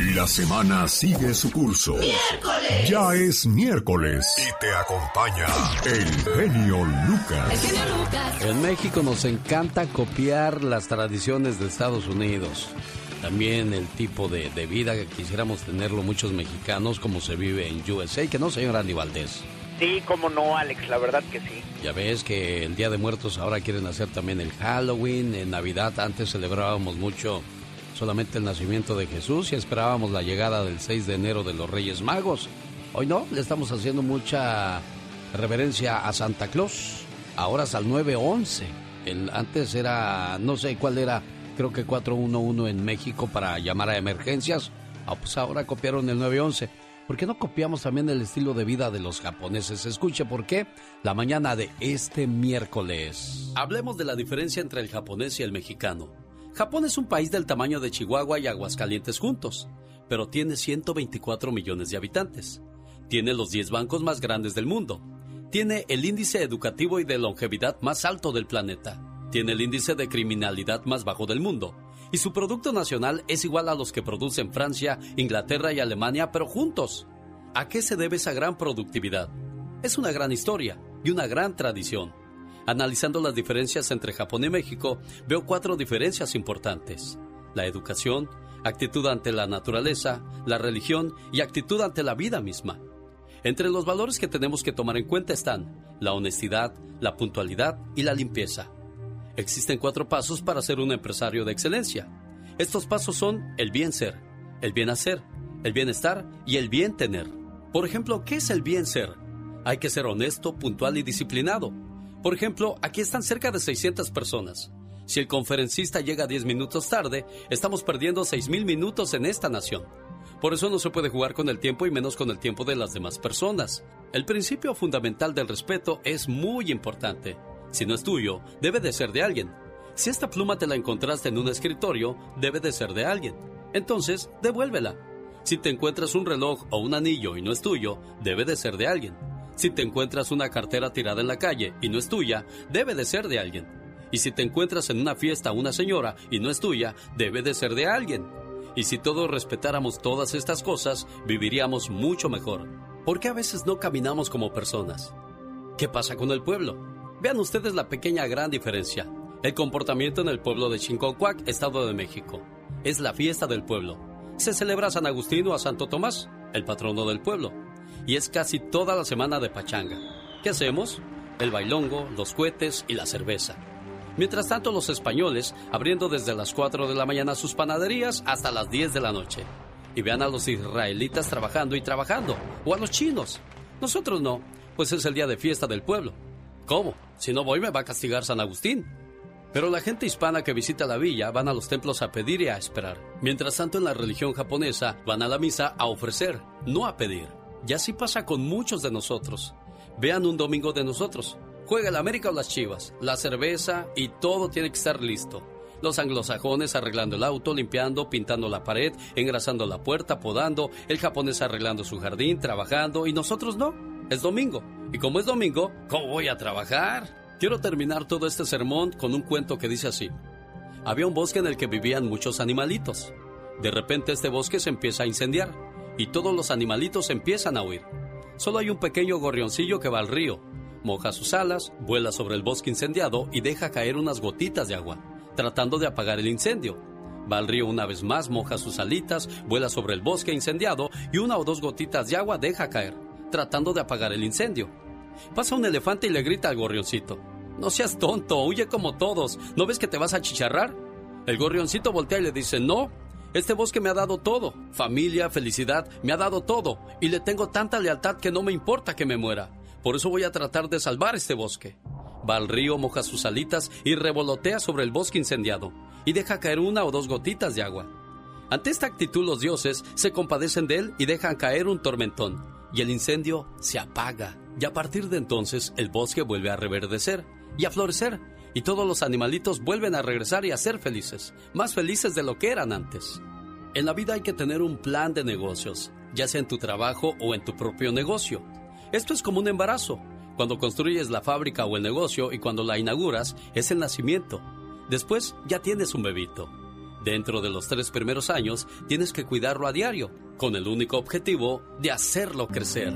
La semana sigue su curso. ¡Miércoles! Ya es miércoles y te acompaña el genio Lucas. El genio Lucas. En México nos encanta copiar las tradiciones de Estados Unidos. También el tipo de, de vida que quisiéramos tenerlo muchos mexicanos como se vive en USA, que no, señor Andy Valdés. Sí, cómo no, Alex, la verdad que sí. Ya ves que el Día de Muertos ahora quieren hacer también el Halloween, en Navidad antes celebrábamos mucho solamente el nacimiento de Jesús y esperábamos la llegada del 6 de enero de los Reyes Magos. Hoy no, le estamos haciendo mucha reverencia a Santa Claus. Ahora es al 911. El, antes era, no sé cuál era, creo que 411 en México para llamar a emergencias. Ah, pues ahora copiaron el 911. ¿Por qué no copiamos también el estilo de vida de los japoneses? Escuche por qué la mañana de este miércoles. Hablemos de la diferencia entre el japonés y el mexicano. Japón es un país del tamaño de Chihuahua y Aguascalientes juntos, pero tiene 124 millones de habitantes. Tiene los 10 bancos más grandes del mundo. Tiene el índice educativo y de longevidad más alto del planeta. Tiene el índice de criminalidad más bajo del mundo. Y su Producto Nacional es igual a los que producen Francia, Inglaterra y Alemania, pero juntos. ¿A qué se debe esa gran productividad? Es una gran historia y una gran tradición. Analizando las diferencias entre Japón y México, veo cuatro diferencias importantes. La educación, actitud ante la naturaleza, la religión y actitud ante la vida misma. Entre los valores que tenemos que tomar en cuenta están la honestidad, la puntualidad y la limpieza. Existen cuatro pasos para ser un empresario de excelencia. Estos pasos son el bien ser, el bien hacer, el bienestar y el bien tener. Por ejemplo, ¿qué es el bien ser? Hay que ser honesto, puntual y disciplinado. Por ejemplo, aquí están cerca de 600 personas. Si el conferencista llega 10 minutos tarde, estamos perdiendo 6.000 minutos en esta nación. Por eso no se puede jugar con el tiempo y menos con el tiempo de las demás personas. El principio fundamental del respeto es muy importante. Si no es tuyo, debe de ser de alguien. Si esta pluma te la encontraste en un escritorio, debe de ser de alguien. Entonces, devuélvela. Si te encuentras un reloj o un anillo y no es tuyo, debe de ser de alguien. Si te encuentras una cartera tirada en la calle y no es tuya, debe de ser de alguien. Y si te encuentras en una fiesta una señora y no es tuya, debe de ser de alguien. Y si todos respetáramos todas estas cosas, viviríamos mucho mejor. ¿Por qué a veces no caminamos como personas? ¿Qué pasa con el pueblo? Vean ustedes la pequeña gran diferencia. El comportamiento en el pueblo de Chinconcuac, Estado de México. Es la fiesta del pueblo. Se celebra a San Agustín o a Santo Tomás, el patrono del pueblo y es casi toda la semana de pachanga. ¿Qué hacemos? El bailongo, los cohetes y la cerveza. Mientras tanto, los españoles abriendo desde las 4 de la mañana sus panaderías hasta las 10 de la noche. Y vean a los israelitas trabajando y trabajando, o a los chinos. Nosotros no, pues es el día de fiesta del pueblo. ¿Cómo? Si no voy me va a castigar San Agustín. Pero la gente hispana que visita la villa van a los templos a pedir y a esperar. Mientras tanto en la religión japonesa van a la misa a ofrecer, no a pedir. Y así pasa con muchos de nosotros. Vean un domingo de nosotros. Juega el América o las Chivas, la cerveza y todo tiene que estar listo. Los anglosajones arreglando el auto, limpiando, pintando la pared, engrasando la puerta, podando, el japonés arreglando su jardín, trabajando y nosotros no. Es domingo. Y como es domingo, ¿cómo voy a trabajar? Quiero terminar todo este sermón con un cuento que dice así. Había un bosque en el que vivían muchos animalitos. De repente este bosque se empieza a incendiar y todos los animalitos empiezan a huir. Solo hay un pequeño gorrioncillo que va al río, moja sus alas, vuela sobre el bosque incendiado y deja caer unas gotitas de agua, tratando de apagar el incendio. Va al río una vez más, moja sus alitas, vuela sobre el bosque incendiado y una o dos gotitas de agua deja caer, tratando de apagar el incendio. Pasa un elefante y le grita al gorrioncito. No seas tonto, huye como todos. ¿No ves que te vas a chicharrar? El gorrioncito voltea y le dice, no, este bosque me ha dado todo, familia, felicidad, me ha dado todo, y le tengo tanta lealtad que no me importa que me muera. Por eso voy a tratar de salvar este bosque. Va al río, moja sus alitas y revolotea sobre el bosque incendiado, y deja caer una o dos gotitas de agua. Ante esta actitud los dioses se compadecen de él y dejan caer un tormentón, y el incendio se apaga. Y a partir de entonces el bosque vuelve a reverdecer y a florecer, y todos los animalitos vuelven a regresar y a ser felices, más felices de lo que eran antes. En la vida hay que tener un plan de negocios, ya sea en tu trabajo o en tu propio negocio. Esto es como un embarazo. Cuando construyes la fábrica o el negocio y cuando la inauguras es el nacimiento. Después ya tienes un bebito. Dentro de los tres primeros años tienes que cuidarlo a diario, con el único objetivo de hacerlo crecer.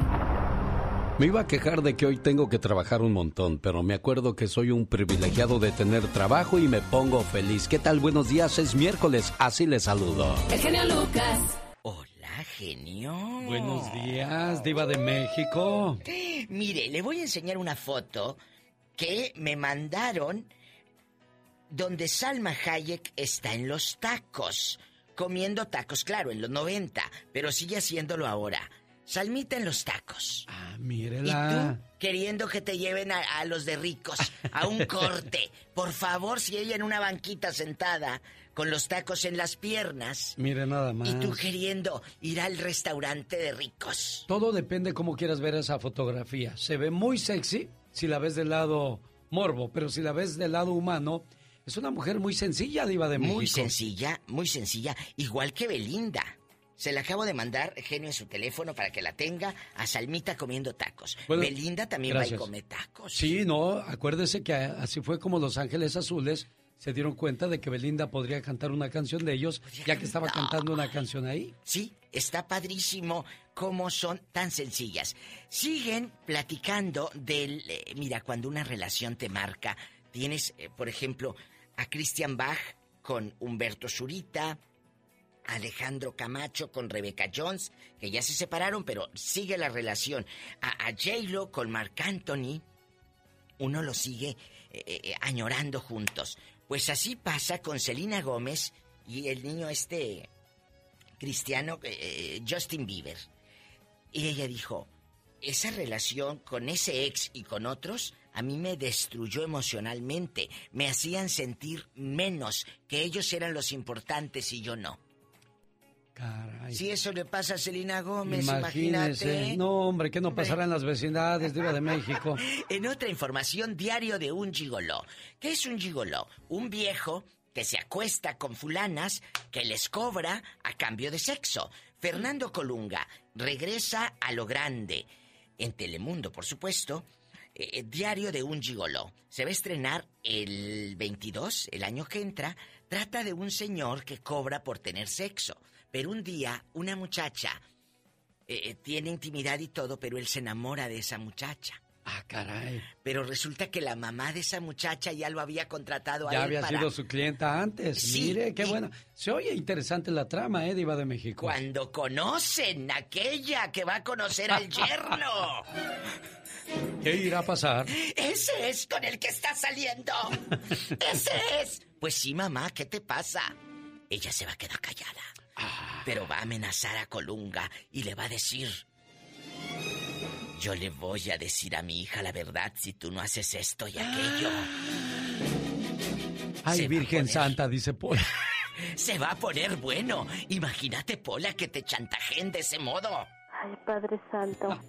Me iba a quejar de que hoy tengo que trabajar un montón, pero me acuerdo que soy un privilegiado de tener trabajo y me pongo feliz. ¿Qué tal? Buenos días, es miércoles, así les saludo. El genio Lucas. Hola, genio. Buenos días, diva de México. Mire, le voy a enseñar una foto que me mandaron donde Salma Hayek está en los tacos, comiendo tacos, claro, en los 90, pero sigue haciéndolo ahora. Salmita en los tacos. Ah, mírela. Y tú queriendo que te lleven a, a, los de ricos a un corte. Por favor, si ella en una banquita sentada con los tacos en las piernas. Mire nada más. Y tú queriendo ir al restaurante de ricos. Todo depende cómo quieras ver esa fotografía. Se ve muy sexy si la ves del lado morbo, pero si la ves del lado humano, es una mujer muy sencilla, diva de México. Muy sencilla, muy sencilla, igual que Belinda. Se la acabo de mandar, genio, en su teléfono para que la tenga a Salmita comiendo tacos. Bueno, Belinda también gracias. va y come tacos. Sí, no, acuérdese que así fue como Los Ángeles Azules se dieron cuenta de que Belinda podría cantar una canción de ellos, ya que estaba cantando una canción ahí. Sí, está padrísimo cómo son tan sencillas. Siguen platicando del... Eh, mira, cuando una relación te marca, tienes, eh, por ejemplo, a Christian Bach con Humberto Zurita, Alejandro Camacho con Rebecca Jones, que ya se separaron, pero sigue la relación. A, a J-Lo con Marc Anthony, uno lo sigue eh, eh, añorando juntos. Pues así pasa con Selena Gómez y el niño este cristiano, eh, Justin Bieber. Y ella dijo, esa relación con ese ex y con otros a mí me destruyó emocionalmente. Me hacían sentir menos, que ellos eran los importantes y yo no. Caray. Si eso le pasa a Selena Gómez, imagínate. No, hombre, ¿qué no pasará en las vecindades, Diva de México? en otra información, diario de un gigoló. ¿Qué es un gigoló? Un viejo que se acuesta con fulanas que les cobra a cambio de sexo. Fernando Colunga regresa a lo grande. En Telemundo, por supuesto. Eh, diario de un gigoló. Se va a estrenar el 22, el año que entra. Trata de un señor que cobra por tener sexo. Pero un día, una muchacha eh, tiene intimidad y todo, pero él se enamora de esa muchacha. Ah, caray. Pero resulta que la mamá de esa muchacha ya lo había contratado ya a él. Ya había para... sido su clienta antes. Sí, Mire, qué y... bueno. Se oye interesante la trama, ¿eh, Diva de México? Cuando conocen a aquella que va a conocer al yerno. ¿Qué irá a pasar? Ese es con el que está saliendo. Ese es. Pues sí, mamá, ¿qué te pasa? Ella se va a quedar callada. Ah. Pero va a amenazar a Colunga y le va a decir... Yo le voy a decir a mi hija la verdad si tú no haces esto y aquello. Ay, Se Virgen poner- Santa, dice Paul. Se va a poner bueno. Imagínate, Pola, que te chantajeen de ese modo. Ay, Padre Santo.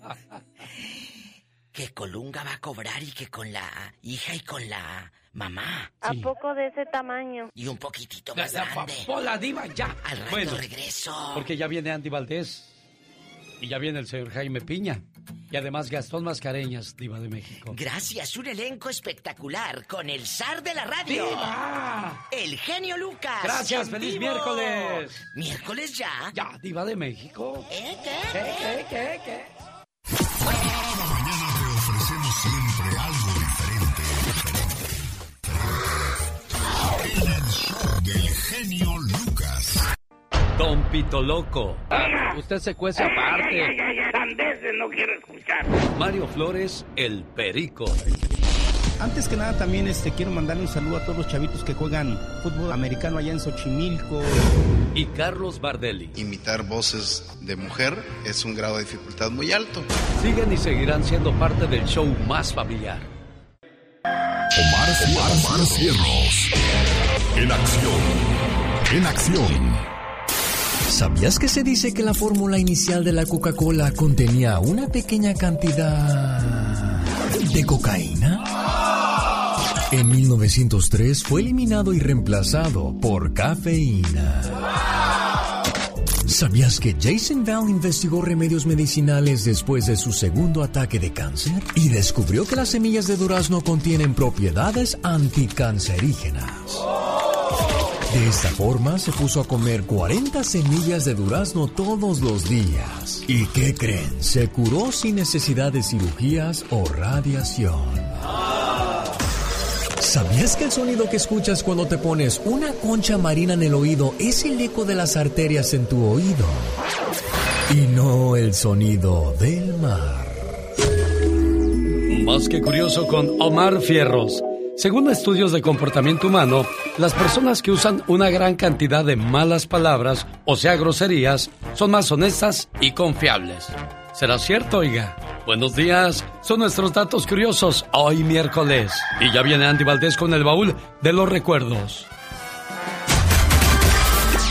Que Colunga va a cobrar y que con la hija y con la mamá. ¿A Sí. poco de ese tamaño? Y un poquitito más ya, grande. Pola, Diva, ya. Al rato Bueno, regreso. porque ya viene Andy Valdés. Y ya viene el señor Jaime Piña. Y además Gastón Mascareñas, Diva de México. Gracias, un elenco espectacular con el zar de la radio. ¡Diva! El genio Lucas. Gracias, feliz vivo. miércoles. ¿Miércoles ya? Ya, Diva de México. ¿Eh, ¿Qué, qué? qué, qué, qué? Genio Lucas. Don Pito Loco. Usted se cuece aparte. No quiero escuchar. Mario Flores, el Perico. Antes que nada también este quiero mandarle un saludo a todos los chavitos que juegan fútbol americano allá en Xochimilco. Y Carlos Bardelli. Imitar voces de mujer es un grado de dificultad muy alto. Siguen y seguirán siendo parte del show más familiar. Omar, Omar, Cierros. En acción. En acción. ¿Sabías que se dice que la fórmula inicial de la Coca-Cola contenía una pequeña cantidad de cocaína? En 1903 fue eliminado y reemplazado por cafeína. ¿Sabías que Jason Bell investigó remedios medicinales después de su segundo ataque de cáncer? Y descubrió que las semillas de durazno contienen propiedades anticancerígenas. De esta forma se puso a comer 40 semillas de durazno todos los días. ¿Y qué creen? Se curó sin necesidad de cirugías o radiación. ¿Sabías que el sonido que escuchas cuando te pones una concha marina en el oído es el eco de las arterias en tu oído? Y no el sonido del mar. Más que curioso con Omar Fierros. Según estudios de comportamiento humano, las personas que usan una gran cantidad de malas palabras, o sea, groserías, son más honestas y confiables. ¿Será cierto, oiga? Buenos días, son nuestros datos curiosos hoy miércoles. Y ya viene Andy Valdés con el baúl de los recuerdos.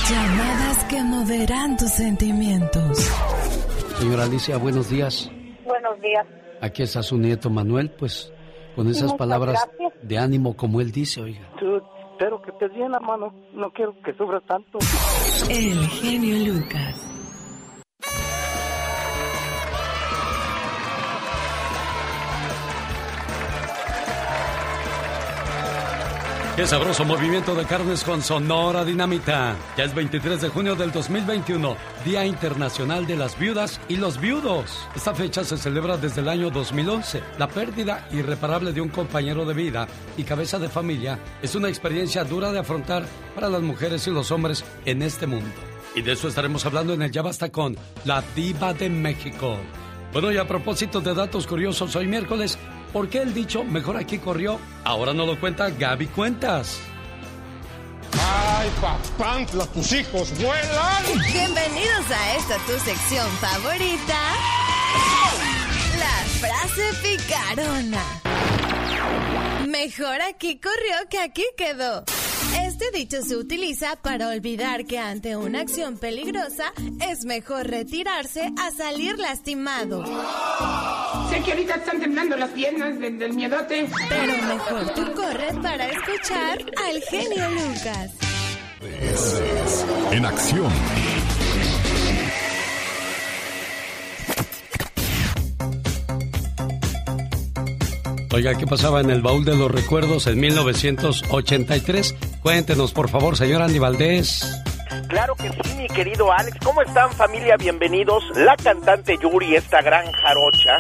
Llamadas que moverán tus sentimientos. Señora Alicia, buenos días. Buenos días. Aquí está su nieto Manuel, pues con esas Muchas palabras gracias. de ánimo como él dice, oiga. Tú, espero que estés bien, hermano. No quiero que sufras tanto. El genio Lucas. Qué sabroso movimiento de carnes con Sonora Dinamita. Ya es 23 de junio del 2021, Día Internacional de las Viudas y los Viudos. Esta fecha se celebra desde el año 2011. La pérdida irreparable de un compañero de vida y cabeza de familia es una experiencia dura de afrontar para las mujeres y los hombres en este mundo. Y de eso estaremos hablando en el Ya Basta con la Diva de México. Bueno, y a propósito de datos curiosos, hoy miércoles, ¿por qué el dicho mejor aquí corrió? Ahora no lo cuenta Gaby Cuentas. ¡Ay, papantla, tus hijos vuelan! Bienvenidos a esta tu sección favorita. La frase picarona. Mejor aquí corrió que aquí quedó. Este dicho se utiliza para olvidar que ante una acción peligrosa es mejor retirarse a salir lastimado. Sé que ahorita están temblando las piernas del, del miedote. Pero mejor tú corres para escuchar al genio Lucas. En acción. Oiga, ¿qué pasaba en el baúl de los recuerdos en 1983? Cuéntenos, por favor, señor Andy Valdés. Claro que sí, mi querido Alex. ¿Cómo están familia? Bienvenidos. La cantante Yuri, esta gran jarocha,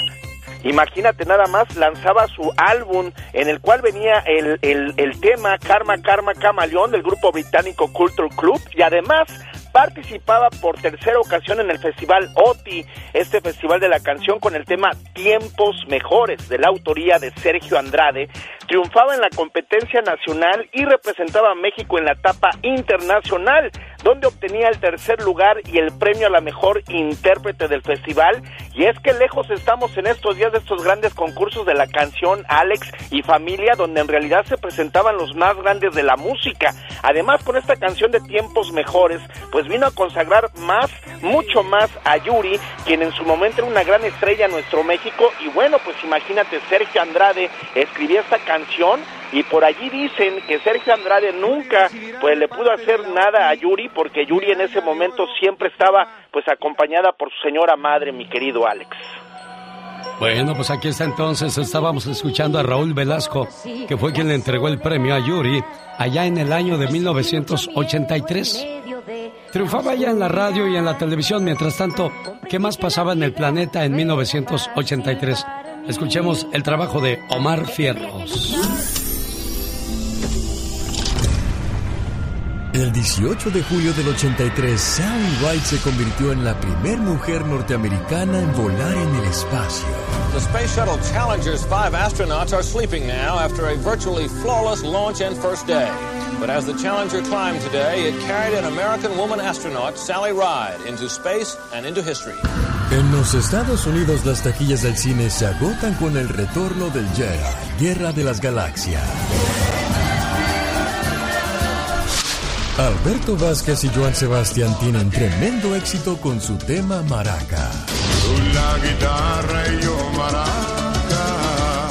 imagínate nada más, lanzaba su álbum en el cual venía el, el, tema Karma, Karma, Camaleón del grupo británico Culture Club y además participaba por tercera ocasión en el festival OTI, este festival de la canción con el tema Tiempos Mejores de la autoría de Sergio Andrade, triunfaba en la competencia nacional y representaba a México en la etapa internacional, donde obtenía el tercer lugar y el premio a la mejor intérprete del festival. Y es que lejos estamos en estos días de estos grandes concursos de la canción Alex y familia, donde en realidad se presentaban los más grandes de la música. Además, con esta canción de Tiempos Mejores, pues vino a consagrar más, mucho más a Yuri, quien en su momento era una gran estrella en nuestro México. Y bueno, pues imagínate, Sergio Andrade escribía esta canción y por allí dicen que Sergio Andrade nunca pues le pudo hacer nada a Yuri porque Yuri en ese momento siempre estaba pues acompañada por su señora madre, mi querido Alex. Bueno, pues aquí está entonces, estábamos escuchando a Raúl Velasco, que fue quien le entregó el premio a Yuri allá en el año de 1983. Triunfaba ya en la radio y en la televisión, mientras tanto, ¿qué más pasaba en el planeta en 1983? Escuchemos el trabajo de Omar Fierros. El 18 de julio del 83, Sally Ride se convirtió en la primer mujer norteamericana en volar en el espacio. The Space Shuttle Challenger's five astronauts are sleeping now after a virtually flawless launch and first day. But as the Challenger climbed today, it carried an American woman astronaut, Sally Ride, into space and into history. En los Estados Unidos las taquillas del cine se agotan con el retorno del Jedi, Guerra de las Galaxias. Alberto Vázquez y Joan Sebastián tienen tremendo éxito con su tema Maraca. La guitarra y yo maraca.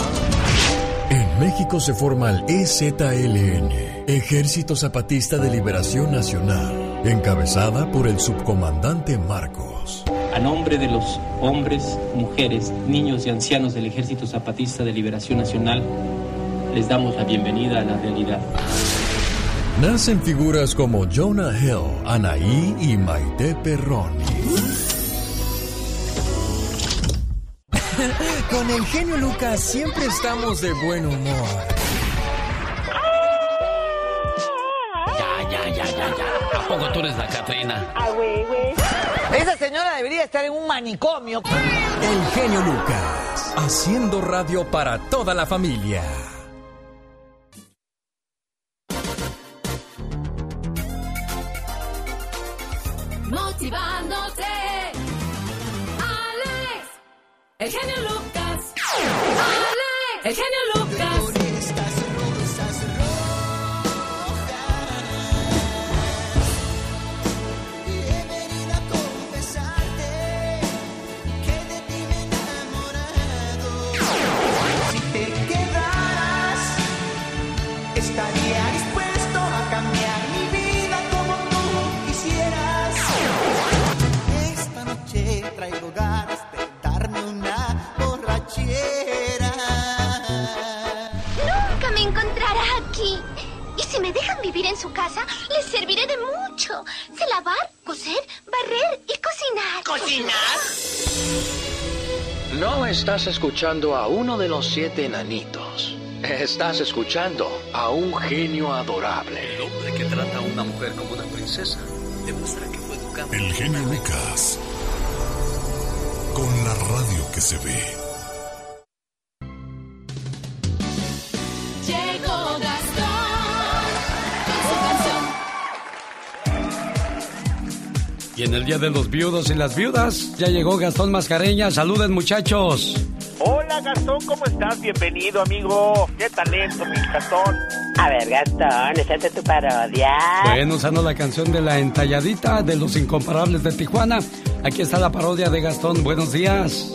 En México se forma el EZLN, Ejército Zapatista de Liberación Nacional, encabezada por el subcomandante Marcos. A nombre de los hombres, mujeres, niños y ancianos del Ejército Zapatista de Liberación Nacional, les damos la bienvenida a la realidad. Nacen figuras como Jonah Hill, Anaí y Maite Perroni. Con el genio Lucas siempre estamos de buen humor. Ya, ya, ya, ya, ya. ¿A poco tú eres la Catrina? Ah, güey, güey. Esa señora debería estar en un manicomio. El genio Lucas, haciendo radio para toda la familia. El genio Lucas. Alex. El genio estás escuchando a uno de los siete enanitos. Estás escuchando a un genio adorable. El hombre que trata a una mujer como una princesa demuestra que fue educado. El genio Lucas. Con la radio que se ve. Y en el Día de los Viudos y las Viudas, ya llegó Gastón Mascareña. Saluden, muchachos. Hola Gastón, ¿cómo estás? Bienvenido, amigo. Qué talento, mi Gastón. A ver, Gastón, échate tu parodia. Bueno, usando la canción de la entalladita de los incomparables de Tijuana. Aquí está la parodia de Gastón. Buenos días.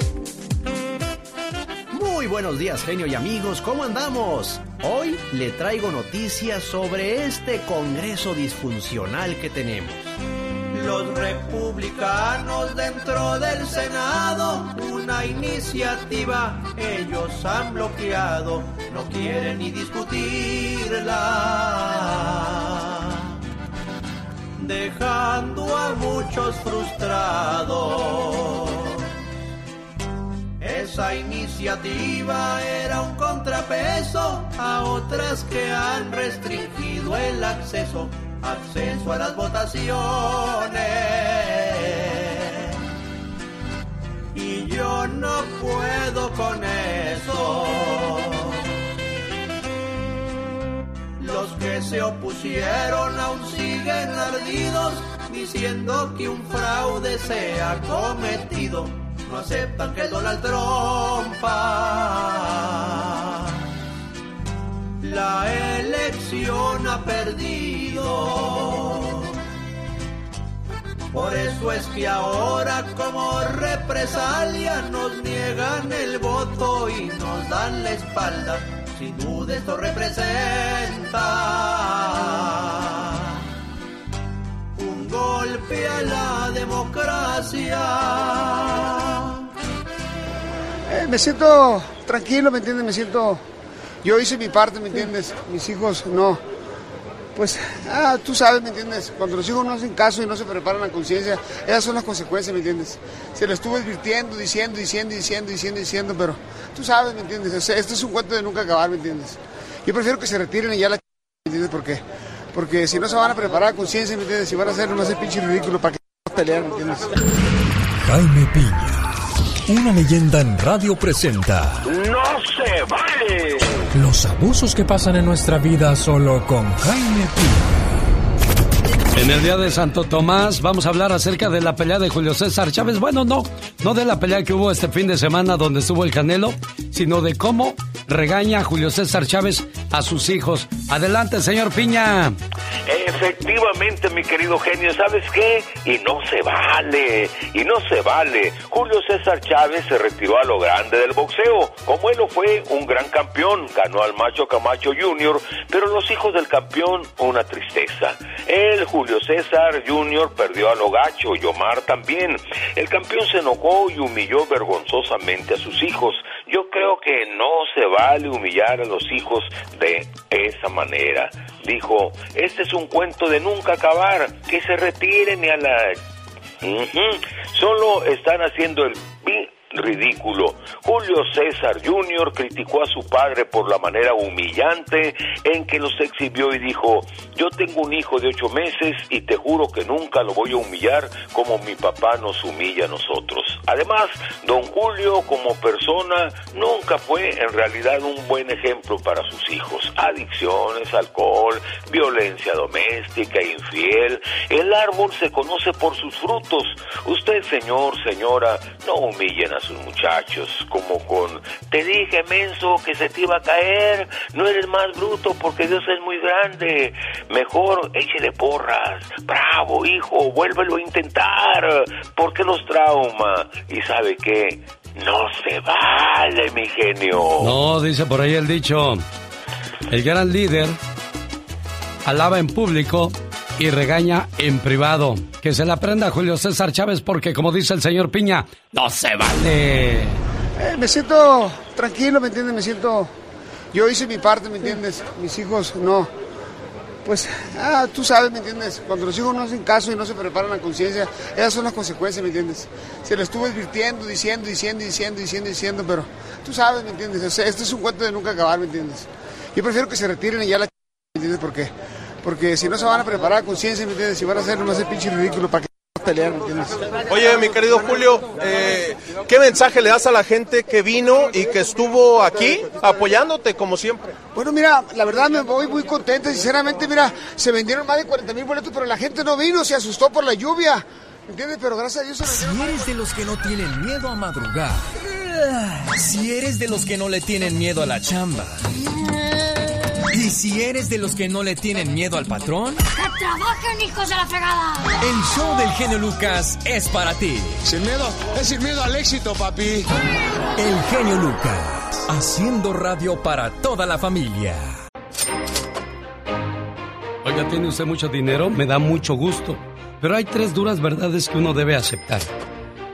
Muy buenos días, genio y amigos, ¿cómo andamos? Hoy le traigo noticias sobre este Congreso disfuncional que tenemos. Los republicanos dentro del Senado, una iniciativa ellos han bloqueado, no quieren ni discutirla, dejando a muchos frustrados. Esa iniciativa era un contrapeso a otras que han restringido el acceso, acceso a las votaciones. Y yo no puedo con eso. Los que se opusieron aún siguen ardidos, diciendo que un fraude se ha cometido no aceptan que Donald Trump la elección ha perdido. Por eso es que ahora como represalia nos niegan el voto y nos dan la espalda. Sin duda esto representa un golpe a la democracia. Eh, me siento tranquilo, ¿me entiendes? Me siento... Yo hice mi parte, ¿me entiendes? Mis hijos no. Pues, ah, tú sabes, ¿me entiendes? Cuando los hijos no hacen caso y no se preparan la conciencia, esas son las consecuencias, ¿me entiendes? Se lo estuve advirtiendo, diciendo, diciendo, diciendo, diciendo, diciendo, pero tú sabes, ¿me entiendes? O sea, esto es un cuento de nunca acabar, ¿me entiendes? Yo prefiero que se retiren y ya la... ch- ¿Me entiendes? Porque, porque si no se van a preparar a conciencia, ¿me entiendes? Si van a hacer no hacer pinche ridículo para que pelear, ¿me entiendes? Jaime Piña, una leyenda en radio presenta ¡No se vale! Los abusos que pasan en nuestra vida solo con Jaime Piña. En el día de Santo Tomás vamos a hablar acerca de la pelea de Julio César Chávez. Bueno, no, no de la pelea que hubo este fin de semana donde estuvo el Canelo, sino de cómo regaña Julio César Chávez a sus hijos. Adelante, señor Piña. Efectivamente, mi querido genio, ¿sabes qué? Y no se vale, y no se vale. Julio César Chávez se retiró a lo grande del boxeo. Como él lo fue, un gran campeón, ganó al Macho Camacho Jr., pero los hijos del campeón, una tristeza. Él, Julio César Jr., perdió a lo gacho y Omar también. El campeón se enojó y humilló vergonzosamente a sus hijos. Yo creo que no se vale humillar a los hijos de esa manera. Dijo, este es un cuento de nunca acabar, que se retiren y a la... Solo están haciendo el ridículo. Julio César Jr. criticó a su padre por la manera humillante en que los exhibió y dijo, yo tengo un hijo de ocho meses y te juro que nunca lo voy a humillar como mi papá nos humilla a nosotros. Además, don Julio como persona nunca fue en realidad un buen ejemplo para sus hijos. Adicciones, alcohol, violencia doméstica, infiel. El árbol se conoce por sus frutos. Usted, señor, señora, no humillen a sus muchachos como con te dije menso que se te iba a caer no eres más bruto porque Dios es muy grande. Mejor échele porras. Bravo hijo vuélvelo a intentar. Porque los trauma y sabe qué no se vale mi genio No, dice por ahí el dicho. El gran líder alaba en público y regaña en privado. Que se la aprenda Julio César Chávez porque como dice el señor Piña, no se vale. Eh, me siento tranquilo, ¿me entiendes? Me siento... Yo hice mi parte, ¿me entiendes? Mis hijos no. Pues, ah, tú sabes, ¿me entiendes? Cuando los hijos no hacen caso y no se preparan la conciencia, esas son las consecuencias, ¿me entiendes? Se lo estuve advirtiendo, diciendo, diciendo, diciendo, diciendo, diciendo, pero tú sabes, ¿me entiendes? O sea, este es un cuento de nunca acabar, ¿me entiendes? Yo prefiero que se retiren y ya la. ¿me entiendes? Porque, porque si no se van a preparar a conciencia, ¿me entiendes? Si van a hacer nomás el pinche ridículo, ¿para qué pelear, ¿me entiendes? Oye, mi querido Julio, eh, ¿qué mensaje le das a la gente que vino y que estuvo aquí apoyándote como siempre? Bueno, mira, la verdad me voy muy contenta, sinceramente, mira, se vendieron más de 40 mil boletos, pero la gente no vino, se asustó por la lluvia, ¿me entiendes? Pero gracias a Dios se vendieron Si eres de los que no tienen miedo a madrugar, si eres de los que no le tienen miedo a la chamba, y si eres de los que no le tienen miedo al patrón, ¡Que trabajen, hijos de la fregada! el show del genio Lucas es para ti. Sin miedo, es sin miedo al éxito, papi. El genio Lucas, haciendo radio para toda la familia. Oiga, ¿tiene usted mucho dinero? Me da mucho gusto. Pero hay tres duras verdades que uno debe aceptar.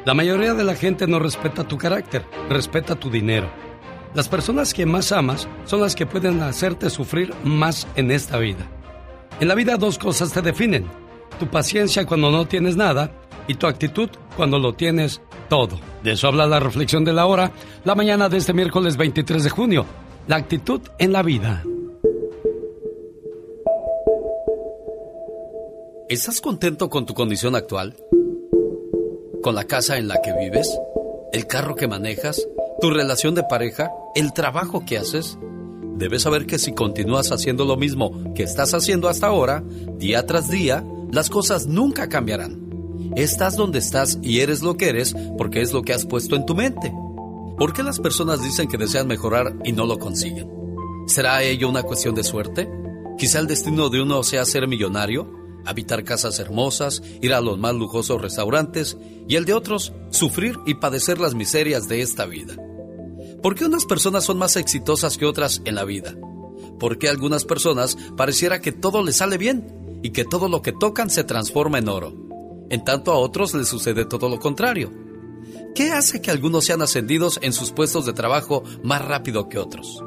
La mayoría de la gente no respeta tu carácter, respeta tu dinero. Las personas que más amas son las que pueden hacerte sufrir más en esta vida. En la vida dos cosas te definen. Tu paciencia cuando no tienes nada y tu actitud cuando lo tienes todo. De eso habla la reflexión de la hora, la mañana de este miércoles 23 de junio. La actitud en la vida. ¿Estás contento con tu condición actual? ¿Con la casa en la que vives? ¿El carro que manejas? ¿Tu relación de pareja? ¿El trabajo que haces? Debes saber que si continúas haciendo lo mismo que estás haciendo hasta ahora, día tras día, las cosas nunca cambiarán. Estás donde estás y eres lo que eres porque es lo que has puesto en tu mente. ¿Por qué las personas dicen que desean mejorar y no lo consiguen? ¿Será ello una cuestión de suerte? Quizá el destino de uno sea ser millonario, habitar casas hermosas, ir a los más lujosos restaurantes y el de otros sufrir y padecer las miserias de esta vida. ¿Por qué unas personas son más exitosas que otras en la vida? ¿Por qué a algunas personas pareciera que todo les sale bien y que todo lo que tocan se transforma en oro? En tanto a otros les sucede todo lo contrario. ¿Qué hace que algunos sean ascendidos en sus puestos de trabajo más rápido que otros?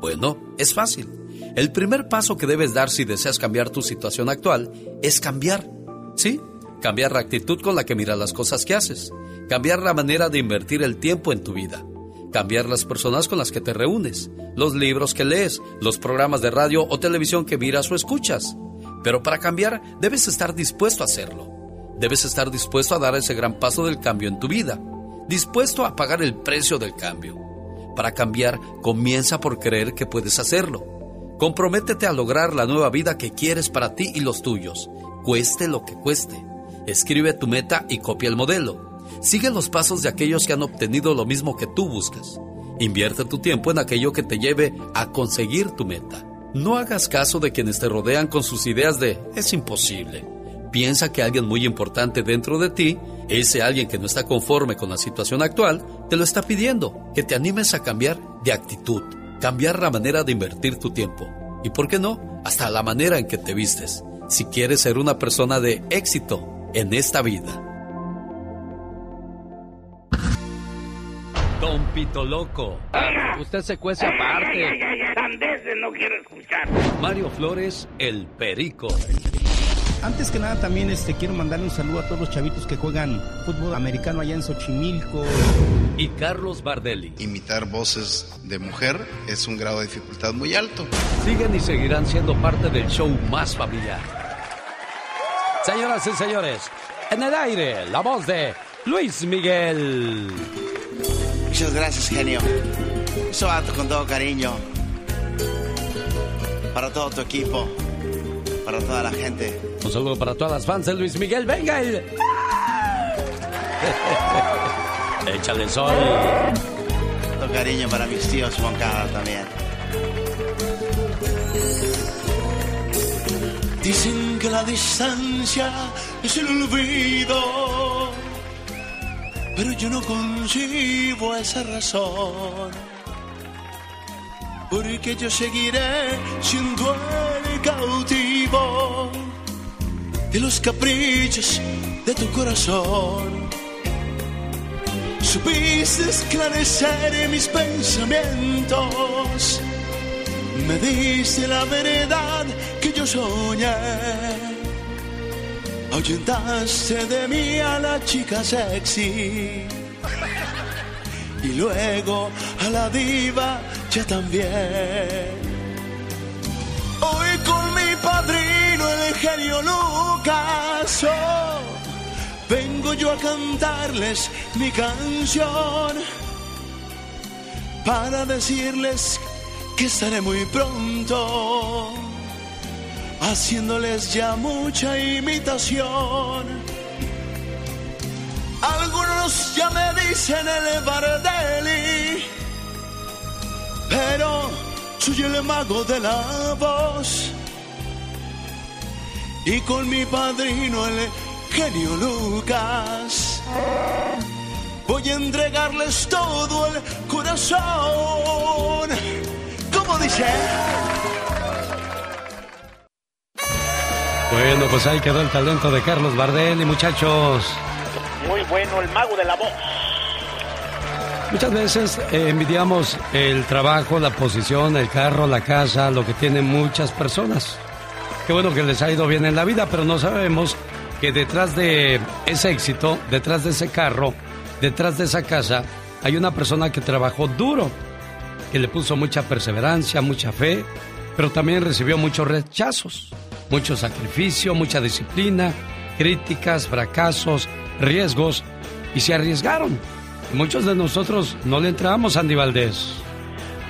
Bueno, es fácil. El primer paso que debes dar si deseas cambiar tu situación actual es cambiar. ¿Sí? Cambiar la actitud con la que miras las cosas que haces. Cambiar la manera de invertir el tiempo en tu vida. Cambiar las personas con las que te reúnes. Los libros que lees. Los programas de radio o televisión que miras o escuchas. Pero para cambiar debes estar dispuesto a hacerlo. Debes estar dispuesto a dar ese gran paso del cambio en tu vida. Dispuesto a pagar el precio del cambio. Para cambiar, comienza por creer que puedes hacerlo. Comprométete a lograr la nueva vida que quieres para ti y los tuyos, cueste lo que cueste. Escribe tu meta y copia el modelo. Sigue los pasos de aquellos que han obtenido lo mismo que tú buscas. Invierte tu tiempo en aquello que te lleve a conseguir tu meta. No hagas caso de quienes te rodean con sus ideas de es imposible. Piensa que alguien muy importante dentro de ti, ese alguien que no está conforme con la situación actual, te lo está pidiendo, que te animes a cambiar de actitud, cambiar la manera de invertir tu tiempo. Y por qué no, hasta la manera en que te vistes, si quieres ser una persona de éxito en esta vida. Don Pito Loco. Ah, usted se cuece aparte. no quiero escuchar. Mario Flores, el Perico. Antes que nada también este, quiero mandarle un saludo a todos los chavitos que juegan fútbol americano allá en Xochimilco. Y Carlos Bardelli. Imitar voces de mujer es un grado de dificultad muy alto. Siguen y seguirán siendo parte del show más familiar. Señoras y señores, en el aire, la voz de Luis Miguel. Muchas gracias, genio. Eso va con todo cariño. Para todo tu equipo. Para toda la gente. Un saludo para todas las fans de Luis Miguel. ¡Venga! El... Échale sol. Todo cariño para mis tíos Juan Carlos también. Dicen que la distancia es el olvido, pero yo no concibo esa razón. Porque yo seguiré siendo el cautivo de los caprichos de tu corazón. Supiste esclarecer mis pensamientos, me diste la verdad que yo soñé. Ahuyentaste de mí a la chica sexy y luego a la diva ya también. Hoy con mi padrino el genio Lucas, oh, vengo yo a cantarles mi canción para decirles que estaré muy pronto haciéndoles ya mucha imitación. Algunos ya me dicen el Bardelli, pero soy el mago de la voz. Y con mi padrino el genio Lucas, voy a entregarles todo el corazón. ¿Cómo dice? Bueno, pues ahí quedó el talento de Carlos Bardelli, muchachos. Muy bueno, el mago de la voz. Muchas veces eh, envidiamos el trabajo, la posición, el carro, la casa, lo que tienen muchas personas. Qué bueno que les ha ido bien en la vida, pero no sabemos que detrás de ese éxito, detrás de ese carro, detrás de esa casa, hay una persona que trabajó duro, que le puso mucha perseverancia, mucha fe, pero también recibió muchos rechazos, mucho sacrificio, mucha disciplina, críticas, fracasos, riesgos, y se arriesgaron. Muchos de nosotros no le entramos, Andy Valdés.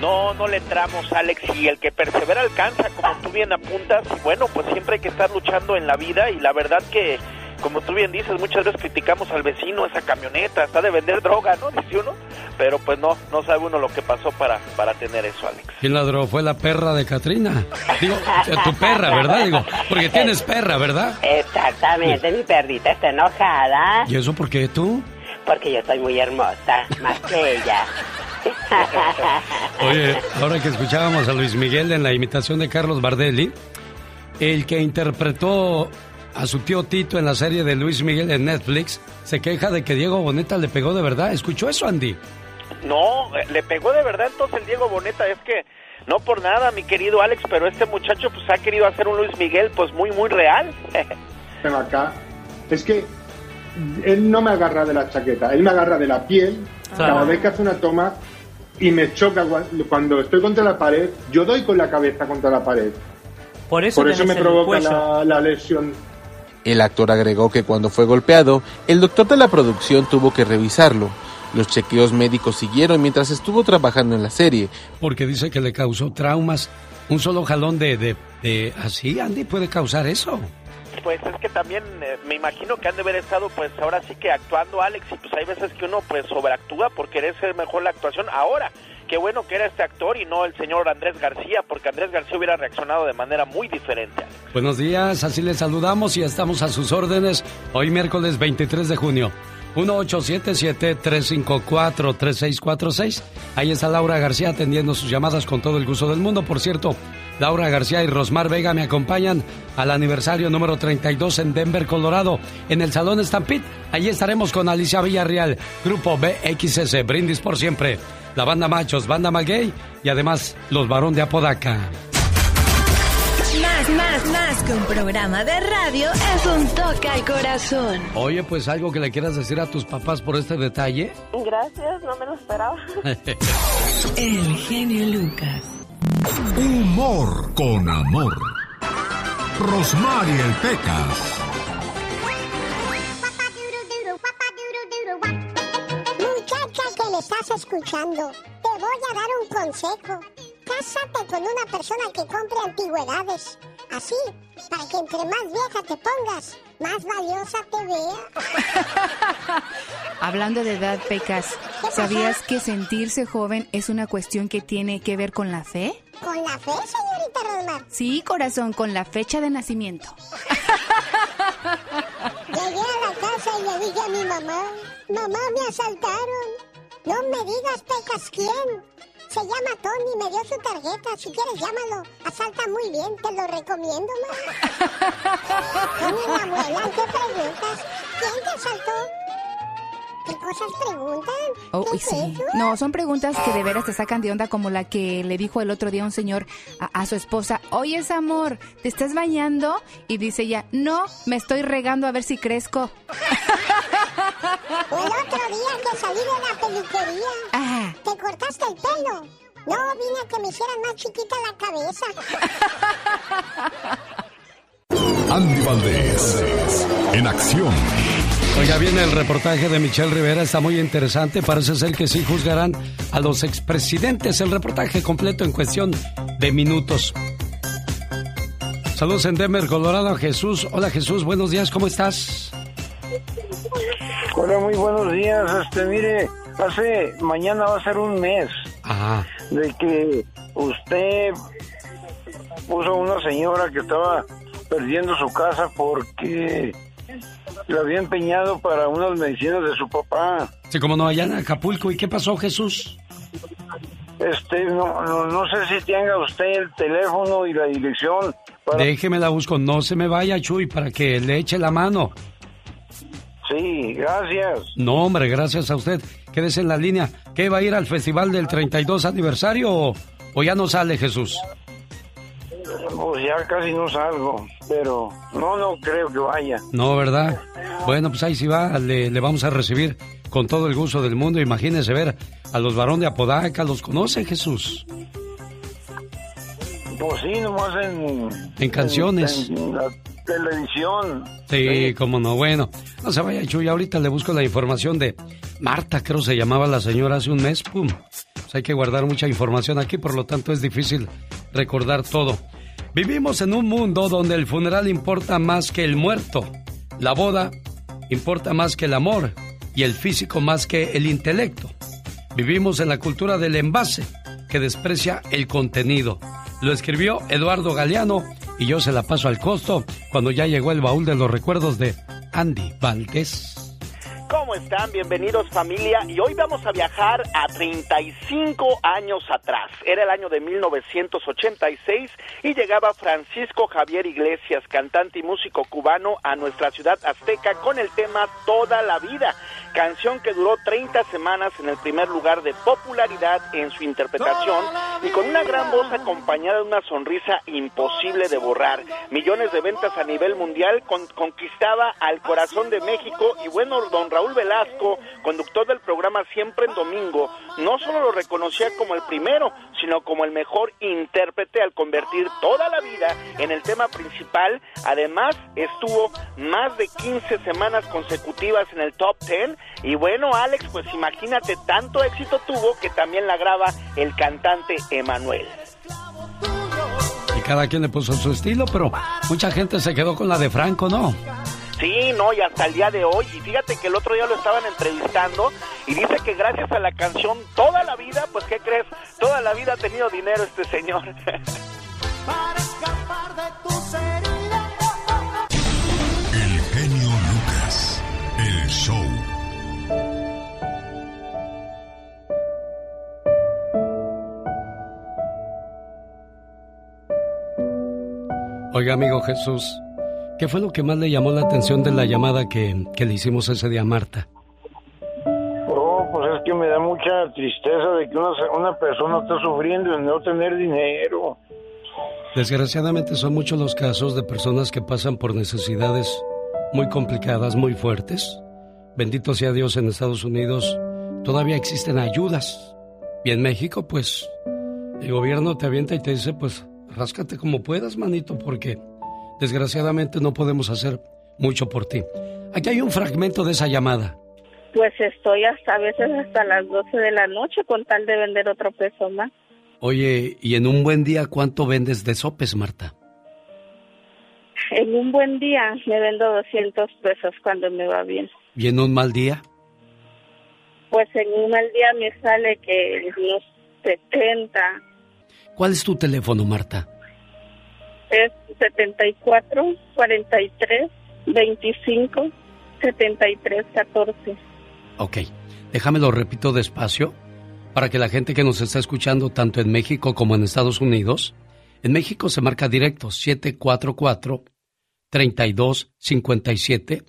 No, no le entramos, Alex, y el que persevera alcanza, como tú bien apuntas, y bueno, pues siempre hay que estar luchando en la vida, y la verdad que, como tú bien dices, muchas veces criticamos al vecino, esa camioneta, está de vender droga, ¿no? Dice uno, pero pues no, no sabe uno lo que pasó para, para tener eso, Alex. ¿Quién ladró? Fue la perra de Katrina. Digo, tu perra, ¿verdad? Digo, porque tienes perra, ¿verdad? Exactamente, mi perrita está enojada. ¿Y eso por qué tú? Porque yo soy muy hermosa, más que ella. Oye, ahora que escuchábamos a Luis Miguel en la imitación de Carlos Bardelli, el que interpretó a su tío Tito en la serie de Luis Miguel en Netflix, se queja de que Diego Boneta le pegó de verdad. ¿Escuchó eso, Andy? No, le pegó de verdad entonces el Diego Boneta, es que no por nada, mi querido Alex, pero este muchacho pues ha querido hacer un Luis Miguel pues muy, muy real. Ven acá, es que él no me agarra de la chaqueta, él me agarra de la piel cada vez que hace una toma y me choca cua- cuando estoy contra la pared, yo doy con la cabeza contra la pared. Por eso, Por eso me provoca la, la lesión. El actor agregó que cuando fue golpeado, el doctor de la producción tuvo que revisarlo. Los chequeos médicos siguieron mientras estuvo trabajando en la serie. Porque dice que le causó traumas. Un solo jalón de, de, de- así, Andy, puede causar eso. Pues es que también eh, me imagino que han de haber estado pues ahora sí que actuando Alex y pues hay veces que uno pues sobreactúa por querer ser mejor la actuación. Ahora, qué bueno que era este actor y no el señor Andrés García, porque Andrés García hubiera reaccionado de manera muy diferente. Buenos días, así les saludamos y estamos a sus órdenes hoy miércoles 23 de junio. 1877-354-3646. Ahí está Laura García atendiendo sus llamadas con todo el gusto del mundo. Por cierto, Laura García y Rosmar Vega me acompañan al aniversario número 32 en Denver, Colorado, en el Salón Stampede. Allí estaremos con Alicia Villarreal, Grupo BXS, Brindis por siempre, la banda Machos, banda Maguey y además los Barón de Apodaca. Más, más, más que un programa de radio es un toque al corazón. Oye, pues algo que le quieras decir a tus papás por este detalle. Gracias, no me lo esperaba. El genio Lucas. Humor con amor. Rosmarie el Pecas. Muchacha que le estás escuchando, te voy a dar un consejo. Cásate con una persona que compre antigüedades. Así, para que entre más vieja te pongas, más valiosa te vea. Hablando de edad, Pecas, ¿sabías que sentirse joven es una cuestión que tiene que ver con la fe? ¿Con la fe, señorita Rosmar? Sí, corazón, con la fecha de nacimiento. Llegué a la casa y le dije a mi mamá, mamá, me asaltaron. No me digas, Pecas, ¿quién? Se llama Tony, me dio su tarjeta. Si quieres, llámalo. Asalta muy bien, te lo recomiendo, mamá. A mi abuela, ¿qué preguntas? ¿Quién te asaltó? ¿Qué cosas preguntan? Oh, ¿Qué sí. es eso? No, son preguntas que de veras te sacan de onda como la que le dijo el otro día un señor a, a su esposa, oye, amor, ¿te estás bañando? Y dice ella, no, me estoy regando a ver si crezco. El otro día que salí de la peluquería. Ajá. ¿Te cortaste el pelo? No, vine a que me hicieran más chiquita la cabeza. Andy Valdés. En acción. Oiga, viene el reportaje de Michelle Rivera, está muy interesante. Parece ser que sí juzgarán a los expresidentes. El reportaje completo en cuestión de minutos. Saludos en Denver, Colorado, Jesús. Hola Jesús, buenos días, ¿cómo estás? Hola, muy buenos días. Este, mire, hace mañana va a ser un mes Ajá. de que usted puso a una señora que estaba perdiendo su casa porque la había empeñado para unas medicinas de su papá. Sí, como no, allá en Acapulco. ¿Y qué pasó, Jesús? Este, no, no, no sé si tenga usted el teléfono y la dirección para... Déjeme la busco, no se me vaya, Chuy, para que le eche la mano. Sí, gracias. No, hombre, gracias a usted. Quédese en la línea. ¿Qué va a ir al festival del 32 aniversario o, o ya no sale Jesús? Pues ya casi no salgo, pero no, no creo que vaya. No, ¿verdad? Bueno, pues ahí sí va, le, le vamos a recibir con todo el gusto del mundo. Imagínese ver a los varones de Apodaca, ¿los conoce Jesús? Pues sí, nomás en... En canciones. En, en televisión. Sí, cómo no. Bueno, no se vaya, Chuy. Ahorita le busco la información de Marta, creo se llamaba la señora hace un mes. Pum. Pues hay que guardar mucha información aquí, por lo tanto es difícil recordar todo. Vivimos en un mundo donde el funeral importa más que el muerto, la boda importa más que el amor y el físico más que el intelecto. Vivimos en la cultura del envase que desprecia el contenido. Lo escribió Eduardo Galeano y yo se la paso al costo cuando ya llegó el baúl de los recuerdos de Andy Valdés. ¿Cómo están? Bienvenidos familia. Y hoy vamos a viajar a 35 años atrás. Era el año de 1986 y llegaba Francisco Javier Iglesias, cantante y músico cubano, a nuestra ciudad azteca con el tema Toda la vida. Canción que duró 30 semanas en el primer lugar de popularidad en su interpretación y con una gran voz acompañada de una sonrisa imposible de borrar. Millones de ventas a nivel mundial con- conquistaba al corazón de México y bueno, don Raúl Velasco, conductor del programa Siempre en Domingo, no solo lo reconocía como el primero, sino como el mejor intérprete al convertir toda la vida en el tema principal. Además, estuvo más de 15 semanas consecutivas en el top 10 y bueno, Alex, pues imagínate, tanto éxito tuvo que también la graba el cantante Emanuel. Y cada quien le puso su estilo, pero mucha gente se quedó con la de Franco, ¿no? Sí, no, y hasta el día de hoy. Y fíjate que el otro día lo estaban entrevistando y dice que gracias a la canción Toda la vida, pues ¿qué crees? Toda la vida ha tenido dinero este señor. Para escapar de tus heridas. El genio Lucas, el show. Oiga, amigo Jesús. ¿Qué fue lo que más le llamó la atención de la llamada que, que le hicimos ese día a Marta? Oh, pues es que me da mucha tristeza de que una, una persona está sufriendo y no tener dinero. Desgraciadamente son muchos los casos de personas que pasan por necesidades muy complicadas, muy fuertes. Bendito sea Dios en Estados Unidos, todavía existen ayudas. Y en México, pues, el gobierno te avienta y te dice, pues, ráscate como puedas, manito, porque desgraciadamente no podemos hacer mucho por ti. Aquí hay un fragmento de esa llamada. Pues estoy hasta a veces hasta las 12 de la noche con tal de vender otro peso más. Oye, ¿y en un buen día cuánto vendes de sopes, Marta? En un buen día me vendo 200 pesos cuando me va bien. ¿Y en un mal día? Pues en un mal día me sale que unos 70. ¿Cuál es tu teléfono, Marta? Es 74 43 25 73 14. Ok, déjame lo repito despacio para que la gente que nos está escuchando tanto en México como en Estados Unidos, en México se marca directo 744 3257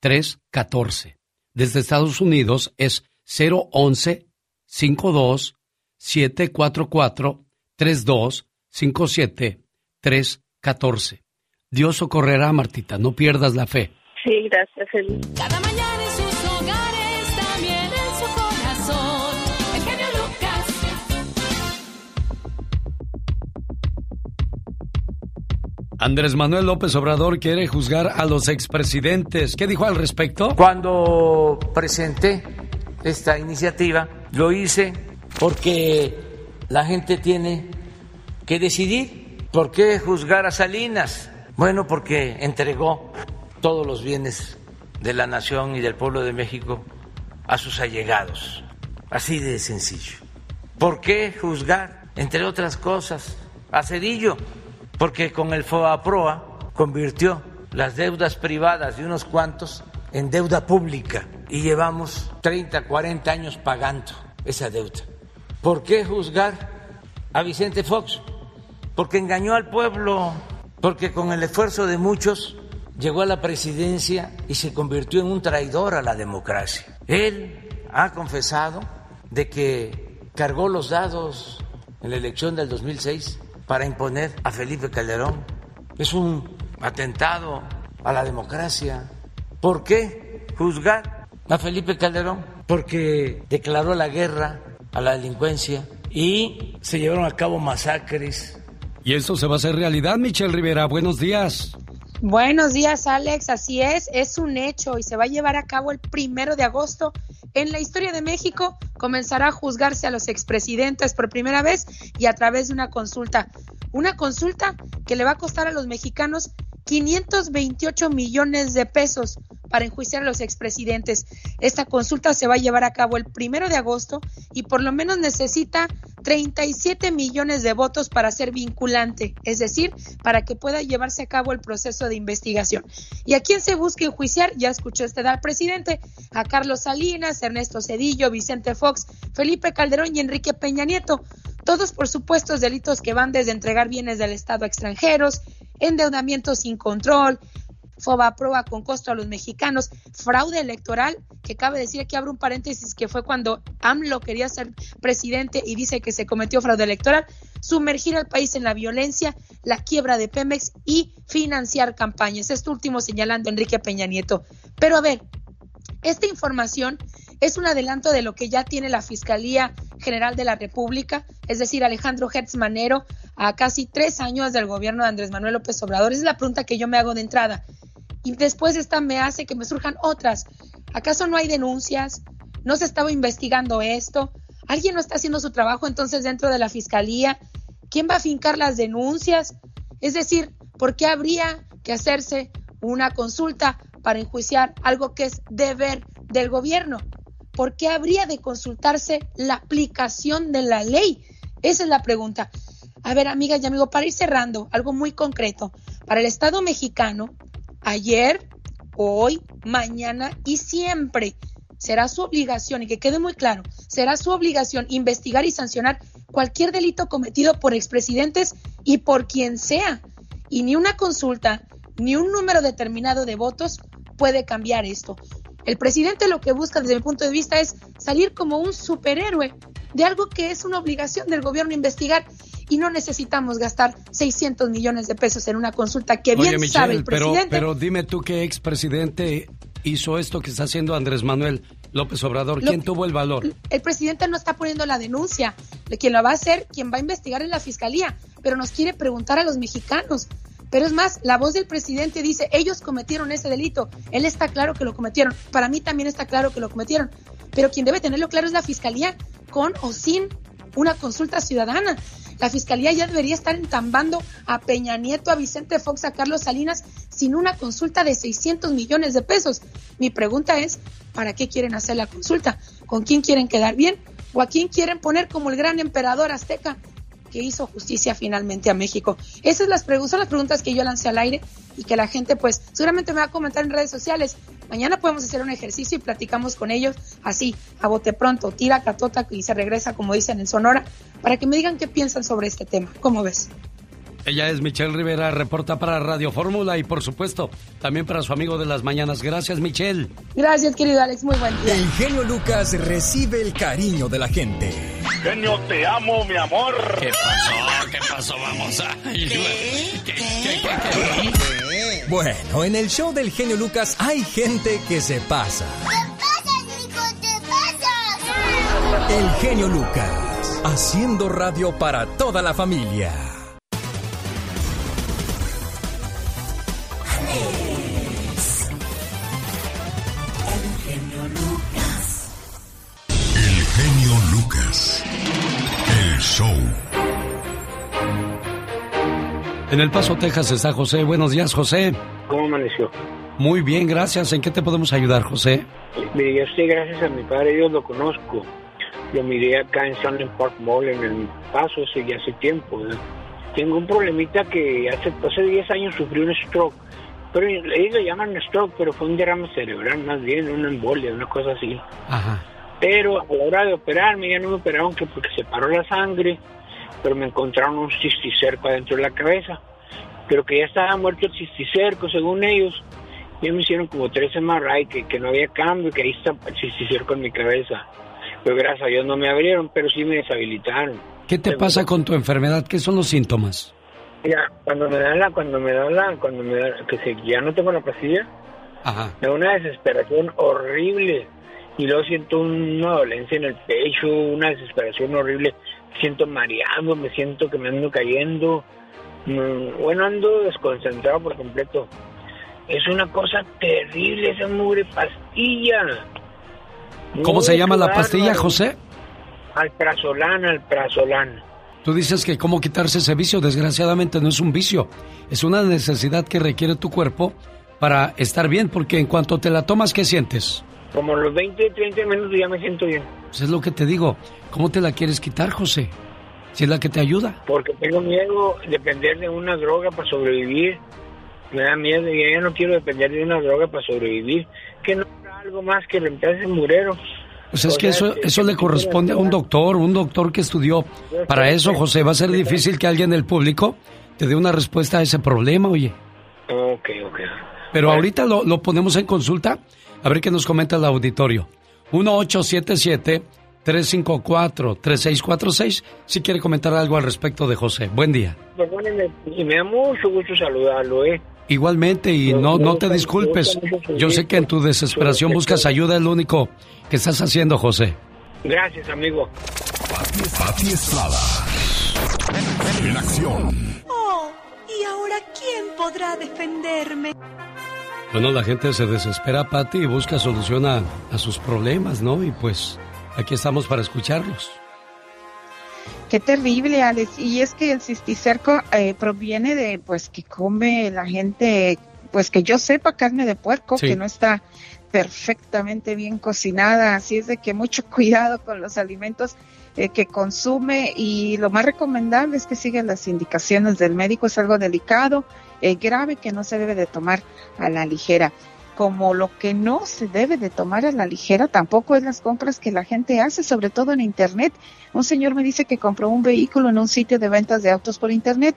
314. Desde Estados Unidos es 011 52 744 3257 314. Dios socorrerá, Martita, no pierdas la fe. Sí, gracias. Cada mañana en sus hogares, también en su corazón. El genio Lucas. Andrés Manuel López Obrador quiere juzgar a los expresidentes. ¿Qué dijo al respecto? Cuando presenté esta iniciativa, lo hice porque la gente tiene que decidir. ¿Por qué juzgar a Salinas? Bueno, porque entregó todos los bienes de la nación y del pueblo de México a sus allegados. Así de sencillo. ¿Por qué juzgar, entre otras cosas, a Cedillo? Porque con el FOAPROA convirtió las deudas privadas de unos cuantos en deuda pública y llevamos 30, 40 años pagando esa deuda. ¿Por qué juzgar a Vicente Fox? Porque engañó al pueblo, porque con el esfuerzo de muchos llegó a la presidencia y se convirtió en un traidor a la democracia. Él ha confesado de que cargó los dados en la elección del 2006 para imponer a Felipe Calderón. Es un atentado a la democracia. ¿Por qué juzgar a Felipe Calderón? Porque declaró la guerra a la delincuencia y se llevaron a cabo masacres. Y esto se va a hacer realidad, Michelle Rivera. Buenos días. Buenos días, Alex. Así es, es un hecho y se va a llevar a cabo el primero de agosto. En la historia de México comenzará a juzgarse a los expresidentes por primera vez y a través de una consulta. Una consulta que le va a costar a los mexicanos 528 millones de pesos para enjuiciar a los expresidentes. Esta consulta se va a llevar a cabo el primero de agosto y por lo menos necesita 37 millones de votos para ser vinculante, es decir, para que pueda llevarse a cabo el proceso de investigación. ¿Y a quién se busca enjuiciar? Ya escuchó usted al presidente, a Carlos Salinas, Ernesto Cedillo, Vicente Fox, Felipe Calderón y Enrique Peña Nieto. Todos por supuestos delitos que van desde entregar bienes del Estado a extranjeros, endeudamiento sin control, foba-proa con costo a los mexicanos, fraude electoral, que cabe decir que abre un paréntesis que fue cuando AMLO quería ser presidente y dice que se cometió fraude electoral, sumergir al país en la violencia, la quiebra de Pemex y financiar campañas. Esto último señalando Enrique Peña Nieto. Pero a ver, esta información es un adelanto de lo que ya tiene la Fiscalía General de la República, es decir, Alejandro Hertz Manero, a casi tres años del gobierno de Andrés Manuel López Obrador. Esa es la pregunta que yo me hago de entrada. Y después esta me hace que me surjan otras. ¿Acaso no hay denuncias? ¿No se estaba investigando esto? ¿Alguien no está haciendo su trabajo entonces dentro de la Fiscalía? ¿Quién va a fincar las denuncias? Es decir, ¿por qué habría que hacerse una consulta para enjuiciar algo que es deber del gobierno? ¿Por qué habría de consultarse la aplicación de la ley? Esa es la pregunta. A ver, amigas y amigos, para ir cerrando, algo muy concreto. Para el Estado mexicano, ayer, hoy, mañana y siempre será su obligación, y que quede muy claro, será su obligación investigar y sancionar cualquier delito cometido por expresidentes y por quien sea. Y ni una consulta, ni un número determinado de votos puede cambiar esto. El presidente lo que busca desde mi punto de vista es salir como un superhéroe de algo que es una obligación del gobierno investigar y no necesitamos gastar 600 millones de pesos en una consulta que bien Oye, sabe el pero, presidente. pero dime tú qué expresidente hizo esto que está haciendo Andrés Manuel López Obrador. ¿Quién tuvo el valor? el presidente no está poniendo la denuncia. Quien la va a hacer, quien va a investigar es la fiscalía, pero nos quiere preguntar a los mexicanos. Pero es más, la voz del presidente dice, ellos cometieron ese delito. Él está claro que lo cometieron. Para mí también está claro que lo cometieron. Pero quien debe tenerlo claro es la fiscalía, con o sin una consulta ciudadana. La fiscalía ya debería estar entambando a Peña Nieto, a Vicente Fox, a Carlos Salinas sin una consulta de 600 millones de pesos. Mi pregunta es, ¿para qué quieren hacer la consulta? ¿Con quién quieren quedar bien? ¿O a quién quieren poner como el gran emperador azteca que hizo justicia finalmente a México? Esas las son las preguntas que yo lancé al aire y que la gente pues seguramente me va a comentar en redes sociales. Mañana podemos hacer un ejercicio y platicamos con ellos así, a bote pronto, tira catota y se regresa como dicen en Sonora, para que me digan qué piensan sobre este tema. ¿Cómo ves? Ella es Michelle Rivera, reporta para Radio Fórmula y por supuesto también para su amigo de las mañanas. Gracias, Michelle. Gracias, querido Alex. Muy buen día. El genio Lucas recibe el cariño de la gente. Genio, te amo, mi amor. ¿Qué pasó? ¿Qué pasó? Vamos a... Bueno, en el show del genio Lucas hay gente que se pasa. El genio Lucas, haciendo radio para toda la familia. Show. En El Paso, Texas está José. Buenos días, José. ¿Cómo amaneció? Muy bien, gracias. ¿En qué te podemos ayudar, José? Mire, yo sé, gracias a mi padre, yo lo conozco. Lo miré acá en Sunland Park Mall, en el paso ese ya hace tiempo. Tengo un problemita que hace, hace 10 años sufrí un stroke. Pero ellos le llaman stroke, pero fue un derrame cerebral, más bien, una embolia, una cosa así. Ajá. Pero a la hora de operarme, ya no me operaron que porque se paró la sangre, pero me encontraron un cisticerco adentro de la cabeza. Pero que ya estaba muerto el cisticerco, según ellos. Ya me hicieron como tres MRI, que, que no había cambio, que ahí está el cisticerco en mi cabeza. Pero gracias a Dios no me abrieron, pero sí me deshabilitaron. ¿Qué te pasa con tu enfermedad? ¿Qué son los síntomas? Mira, cuando me da la, cuando me da la, cuando me da, que ya no tengo la pastilla, Ajá. me da una desesperación horrible. Y luego siento una dolencia en el pecho, una desesperación horrible. Siento mareado, me siento que me ando cayendo. Mm, Bueno, ando desconcentrado por completo. Es una cosa terrible esa mugre pastilla. ¿Cómo se llama la pastilla, José? Alprazolam, alprazolam. Tú dices que cómo quitarse ese vicio. Desgraciadamente no es un vicio. Es una necesidad que requiere tu cuerpo para estar bien, porque en cuanto te la tomas, ¿qué sientes? Como los 20, 30 minutos ya me siento bien. Pues es lo que te digo. ¿Cómo te la quieres quitar, José? Si es la que te ayuda. Porque tengo miedo de depender de una droga para sobrevivir. Me da miedo y ya no quiero depender de una droga para sobrevivir. Que no habrá algo más que reemplace el murero. Pues es O que sea, eso, eso le corresponde a un doctor, un doctor que estudió para eso, José. Va a ser difícil que alguien del público te dé una respuesta a ese problema, oye. Ok, ok. Pero ahorita lo, lo ponemos en consulta, a ver qué nos comenta el auditorio. 1877-354-3646, si quiere comentar algo al respecto de José. Buen día. Perdóneme, y me da mucho gusto saludarlo, ¿eh? Igualmente, y no, no te disculpes. Yo sé que en tu desesperación buscas ayuda, es lo único que estás haciendo, José. Gracias, amigo. Pati Estrada. En acción. Oh, ¿y ahora quién podrá defenderme? Bueno, la gente se desespera, Pati, y busca solución a, a sus problemas, ¿no? Y pues aquí estamos para escucharlos. Qué terrible, Alex. Y es que el cisticerco eh, proviene de, pues, que come la gente, pues, que yo sepa, carne de puerco, Sí. que no está perfectamente bien cocinada. Así es de que mucho cuidado con los alimentos eh, que consume y lo más recomendable es que siga las indicaciones del médico. Es algo delicado, eh, grave, que no se debe de tomar a la ligera como lo que no se debe de tomar a la ligera tampoco es las compras que la gente hace, sobre todo en Internet. Un señor me dice que compró un vehículo en un sitio de ventas de autos por Internet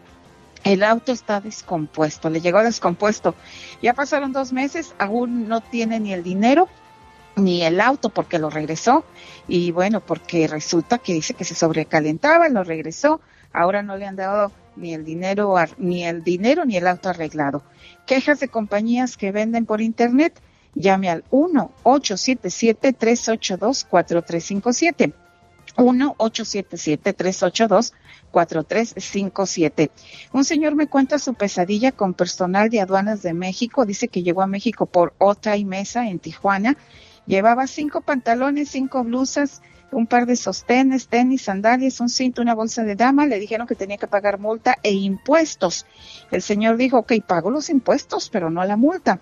el auto está descompuesto, le llegó descompuesto. Ya pasaron dos meses, aún no tiene ni el dinero ni el auto porque lo regresó y bueno, porque resulta que dice que se sobrecalentaba, lo regresó, ahora no le han dado ni el dinero ni el dinero ni el auto arreglado. Quejas de compañías que venden por internet, llame al 1 877 382 4357. 1-877-382-4357. Un señor me cuenta su pesadilla con personal de aduanas de México. Dice que llegó a México por Ota y Mesa en Tijuana. Llevaba cinco pantalones, cinco blusas, un par de sostenes, tenis, sandalias, un cinto, una bolsa de dama. Le dijeron que tenía que pagar multa e impuestos. El señor dijo, ok, pago los impuestos, pero no la multa.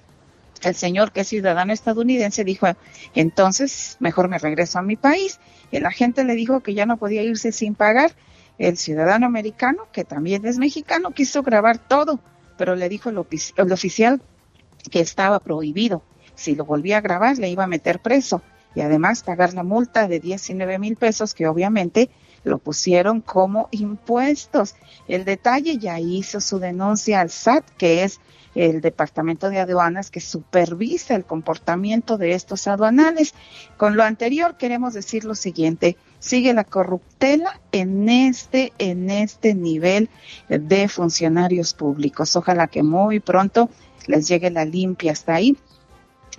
El señor, que es ciudadano estadounidense, dijo, entonces mejor me regreso a mi país. El agente le dijo que ya no podía irse sin pagar. El ciudadano americano, que también es mexicano, quiso grabar todo, pero le dijo el, el oficial que estaba prohibido. Si lo volvía a grabar, le iba a meter preso y además pagar la multa de 19 mil pesos que obviamente lo pusieron como impuestos. El detalle ya hizo su denuncia al SAT, que es el Departamento de Aduanas que supervisa el comportamiento de estos aduanales. Con lo anterior queremos decir lo siguiente, sigue la corruptela en este en este nivel de funcionarios públicos. Ojalá que muy pronto les llegue la limpia hasta ahí.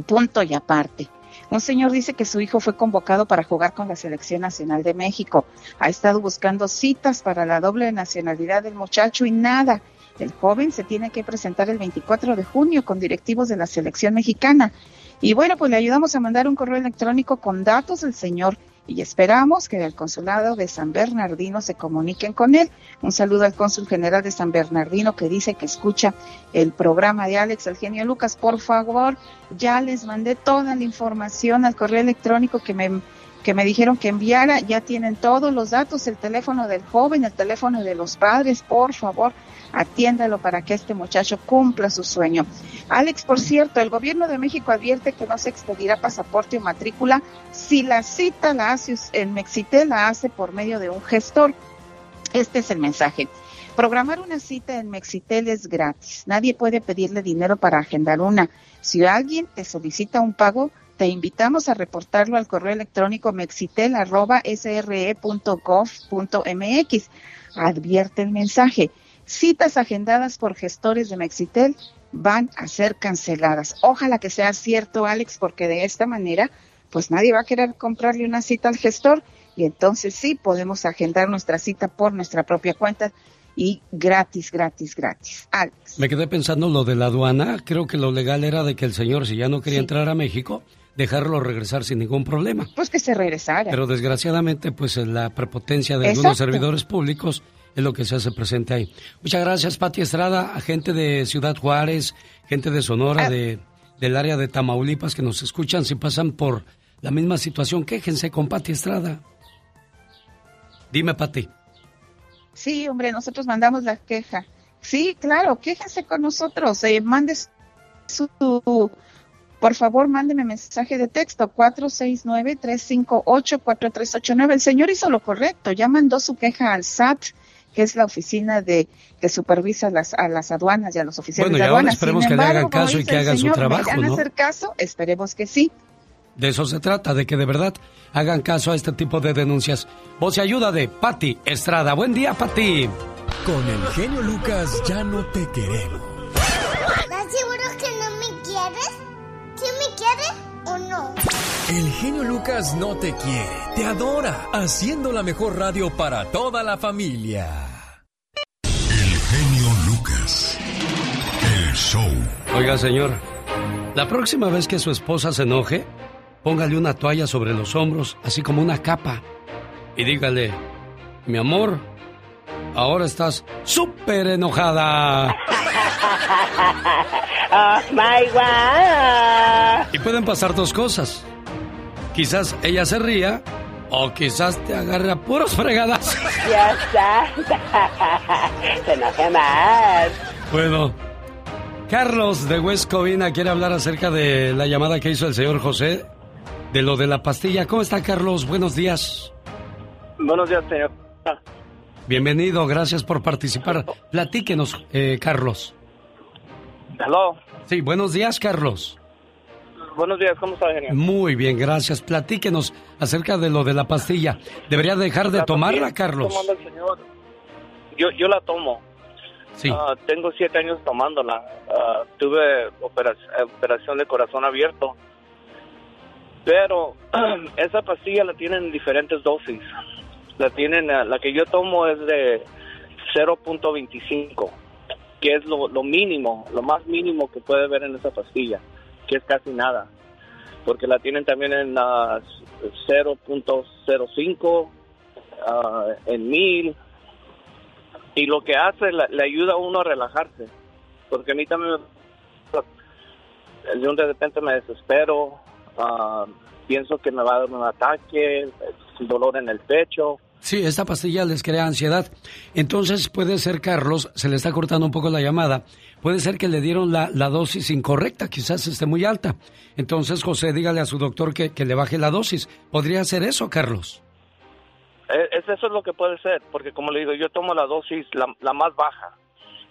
Punto y aparte. Un señor dice que su hijo fue convocado para jugar con la Selección Nacional de México. Ha estado buscando citas para la doble nacionalidad del muchacho y nada. El joven se tiene que presentar el 24 de junio con directivos de la selección mexicana. Y bueno, pues le ayudamos a mandar un correo electrónico con datos del señor y esperamos que del consulado de San Bernardino se comuniquen con él. Un saludo al cónsul general de San Bernardino que dice que escucha el programa de Alex Eugenio Lucas. Por favor, ya les mandé toda la información al correo electrónico que me que me dijeron que enviara, ya tienen todos los datos, el teléfono del joven, el teléfono de los padres, por favor, atiéndalo para que este muchacho cumpla su sueño. Alex, por cierto, el gobierno de México advierte que no se expedirá pasaporte o matrícula si la cita la hace en Mexitel, la hace por medio de un gestor. Este es el mensaje. Programar una cita en Mexitel es gratis. Nadie puede pedirle dinero para agendar una. Si alguien te solicita un pago, te invitamos a reportarlo al correo electrónico mexitel.sre.gov.mx. Advierte el mensaje. Citas agendadas por gestores de Mexitel van a ser canceladas. Ojalá que sea cierto, Alex, porque de esta manera, pues nadie va a querer comprarle una cita al gestor y entonces sí podemos agendar nuestra cita por nuestra propia cuenta y gratis, gratis, gratis. Alex. Me quedé pensando lo de la aduana. Creo que lo legal era de que el señor, si ya no quería entrar a México, dejarlo regresar sin ningún problema. Pues que se regresara. Pero desgraciadamente, pues la prepotencia de algunos servidores públicos es lo que se hace presente ahí. Muchas gracias, Pati Estrada, gente de Ciudad Juárez, gente de Sonora, ah. de, del área de Tamaulipas que nos escuchan, si pasan por la misma situación, quéjense con Pati Estrada. Dime, Pati. Sí, hombre, nosotros mandamos la queja. Sí, claro, quéjense con nosotros, eh, mandes su por favor, mándeme mensaje de texto 469-358-4389. El señor hizo lo correcto, ya mandó su queja al SAT, que es la oficina de que supervisa las, a las aduanas y a los oficiales de aduanas. esperemos que le hagan caso y que hagan su trabajo. ¿Me van a hacer caso? Esperemos que sí. De eso se trata, de que de verdad hagan caso a este tipo de denuncias. Voz y ayuda de Patti Estrada. Buen día, Patti. Con el genio Lucas ya no te queremos. El genio Lucas no te quiere, te adora, haciendo la mejor radio para toda la familia. El genio Lucas. El show. Oiga, señor, la próxima vez que su esposa se enoje, póngale una toalla sobre los hombros, así como una capa, y dígale, mi amor, ahora estás súper enojada. oh my God. Y pueden pasar dos cosas. Quizás ella se ría o quizás te agarre a puros fregadas. Ya está. Se enoje más. Bueno, Carlos de West Covina quiere hablar acerca de la llamada que hizo el señor José, de lo de la pastilla. ¿Cómo está, Carlos? Buenos días. Buenos días, señor. Bienvenido, gracias por participar. Platíquenos, eh, Carlos. Hello. Sí, buenos días, Carlos. Buenos días, ¿cómo está, genio? Muy bien, gracias. Platíquenos acerca de lo de la pastilla. ¿Debería dejar de La tomarla, Carlos? el señor, Yo, yo la tomo. Sí. Ah, tengo siete años tomándola. Ah, tuve opera- operación de corazón abierto. Pero esa pastilla la tienen en diferentes dosis. La tienen, ah, la que yo tomo es de 0.25, que es lo, lo mínimo, lo más mínimo que puede ver en esa pastilla, que es casi nada. Porque la tienen también en ah, 0.05, ah, en 1000, y lo que hace la- le ayuda a uno a relajarse porque a mí también yo de repente me desespero ah, pienso que me va a dar un ataque dolor en el pecho Sí, esta pastilla les crea ansiedad. Entonces puede ser, Carlos, se le está cortando un poco la llamada, puede ser que le dieron la, la dosis incorrecta, quizás esté muy alta. Entonces, José, dígale a su doctor que, que le baje la dosis. ¿Podría ser eso, Carlos? Eh, es eso es lo que puede ser porque como le digo yo tomo la dosis la, la más baja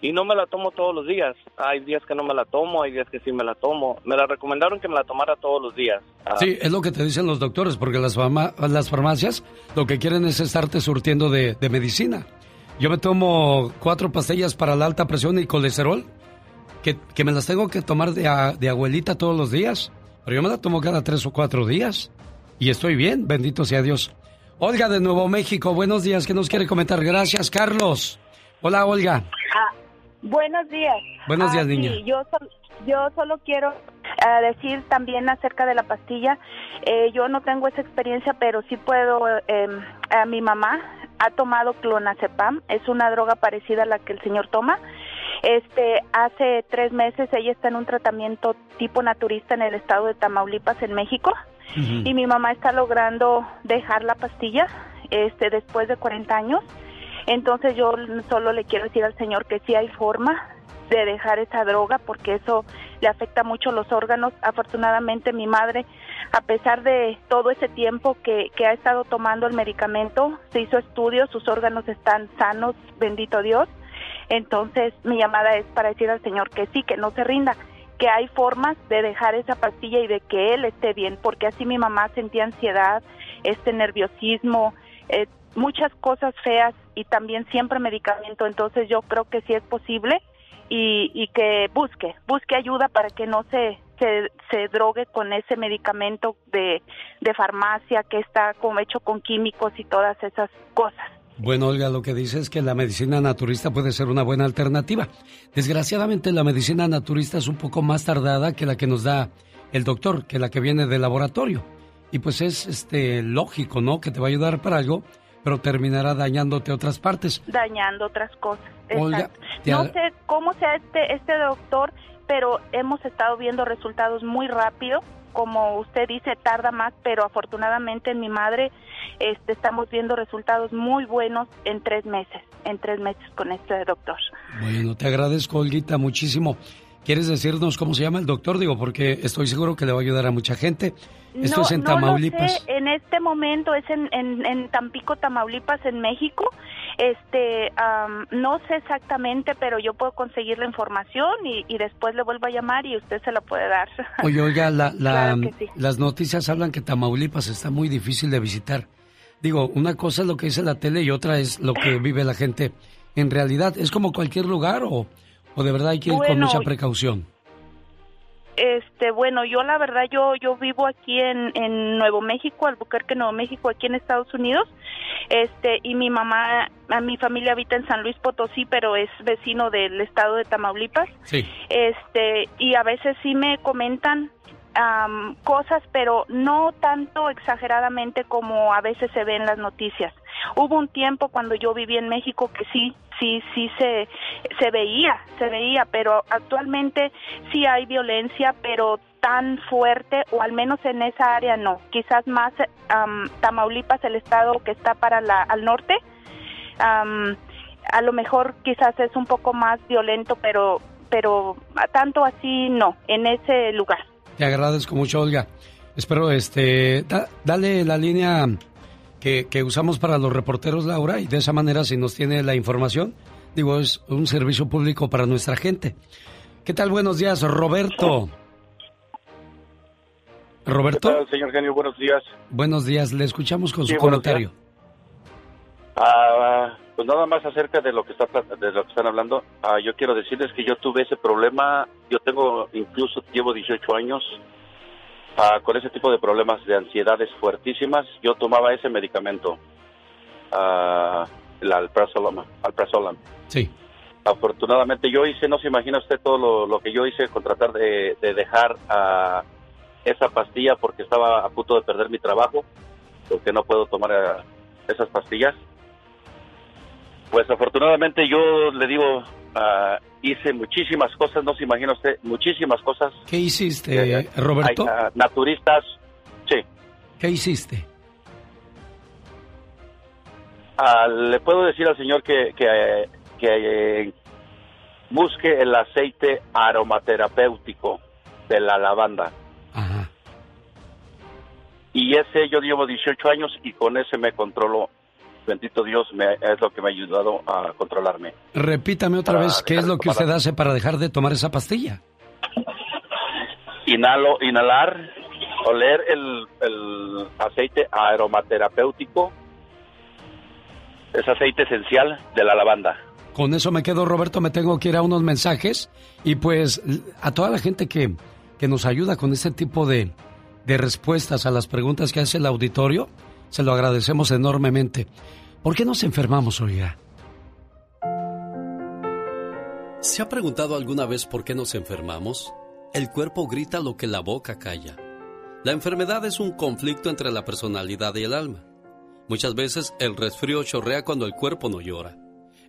y no me la tomo todos los días hay días que no me la tomo hay días que sí me la tomo me la recomendaron que me la tomara todos los días Ah, Sí, es lo que te dicen los doctores, porque las, fama- las farmacias lo que quieren es estarte surtiendo de, de medicina. Yo me tomo cuatro pastillas para la alta presión y colesterol, que, que me las tengo que tomar de, a- de abuelita todos los días, pero yo me la tomo cada tres o cuatro días y estoy bien, bendito sea Dios. Olga de Nuevo México, buenos días, ¿qué nos quiere comentar? Gracias, Carlos. Hola, Olga. Ah, buenos días. Buenos días, Ah, niña. sí, yo, sol- yo solo quiero ah, decir también acerca de la pastilla. Eh, yo no tengo esa experiencia, pero sí puedo. eh, a mi mamá ha tomado clonazepam. Es una droga parecida a la que el señor toma. Este, hace tres meses ella está en un tratamiento tipo naturista en el estado de Tamaulipas, en México y mi mamá está logrando dejar la pastilla este después de 40 años. Entonces yo solo le quiero decir al señor que sí hay forma de dejar esa droga porque eso le afecta mucho los órganos. Afortunadamente mi madre, a pesar de todo ese tiempo que, que ha estado tomando el medicamento, se hizo estudios, sus órganos están sanos, bendito Dios. Entonces mi llamada es para decir al señor que sí, que no se rinda que hay formas de dejar esa pastilla y de que él esté bien, porque así mi mamá sentía ansiedad, este nerviosismo, eh, muchas cosas feas y también siempre medicamento, entonces yo creo que sí es posible y, y que busque, busque ayuda para que no se, se, se drogue con ese medicamento de, de farmacia que está como hecho con químicos y todas esas cosas. Bueno, Olga, lo que dice es que la medicina naturista puede ser una buena alternativa. Desgraciadamente, la medicina naturista es un poco más tardada que la que nos da el doctor, que la que viene del laboratorio. Y pues es este lógico, ¿no? Que te va a ayudar para algo, pero terminará dañándote otras partes. dañando otras cosas. Olga, No sé cómo sea este, este doctor, pero hemos estado viendo resultados muy rápido. Como usted dice, tarda más, pero afortunadamente en mi madre este, estamos viendo resultados muy buenos en tres meses, en tres meses con este doctor. Bueno, te agradezco, Olguita, muchísimo. ¿Quieres decirnos cómo se llama el doctor? Digo, porque estoy seguro que le va a ayudar a mucha gente. Esto no, es en no lo Tamaulipas. sé, en este momento es en, en, en Tampico, Tamaulipas, en México. Este, no sé exactamente, pero yo puedo conseguir la información y, y después le vuelvo a llamar y usted se la puede dar. Oye, oiga, la, la- Claro que sí. las noticias hablan que Tamaulipas está muy difícil de visitar. Digo, una cosa es lo que dice la tele y otra es lo que vive la gente en realidad. ¿Es como cualquier lugar o, o de verdad hay que ir con mucha precaución? Este, bueno, yo la verdad yo yo vivo aquí en, en Nuevo México, Albuquerque, Nuevo México, aquí en Estados Unidos. Este, y mi mamá, a mi familia habita en San Luis Potosí, pero es vecino del estado de Tamaulipas. Sí. Este, y a veces sí me comentan am, cosas, pero no tanto exageradamente como a veces se ve en las noticias. Hubo un tiempo cuando yo viví en México que sí, sí, sí se, se veía, se veía, pero actualmente sí hay violencia, pero tan fuerte, o al menos en esa área no. Quizás más am, Tamaulipas, el estado que está para la, al norte, am, a lo mejor quizás es un poco más violento, pero, pero tanto así no, en ese lugar. Te agradezco mucho, Olga. Espero, este, da- dale la línea que, que usamos para los reporteros, Laura, y de esa manera si nos tiene la información, digo, es un servicio público para nuestra gente. ¿Qué tal? Buenos días, Roberto. Roberto. ¿Qué tal, señor Genio? Buenos días. Buenos días, le escuchamos con Sí, su comentario. Ah, pues nada más acerca de lo que está de lo que están hablando. Ah, yo quiero decirles que yo tuve ese problema. Yo tengo incluso llevo 18 años ah, con ese tipo de problemas de ansiedades fuertísimas. Yo tomaba ese medicamento, ah, el alprazolam, alprazolam. Sí. Afortunadamente yo hice, no se imagina usted todo lo, lo que yo hice con tratar de, de dejar ah, esa pastilla porque estaba a punto de perder mi trabajo, porque no puedo tomar esas pastillas. Pues afortunadamente yo le digo, ah, hice muchísimas cosas, no se imagina usted, muchísimas cosas. ¿Qué hiciste, Hay, Roberto? ah, naturistas, sí. ¿Qué hiciste? Ah, le puedo decir al señor que, que, que, eh, busque el aceite aromaterapéutico de la lavanda. Y ese yo llevo 18 años y con ese me controlo. Bendito Dios, me, es lo que me ha ayudado a controlarme. Repítame otra vez, ¿qué es lo que usted hace para dejar de tomar esa pastilla? Inhalo, inhalar, oler el, el aceite aromaterapéutico. Es aceite esencial de la lavanda. Con eso me quedo, Roberto, me tengo que ir a unos mensajes y pues a toda la gente que, que nos ayuda con este tipo de, de respuestas a las preguntas que hace el auditorio, se lo agradecemos enormemente. ¿Por qué nos enfermamos, oiga? ¿Se ha preguntado alguna vez por qué nos enfermamos? El cuerpo grita lo que la boca calla. La enfermedad es un conflicto entre la personalidad y el alma. Muchas veces el resfrío chorrea cuando el cuerpo no llora.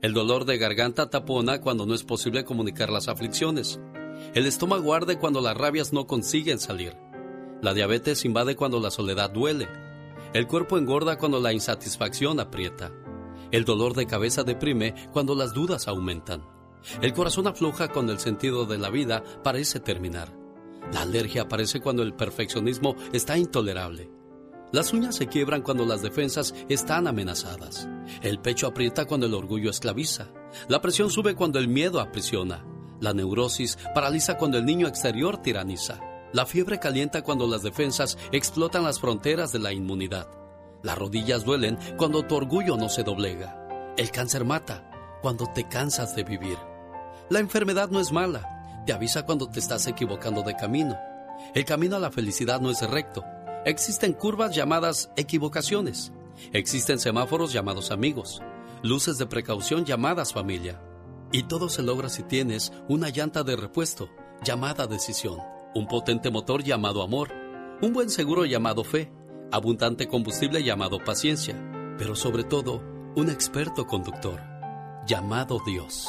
El dolor de garganta tapona cuando no es posible comunicar las aflicciones. El estómago arde cuando las rabias no consiguen salir. La diabetes invade cuando la soledad duele. El cuerpo engorda cuando la insatisfacción aprieta. El dolor de cabeza deprime cuando las dudas aumentan. El corazón afloja cuando el sentido de la vida parece terminar. La alergia aparece cuando el perfeccionismo está intolerable. Las uñas se quiebran cuando las defensas están amenazadas. El pecho aprieta cuando el orgullo esclaviza. La presión sube cuando el miedo aprisiona. La neurosis paraliza cuando el niño exterior tiraniza. La fiebre calienta cuando las defensas explotan las fronteras de la inmunidad. Las rodillas duelen cuando tu orgullo no se doblega. El cáncer mata cuando te cansas de vivir. La enfermedad no es mala, te avisa cuando te estás equivocando de camino. El camino a la felicidad no es recto. Existen curvas llamadas equivocaciones. Existen semáforos llamados amigos. Luces de precaución llamadas familia. Y todo se logra si tienes una llanta de repuesto llamada decisión. Un potente motor llamado amor. Un buen seguro llamado fe. Abundante combustible llamado paciencia. Pero sobre todo, un experto conductor llamado Dios.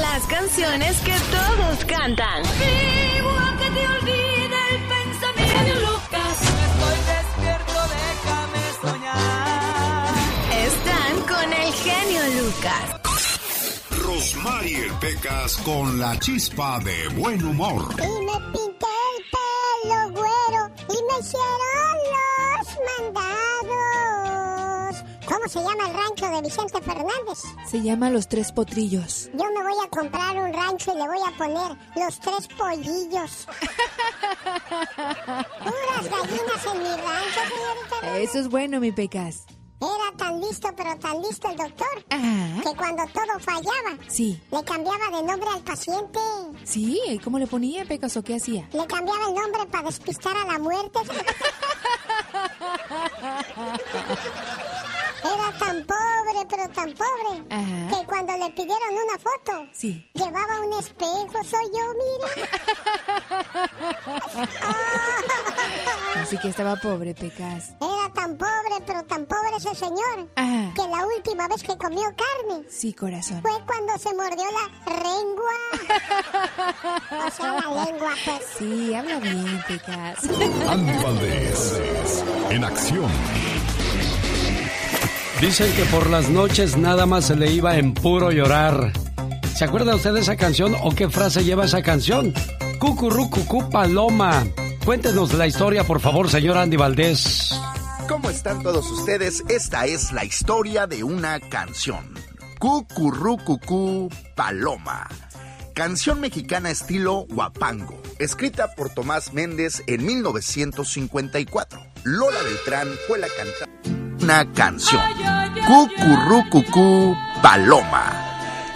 Las canciones que todos cantan. Rosmarie Pecas con la chispa de buen humor. Y me pinté el pelo güero y me hicieron los mandados. ¿Cómo se llama el rancho de Vicente Fernández? Se llama Los Tres Potrillos. Yo me voy a comprar un rancho y le voy a poner los tres pollillos. Puras gallinas en mi rancho, señorita. Eso es bueno, mi Pecas. Era tan listo, pero tan listo el doctor, Ajá. que cuando todo fallaba, Sí. le cambiaba de nombre al paciente. Sí, ¿y cómo le ponía, Pecas, o qué hacía? Le cambiaba el nombre para despistar a la muerte. Era tan pobre, pero tan pobre, Ajá. que cuando le pidieron una foto, Sí. llevaba un espejo, soy yo, mire. Así que estaba pobre, Pecas. Era tan pobre, pero tan pobre ese señor, Ajá. que la última vez que comió carne Sí, corazón. fue cuando se mordió la lengua. O sea, la lengua, pues. Sí, habla bien, Pecas. Andy Valdés, en acción. Dicen que por las noches nada más se le iba en puro llorar. ¿Se acuerda usted de esa canción o qué frase lleva esa canción? Cucurrucucú Paloma. Cuéntenos la historia, por favor, señor Andy Valdés. ¿Cómo están todos ustedes? Esta es la historia de una canción. Cucurrucucú Paloma. Canción mexicana estilo guapango, escrita por Tomás Méndez en 1954. Lola Beltrán fue la cantante. Una canción. Cucurrucucú Paloma.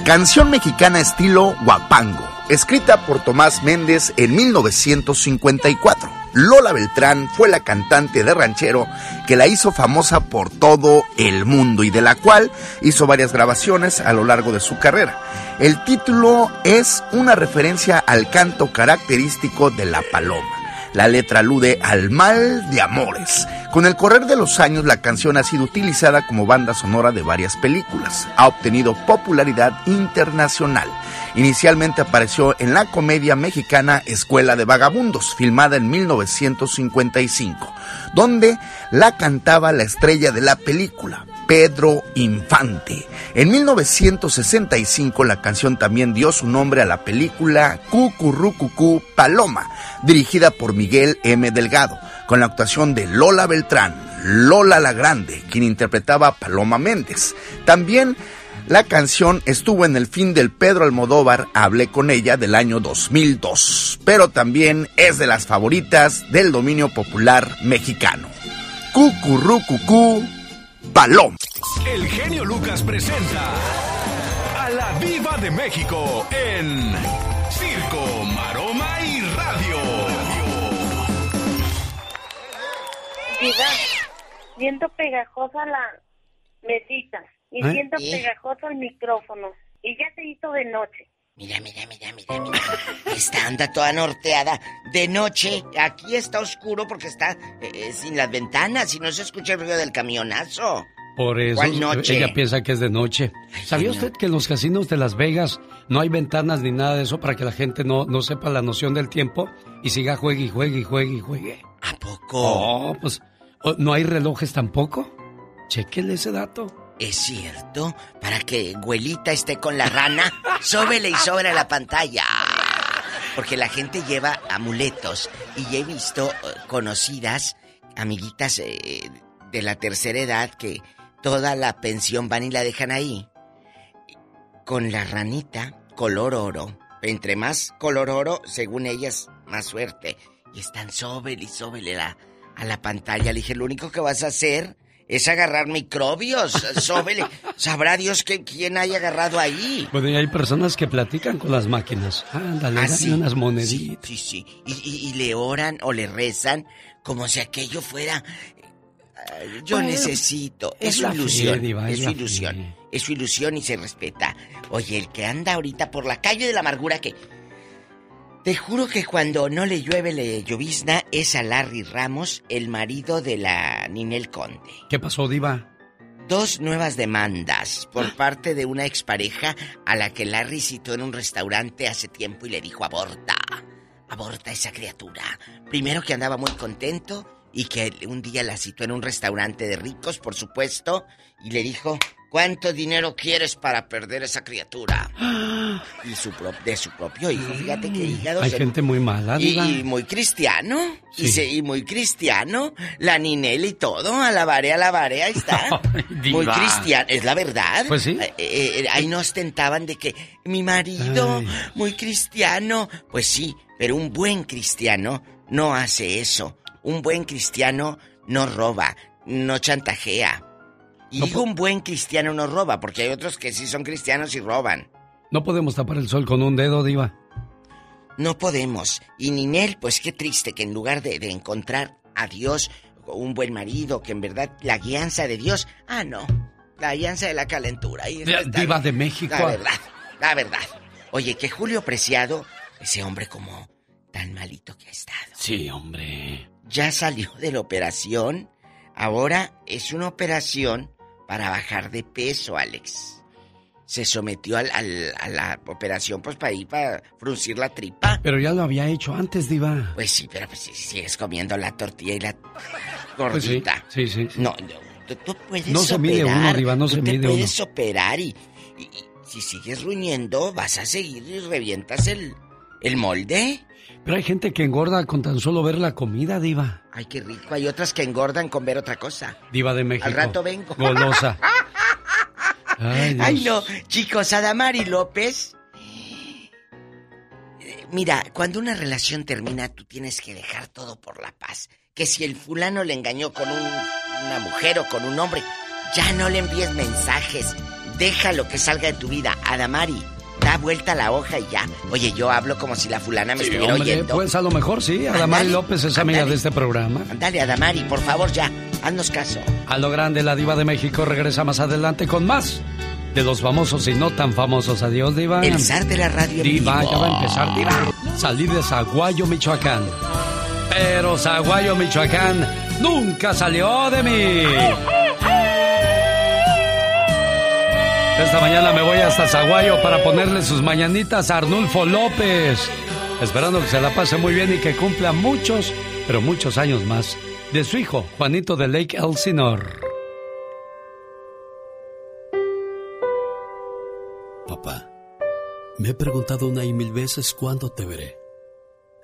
Canción mexicana estilo guapango, escrita por Tomás Méndez en 1954. Lola Beltrán fue la cantante de ranchero que la hizo famosa por todo el mundo y de la cual hizo varias grabaciones a lo largo de su carrera. El título es una referencia al canto característico de la paloma. La letra alude al mal de amores. Con el correr de los años, la canción ha sido utilizada como banda sonora de varias películas. Ha obtenido popularidad internacional. Inicialmente apareció en la comedia mexicana Escuela de Vagabundos, filmada en 1955, donde la cantaba la estrella de la película, Pedro Infante. En 1965 la canción también dio su nombre a la película Cucurrucucú Paloma, dirigida por Miguel M. Delgado, con la actuación de Lola Beltrán, Lola la Grande, quien interpretaba a Paloma Méndez. También la canción estuvo en el fin del Pedro Almodóvar Hablé con ella del año 2002, pero también es de las favoritas del dominio popular mexicano. Cucurrucucú Paloma. El genio Lucas presenta a la Viva de México en Circo, Maroma y Radio. Diva, siento pegajosa la mesita y ¿Eh? siento pegajoso el micrófono. Y ya se hizo de noche. Mira, mira, mira, mira, mira. Esta anda toda norteada. De noche, aquí está oscuro porque está eh, sin las ventanas y no se escucha el ruido del camionazo. Por eso ¿Cuál noche? ella piensa que es de noche. ¿Sabía usted que en los casinos de Las Vegas no hay ventanas ni nada de eso para que la gente no, no sepa la noción del tiempo y siga juegue y juegue y juegue y juegue? ¿A poco? Oh, pues oh, no hay relojes tampoco. Chequele ese dato. Es cierto, para que Güelita esté con la rana, sóbele y sobre la pantalla. Porque la gente lleva amuletos y he visto eh, conocidas, amiguitas eh, de la tercera edad que toda la pensión van y la dejan ahí. Con la ranita color oro. Entre más color oro, según ellas, más suerte. Y están sóbele y sóbele a la pantalla. Le dije, lo único que vas a hacer es agarrar microbios. Sóbele. Sabrá Dios que quién haya agarrado ahí. Bueno, y hay personas que platican con las máquinas. Ándale, Ah, sí. unas moneditas. Sí, sí. Y, y- y le oran o le rezan como si aquello fuera. eh, Yo Bueno, necesito. es Es su fe, ilusión. Diva, es es su ilusión. Es su ilusión y se respeta. Oye, el que anda ahorita por la calle de la amargura que. Te juro que cuando no le llueve le llovizna es a Larry Ramos, el marido de la Ninel Conde. ¿Qué pasó, Diva? Dos nuevas demandas por parte de una expareja a la que Larry citó en un restaurante hace tiempo y le dijo aborta, aborta esa criatura. Primero que andaba muy contento y que un día la citó en un restaurante de ricos, por supuesto, y le dijo, ¿cuánto dinero quieres para perder esa criatura? Y su pro- de su propio hijo, fíjate que hígado Hay se- gente muy mala, y, y muy cristiano. Y, Sí. se- y muy cristiano. La Ninel y todo. Alabaré, alabaré. Ahí está. Muy cristiano. Es la verdad. Pues sí. Eh, eh, ahí no ostentaban de que mi marido, Ay. muy cristiano. Pues sí, pero un buen cristiano no hace eso. Un buen cristiano no roba, no chantajea. Y No digo un buen cristiano no roba, porque hay otros que sí son cristianos y roban. No podemos tapar el sol con un dedo, Diva. No podemos. Y Ninel, pues qué triste que en lugar de, de encontrar a Dios, un buen marido, que en verdad la guianza de Dios. Ah, no. La guianza de la calentura. Diva de México. La verdad, la verdad. Oye, que Julio Preciado, ese hombre como tan malito que ha estado. Sí, hombre. Ya salió de la operación. Ahora es una operación para bajar de peso, Alex. Se sometió al- al- a la operación, pues para ir para fruncir la tripa. Pero ya lo había hecho antes, Diva. Pues sí, pero pues si sigues comiendo la tortilla y la Pues sí, gordita. sí, sí. No, no, Tú, tú puedes No se mide operar, uno, Diva, no tú se te mide puedes operar y, y- y si sigues ruñendo, vas a seguir y revientas el, el molde. Pero hay gente que engorda con tan solo ver la comida, Diva. Ay, qué rico. Hay otras que engordan con ver otra cosa. Diva de México. Al rato vengo. Golosa. Ay, Dios. Ay, no. Chicos, Adamari López. Mira, cuando una relación termina, tú tienes que dejar todo por la paz. Que si el fulano le engañó con un- una mujer o con un hombre, ya no le envíes mensajes. Déjalo que salga de tu vida. Adamari, da vuelta la hoja y ya. Oye, yo hablo como si la fulana me Sí, estuviera hombre, oyendo. pues a lo mejor sí. Adamari López es amiga de este programa. Dale, Adamari, por favor, ya. Haznos caso. A lo grande, la Diva de México regresa más adelante con más de los famosos y no tan famosos. Adiós, Diva. El zar de la radio Diva, vivo. ya va a empezar, Diva. Salí de Zaguayo, Michoacán. Pero Zaguayo, Michoacán nunca salió de mí. Esta mañana me voy hasta Zaguayo para ponerle sus mañanitas a Arnulfo López. Esperando que se la pase muy bien y que cumpla muchos, pero muchos años más de su hijo, Juanito de Lake Elsinore. Papá, me he preguntado una y mil veces cuándo te veré.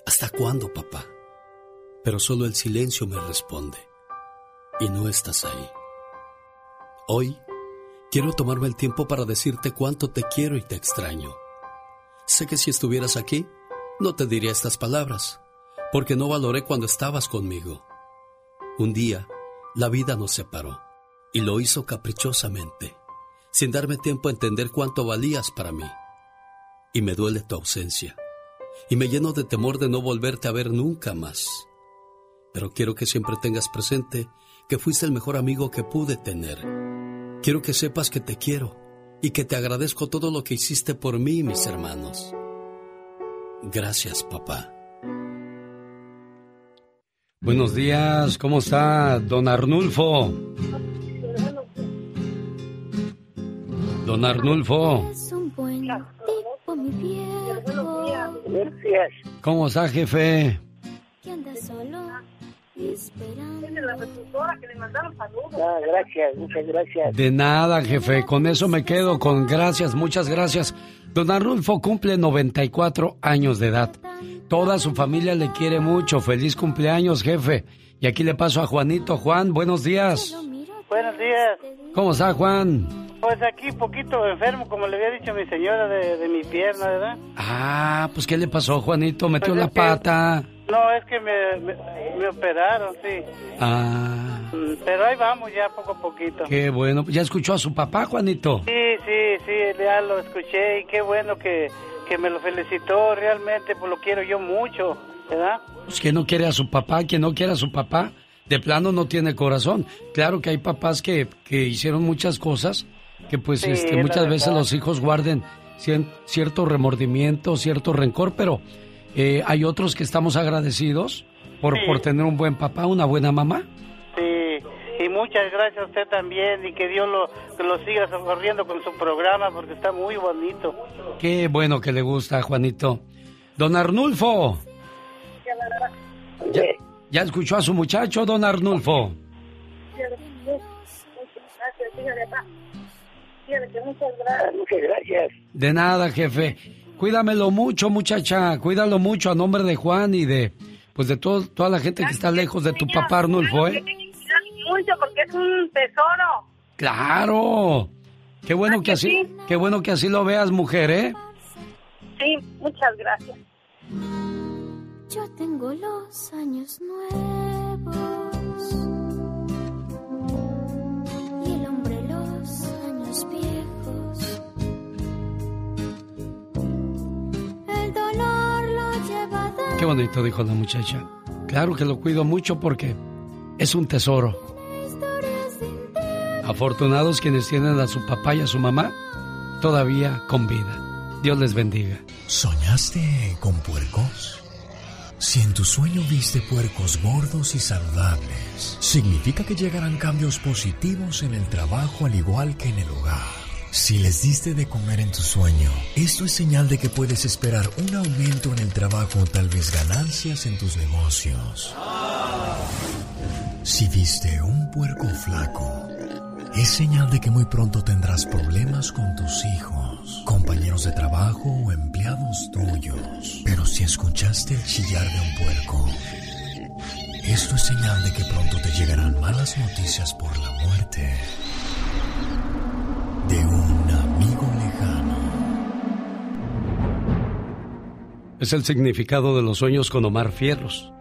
¿Hasta cuándo, papá? Pero solo el silencio me responde. Y no estás ahí. Hoy quiero tomarme el tiempo para decirte cuánto te quiero y te extraño. Sé que si estuvieras aquí, no te diría estas palabras, porque no valoré cuando estabas conmigo. Un día, la vida nos separó, y lo hizo caprichosamente, sin darme tiempo a entender cuánto valías para mí. Y me duele tu ausencia, y me lleno de temor de no volverte a ver nunca más. Pero quiero que siempre tengas presente que fuiste el mejor amigo que pude tener. Quiero que sepas que te quiero y que te agradezco todo lo que hiciste por mí y mis hermanos. Gracias, papá. Buenos días, ¿cómo está don Arnulfo? Don Arnulfo, Es un buen tipo, mi viejo. Gracias. ¿cómo está, jefe? Que anda solo esperando. Ah, gracias, muchas gracias. De nada, jefe, con eso me quedo, con gracias, muchas gracias. Don Arnulfo cumple 94 años de edad. Toda su familia le quiere mucho. Feliz cumpleaños, jefe. Y aquí le paso a Juanito. Juan, buenos días. Buenos días. ¿Cómo está, Juan? Pues aquí poquito enfermo, como le había dicho mi señora de, de mi pierna, ¿verdad? Ah, pues ¿qué le pasó, Juanito? ¿Metió Pues la que- pata? No, es que me, me, me operaron, sí. Ah, Mm, Pero ahí vamos ya poco a poquito. qué bueno. ¿Ya escuchó a su papá, Juanito? Sí, sí, sí, ya lo escuché y qué bueno que, que me lo felicitó realmente, pues lo quiero yo mucho, ¿verdad? Pues que no quiere a su papá, quien no quiere a su papá, de plano no tiene corazón. Claro que hay papás que, que hicieron muchas cosas, que pues Sí, este, muchas veces los hijos guarden cien- cierto remordimiento, cierto rencor, pero eh, hay otros que estamos agradecidos por, Sí. por tener un buen papá, una buena mamá. Sí, y muchas gracias a usted también y que Dios lo, que lo siga socorriendo con su programa porque está muy bonito. Qué bueno que le gusta, Juanito. Don Arnulfo. ¿Ya, ya escuchó a su muchacho, don Arnulfo? Muchas gracias. De nada, jefe. Cuídamelo mucho, muchacha. Cuídalo mucho a nombre de Juan y de pues de todo, toda la gente que está lejos de tu papá Arnulfo, ¿eh? Mucho porque es un tesoro. Claro. Qué bueno que así, qué bueno que así lo veas, mujer, ¿eh? Sí, muchas gracias. Yo tengo los años nuevos los años viejos. El dolor lo lleva de Qué bonito dijo la muchacha. Claro que lo cuido mucho porque es un tesoro. Afortunados quienes tienen a su papá y a su mamá todavía con vida. Dios les bendiga. ¿Soñaste con puercos? Si en tu sueño viste puercos gordos y saludables, significa que llegarán cambios positivos en el trabajo al igual que en el hogar. Si les diste de comer en tu sueño, esto es señal de que puedes esperar un aumento en el trabajo o tal vez ganancias en tus negocios. Si viste un puerco flaco, es señal de que muy pronto tendrás problemas con tus hijos, compañeros de trabajo o empleados tuyos. Pero si escuchaste el chillar de un puerco, esto es señal de que pronto te llegarán malas noticias por la muerte de un amigo lejano. Es el significado de los sueños con Omar Fierros.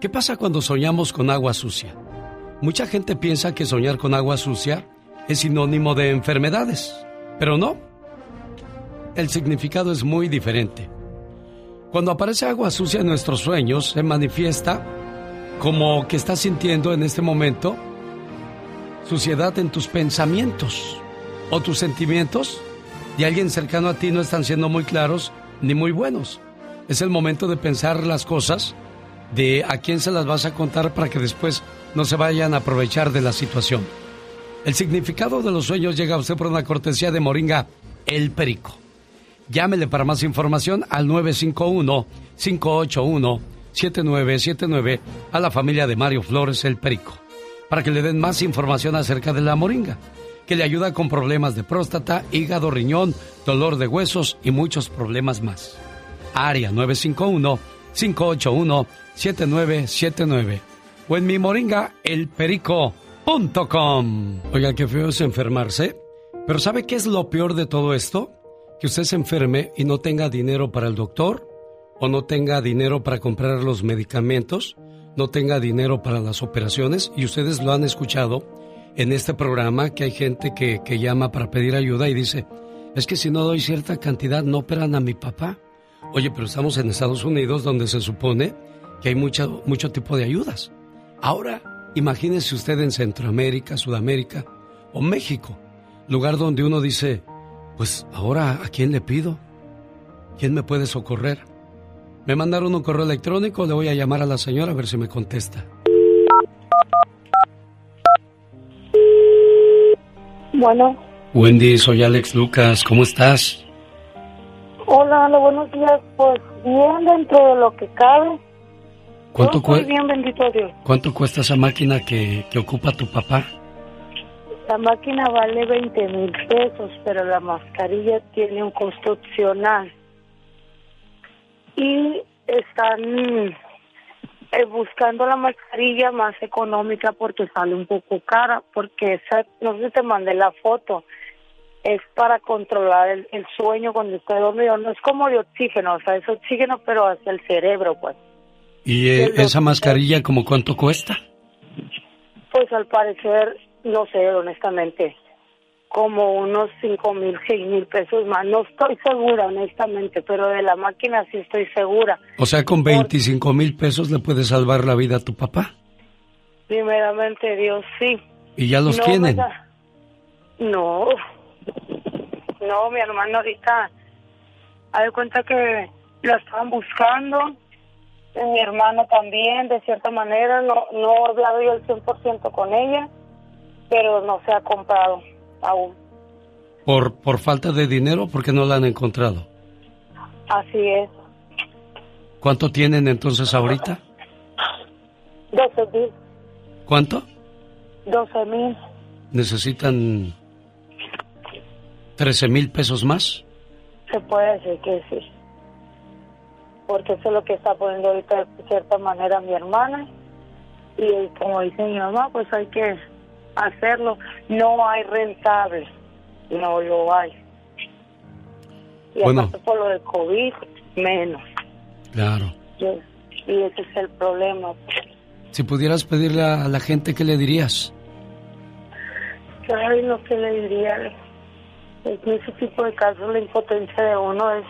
¿Qué pasa cuando soñamos con agua sucia? Mucha gente piensa que soñar con agua sucia es sinónimo de enfermedades, pero no. El significado es muy diferente. Cuando aparece agua sucia en nuestros sueños, se manifiesta como que estás sintiendo en este momento suciedad en tus pensamientos o tus sentimientos de alguien cercano a ti no están siendo muy claros ni muy buenos. Es el momento de pensar las cosas, de a quién se las vas a contar para que después no se vayan a aprovechar de la situación. El significado de los sueños llega a usted por una cortesía de Moringa El Perico. Llámele para más información al 951-581-7979 a la familia de Mario Flores El Perico, para que le den más información acerca de la Moringa, que le ayuda con problemas de próstata, hígado, riñón, dolor de huesos y muchos problemas más. Área 951-581-7979 o en mi moringa elperico.com. Oiga, qué feo es enfermarse. Pero ¿sabe qué es lo peor de todo esto? Que usted se enferme y no tenga dinero para el doctor, o no tenga dinero para comprar los medicamentos, no tenga dinero para las operaciones, y ustedes lo han escuchado en este programa que hay gente que, que llama para pedir ayuda y dice, es que si no doy cierta cantidad no operan a mi papá. Oye, pero estamos en Estados Unidos donde se supone que hay mucho, mucho tipo de ayudas. Ahora, imagínese usted en Centroamérica, Sudamérica o México, lugar donde uno dice, pues ahora, ¿a quién le pido? ¿Quién me puede socorrer? Me mandaron un correo electrónico, le voy a llamar a la señora a ver si me contesta. Bueno, Wendy, soy Alex Lucas, ¿cómo estás? hola, hola, buenos días. Pues bien, dentro de lo que cabe. ¿Cuánto, Yo estoy cue- bien, bendito Dios. ¿Cuánto cuesta esa máquina que, que ocupa tu papá? La máquina vale 20 mil pesos, pero la mascarilla tiene un costo opcional. Y están eh, buscando la mascarilla más económica porque sale un poco cara, porque esa, no sé si te mandé la foto, es para controlar el, el sueño cuando está dormido. No es como de oxígeno, o sea, es oxígeno, pero hacia el cerebro, pues. ¿Y eh, esa mascarilla como cuánto cuesta? Pues al parecer, no sé, honestamente, como unos cinco mil, seis mil pesos más. No estoy segura, honestamente, pero de la máquina sí estoy segura. O sea, con 25 mil pesos le puedes salvar la vida a tu papá. Primeramente, Dios sí. Y ya los No, tienen. No, no, mi hermano ahorita, haz de cuenta que la estaban buscando, y mi hermano también, de cierta manera, no, no he hablado yo al 100% con ella, pero no se ha comprado aún. ¿Por, por falta de dinero porque no la han encontrado? Así es, ¿Cuánto tienen entonces ahorita? 12 mil, ¿Cuánto? 12 mil, ¿Necesitan 13 mil pesos más? se puede decir que sí. Porque eso es lo que está poniendo ahorita de cierta manera mi hermana. Y como dice mi mamá, pues hay que hacerlo. No hay rentable, no lo hay. Y Bueno. aparte por lo del COVID, menos. Claro. Y, y ese es el problema. Si pudieras pedirle a la gente, ¿qué le dirías? Ay, lo que le diría, en ese tipo de casos la impotencia de uno es...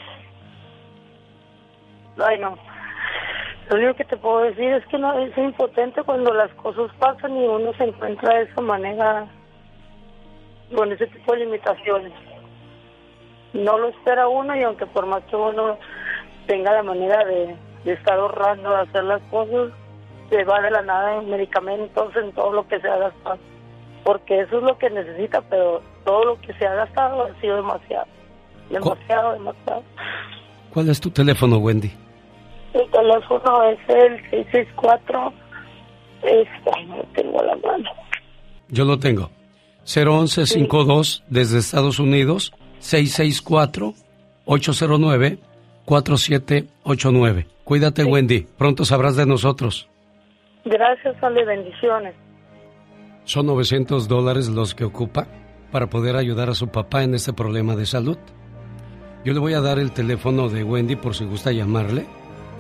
Ay, no. Lo único que te puedo decir es que no es impotente cuando las cosas pasan y uno se encuentra de esa manera, con ese tipo de limitaciones. No lo espera uno y aunque por más que uno tenga la manera de, de estar ahorrando, de hacer las cosas, se va de la nada en medicamentos, en todo lo que se ha gastado. Porque eso es lo que necesita, pero todo lo que se ha gastado ha sido demasiado. Demasiado, demasiado. ¿Cuál es tu teléfono, Wendy? El teléfono es el 664. Este, no tengo la mano. Yo lo tengo. 011-52 desde Estados Unidos, 664-809-4789. Cuídate, Wendy. Pronto sabrás de nosotros. Gracias, Ale, bendiciones. Son 900 dólares los que ocupa para poder ayudar a su papá en este problema de salud. Yo le voy a dar el teléfono de Wendy por si gusta llamarle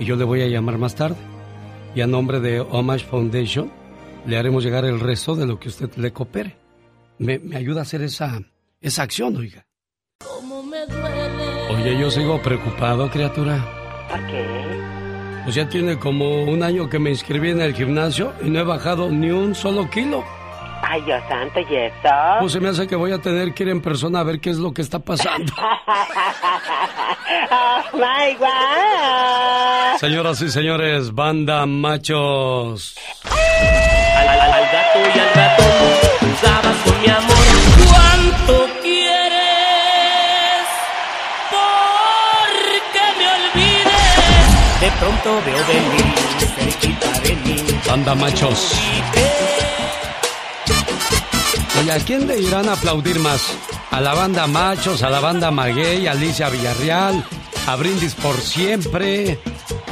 y yo le voy a llamar más tarde. Y a nombre de Homage Foundation le haremos llegar el resto de lo que usted le coopere. Me, me ayuda a hacer esa, esa acción, oiga. Oye, yo sigo preocupado, criatura. ¿Por qué? Pues ya tiene como un año que me inscribí en el gimnasio y no he bajado ni un solo kilo. Ay, Dios santo, ¿y eso? Pues se me hace que voy a tener que ir en persona a ver qué es lo que está pasando. oh, my God. Señoras y señores, banda machos. Al, al, al gato y al ratón jugabas con mi amor. ¿Cuánto quieres? ¿Por qué me olvides? De pronto veo venir cerquita de mí. Banda machos. Oye, ¿a quién le irán a aplaudir más? ¿A la banda Machos, a la banda Maguey, a Alicia Villarreal, a Brindis por Siempre,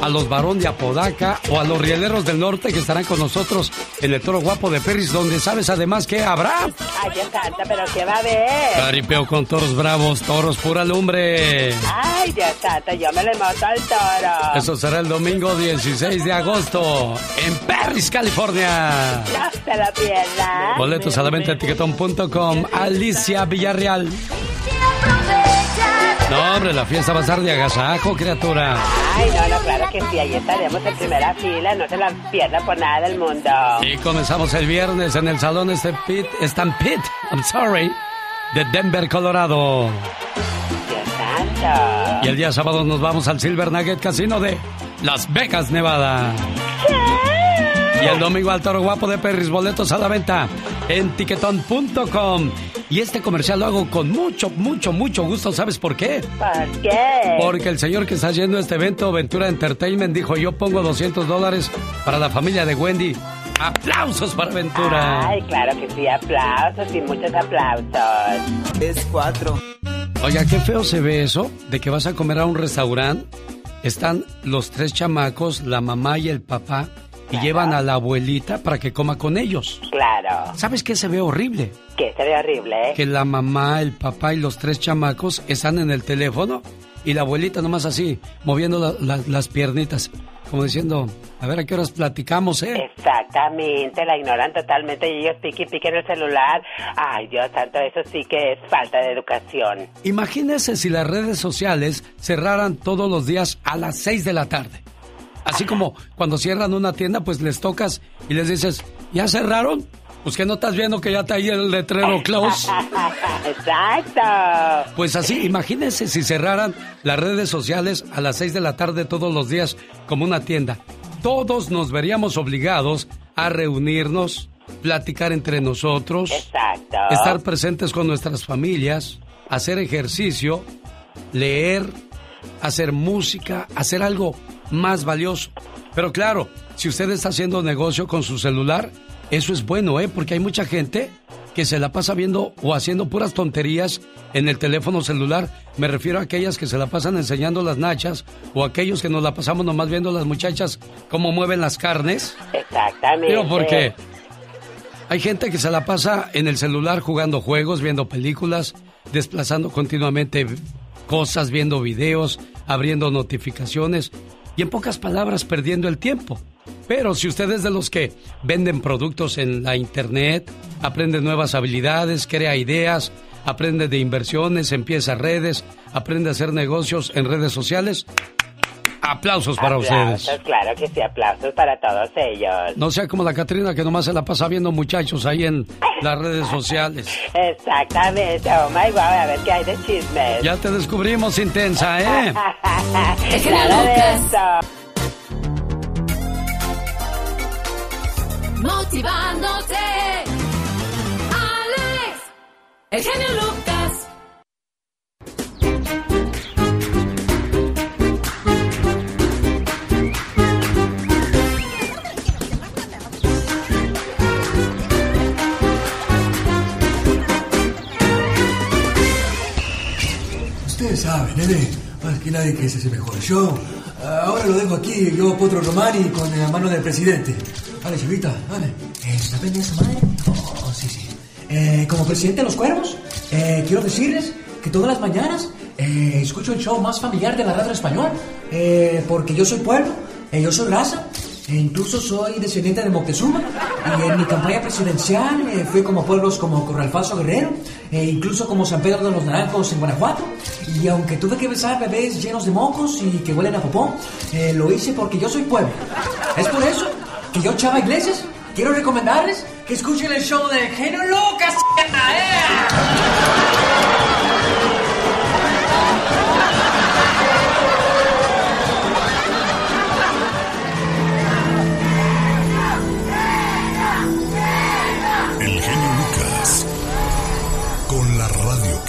a los Barón de Apodaca o a los Rieleros del Norte que estarán con nosotros en el Toro Guapo de Perris, donde sabes además que habrá Ay, Dios santo, ¿pero qué va a haber? caripeo con toros bravos, toros pura lumbre. Ay, Dios santo, yo me le mato al toro. Eso será el domingo 16 de agosto en Perris, California. No se lo pierdan. Boletos a la venta en tiquetón.com. Alicia Villarreal. No, hombre, la fiesta va a estar de agasajo, criatura. Ay, no, no, claro que sí, ahí estaremos en primera fila, no se la pierdan por nada del mundo. Y comenzamos el viernes en el Salón Stampede, Stampede, I'm sorry, de Denver, Colorado. Dios santo. Y el día sábado nos vamos al Silver Nugget Casino de Las Vegas, Nevada. Y el domingo al Toro Guapo de Perris, boletos a la venta en tiquetón.com. Y este comercial lo hago con mucho, mucho, mucho gusto. ¿Sabes por qué? ¿Por qué? Porque el señor que está haciendo este evento, Ventura Entertainment, dijo, yo pongo 200 dólares para la familia de Wendy. ¡Aplausos para Ventura! Ay, claro que sí, aplausos y muchos aplausos. Es cuatro. Oiga, qué feo se ve eso, de que vas a comer a un restaurante, están los tres chamacos, la mamá y el papá, y llevan a la abuelita para que coma con ellos. Claro. ¿Sabes qué se ve horrible? Que se ve horrible, ¿eh? Que la mamá, el papá y los tres chamacos están en el teléfono y la abuelita nomás así, moviendo la- la- las piernitas, como diciendo, a ver a qué horas platicamos, ¿eh? Exactamente, la ignoran totalmente y ellos piquen piquen el celular. Ay, Dios santo, eso sí que es falta de educación. Imagínese si las redes sociales cerraran todos los días a las 6 de la tarde. Así como cuando cierran una tienda, pues les tocas y les dices, ¿ya cerraron? Pues que no estás viendo que ya está ahí el letrero close. Exacto. Pues así, imagínense si cerraran las redes sociales a las 6 de la tarde todos los días como una tienda. Todos nos veríamos obligados a reunirnos, platicar entre nosotros, Exacto. estar presentes con nuestras familias, hacer ejercicio, leer, hacer música, hacer algo más valioso. Pero claro, si usted está haciendo negocio con su celular, eso es bueno, ¿eh? Porque hay mucha gente que se la pasa viendo o haciendo puras tonterías en el teléfono celular. Me refiero a aquellas que se la pasan enseñando las nachas o aquellos que nos la pasamos nomás viendo las muchachas cómo mueven las carnes. Exactamente. Digo, porque hay gente que se la pasa en el celular jugando juegos, viendo películas, desplazando continuamente cosas, viendo videos, abriendo notificaciones y en pocas palabras perdiendo el tiempo. Pero si usted es de los que venden productos en la internet, aprende nuevas habilidades, crea ideas, aprende de inversiones, empieza redes, aprende a hacer negocios en redes sociales, aplausos para Aplausos, ustedes. Claro que sí, aplausos para todos ellos. No sea como la Catrina que nomás se la pasa viendo muchachos ahí en las redes sociales. Exactamente. Oh my God, a ver qué hay de chismes. Ya te descubrimos intensa, ¿eh? Eso. Motivándote. Alex, el genio Lucas. Ustedes saben, nene. Más que nadie que ese es el mejor show. Ahora lo dejo aquí, yo, Potro Romani, con la mano del presidente. Vale, chavita, vale. Eh, ¿Está su madre? Oh, sí, sí. Eh, como presidente de los cuervos, eh, quiero decirles que todas las mañanas eh, escucho el show más familiar de la radio español. eh, porque yo soy pueblo, eh, yo soy raza, e incluso soy descendiente de Moctezuma. Y en mi campaña presidencial eh, fui como pueblos como Corralfazo Guerrero, e incluso como San Pedro de los Naranjos en Guanajuato. Y aunque tuve que besar bebés llenos de mocos y que huelen a popó, eh, lo hice porque yo soy pueblo. Es por eso que yo, Chava Iglesias, quiero recomendarles que escuchen el show de Genio Lucas. El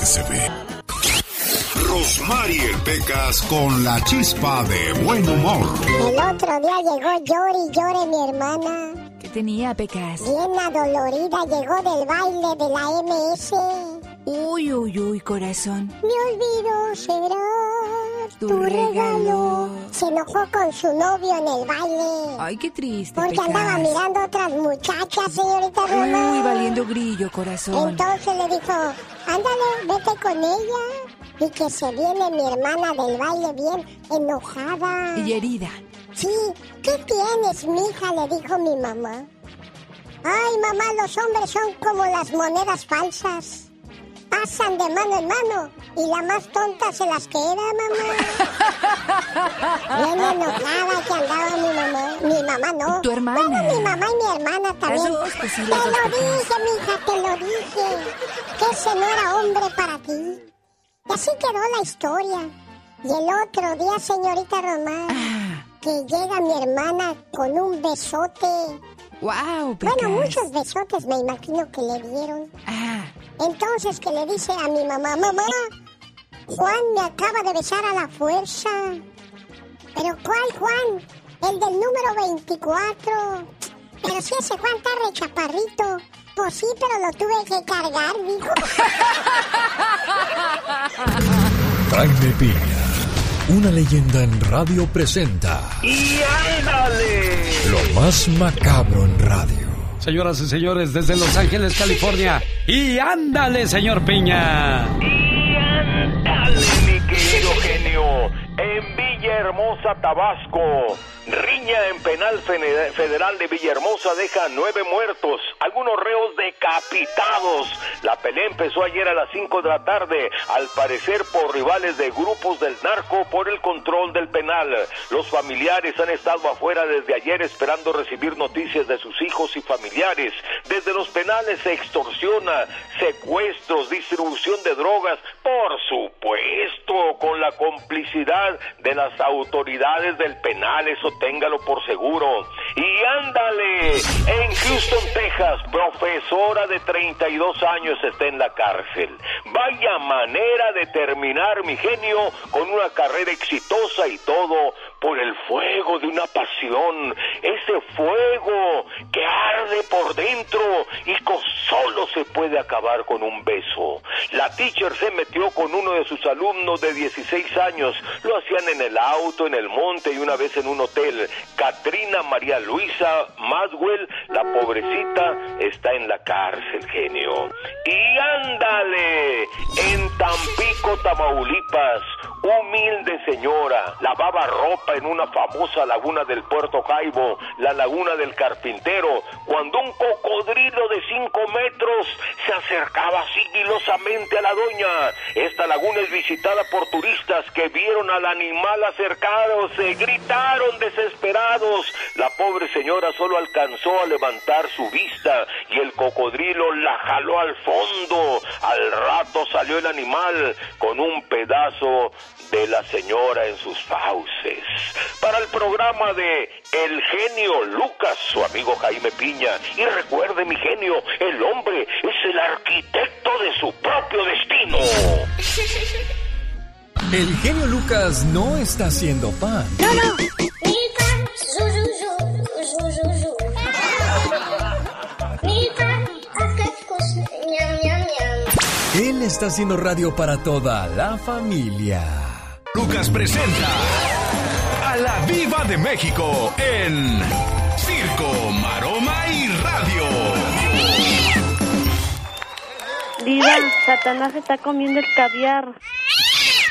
que se ve. Rosmarie Pecas con la chispa de buen humor. El otro día llegó llore y llore mi hermana. ¿Qué tenía, Pecas? Bien adolorida, llegó del baile de la MS. Uy, uy, uy, corazón. Me olvidó será Tu tu, regalo. Se enojó con su novio en el baile. Ay, qué triste, Porque Pecas. andaba mirando a otras muchachas, señorita Uy, Román. valiendo grillo, corazón. Entonces le dijo, ándale, vete con ella. Y que se viene mi hermana del baile bien enojada. Y herida. Sí, ¿qué tienes, mija? Le dijo mi mamá. Ay, mamá, los hombres son como las monedas falsas. Pasan de mano en mano y la más tonta se las queda, mamá. Bien enojada que andaba mi mamá. Mi mamá no. Tu hermana. Bueno, mi mamá y mi hermana también. Dos, pues sí, te lo dije, mija, te lo dije. Que ese no era hombre para ti. Y así quedó la historia. Y el otro día, señorita Román, Ah. que llega mi hermana con un besote. Wow. Bueno, muchos besotes me imagino que le dieron. Ah, Entonces que le dice a mi mamá, mamá, Juan me acaba de besar a la fuerza. ¿Pero cuál Juan? El del número 24. Pero si ese Juan está re chaparrito. Pues sí, pero lo tuve que cargar, dijo. Jaime Piña, una leyenda en radio presenta ¡Y ándale! lo más macabro en radio. Señoras y señores, desde Los Ángeles, California. Y ándale, señor Piña. Querido genio. En Villahermosa, Tabasco. Riña en penal federal de Villahermosa deja nueve muertos, algunos reos decapitados. La pelea empezó ayer a las 5 de la tarde, al parecer por rivales de grupos del narco por el control del penal. Los familiares han estado afuera desde ayer esperando recibir noticias de sus hijos y familiares. Desde los penales se extorsiona, secuestros, distribución de drogas, por supuesto, con la complicidad de las autoridades del penal, eso téngalo por seguro. Y ándale, en Houston, Texas, profesora de 32 años está en la cárcel. Vaya manera de terminar, mi genio, con una carrera exitosa y todo por el fuego de una pasión, ese fuego que arde por dentro y que solo se puede acabar con un beso. La teacher se metió con uno de sus alumnos de 16 años, lo hacían en el auto, en el monte y una vez en un hotel. Katrina María Luisa Maswell, la pobrecita, está en la cárcel, genio. Y ándale, en Tampico, Tamaulipas, humilde señora, lavaba ropa en una famosa laguna del Puerto Jaibo, la laguna del carpintero, cuando un cocodrilo de 5 metros se acercaba sigilosamente a la doña. Esta laguna es visitada por turistas que vieron al animal acercarse, gritaron desesperados. La pobre señora solo alcanzó a levantar su vista y el cocodrilo la jaló al fondo. Al rato salió el animal con un pedazo de la señora en sus fauces. Para el programa de El genio Lucas, su amigo Jaime Piña. Y recuerde, mi genio, el hombre es el arquitecto de su propio destino. El genio Lucas no está haciendo pan. No, no. Él está haciendo radio para toda la familia. Lucas presenta a la Viva de México en Circo, Maroma y Radio. Diva, Satanás está comiendo el caviar.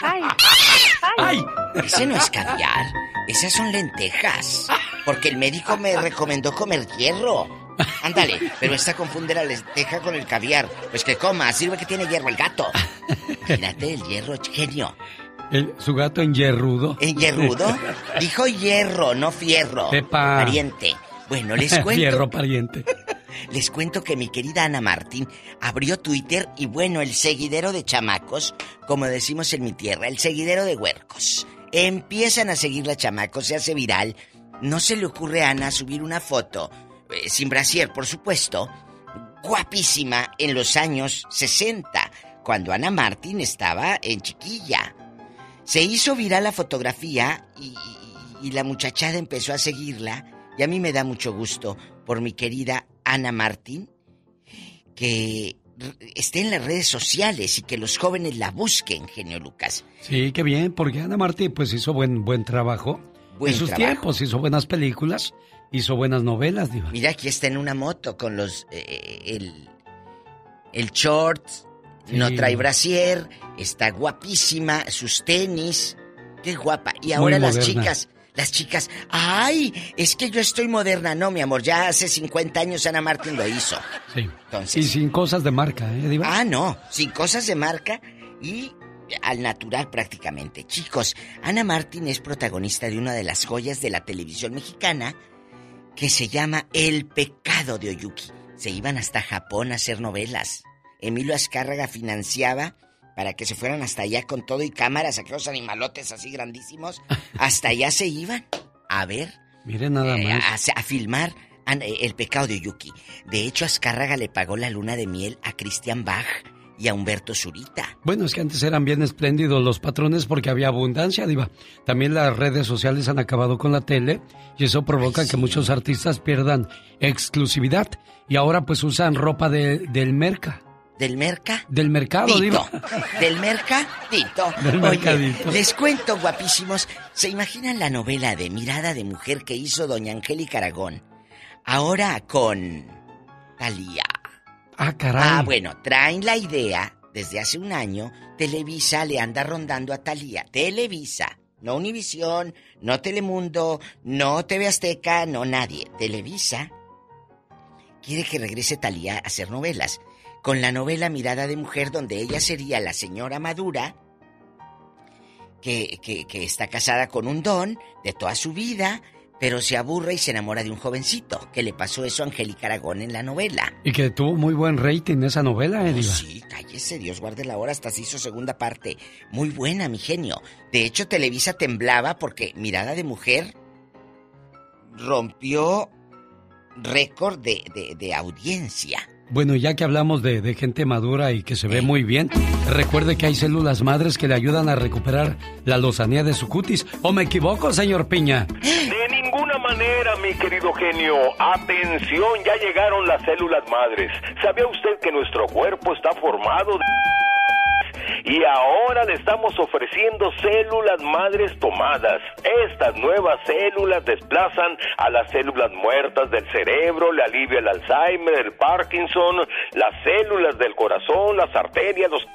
Ay, ¡Ay! Ese no es caviar. Esas son lentejas. Porque el médico me recomendó comer hierro. Ándale, pero esta confunde la lenteja con el caviar. Pues que coma, sirve que tiene hierro el gato. Imagínate el hierro, genio. El- su gato en hierrudo. ¿En hierrudo? Dijo hierro, no fierro. Epa. Pariente. Bueno, les cuento. Fierro pariente. Les cuento que mi querida Ana Martín abrió Twitter y bueno, el seguidero de chamacos, como decimos en mi tierra, el seguidero de huercos. Empiezan a seguir la chamacos, se hace viral. No se le ocurre a Ana subir una foto, eh, sin brasier, por supuesto, guapísima en los años 60, cuando Ana Martín estaba en chiquilla. Se hizo viral la fotografía y, y la muchachada empezó a seguirla. Y a mí me da mucho gusto por mi querida Ana Martín que esté en las redes sociales y que los jóvenes la busquen, genio Lucas. Sí, qué bien, porque Ana Martí pues hizo buen buen trabajo. Buen en sus trabajo. tiempos hizo buenas películas, hizo buenas novelas, diva. Mira, aquí está en una moto con los eh, el el no trae brasier, está guapísima, sus tenis, qué guapa. Y Muy ahora las moderna. chicas, las chicas, ay, es que yo estoy moderna, no, mi amor, ya hace 50 años Ana Martín lo hizo. Sí. Entonces- Y sin cosas de marca, ¿eh, diva? Ah, no, sin cosas de marca y al natural prácticamente. Chicos, Ana Martín es protagonista de una de las joyas de la televisión mexicana que se llama El pecado de Oyuki. Se iban hasta Japón a hacer novelas. Emilio Azcárraga financiaba para que se fueran hasta allá con todo y cámaras, aquellos animalotes así grandísimos. Hasta allá se iban a ver Mire nada eh, más. a, a filmar eh, El pecado de Oyuki. De hecho, Azcárraga le pagó la luna de miel a Christian Bach y a Humberto Zurita. Bueno, es que antes eran bien espléndidos los patrones porque había abundancia, diva. También las redes sociales han acabado con la tele y eso provoca que muchos artistas pierdan exclusividad y ahora pues usan ropa de- del merca. ¿Del merca? Del mercado, diva. Del mercadito. Del Oye, mercadito. les cuento, guapísimos. ¿Se imaginan la novela de Mirada de Mujer que hizo doña Angélica Aragón? Ahora con Talía. Ah, caray. Ah, bueno, traen la idea desde hace un año. Televisa le anda rondando a Talía. Televisa. No Univisión, no Telemundo, no TV Azteca, no nadie. Televisa quiere que regrese Talía a hacer novelas. Con la novela Mirada de Mujer, donde ella sería la señora madura, que, que, que está casada con un don de toda su vida, pero se aburre y se enamora de un jovencito. Que le pasó eso a Angélica Aragón en la novela. Y que tuvo muy buen rating esa novela, eh, diva. Sí, cállese, Dios guarde la hora, hasta se hizo segunda parte. Muy buena, mi genio. De hecho, Televisa temblaba porque Mirada de Mujer rompió récord de, de- de audiencia. Bueno, ya que hablamos de, gente madura y que se ve muy bien, recuerde que hay células madres que le ayudan a recuperar la lozanía de su cutis. ¿O me equivoco, señor Piña? De ninguna manera, mi querido genio. Atención, ya llegaron las células madres. ¿Sabía usted que nuestro cuerpo está formado de... Y ahora le estamos ofreciendo células madres tomadas. Estas nuevas células desplazan a las células muertas del cerebro, le alivia el Alzheimer, el Parkinson, las células del corazón, las arterias, los...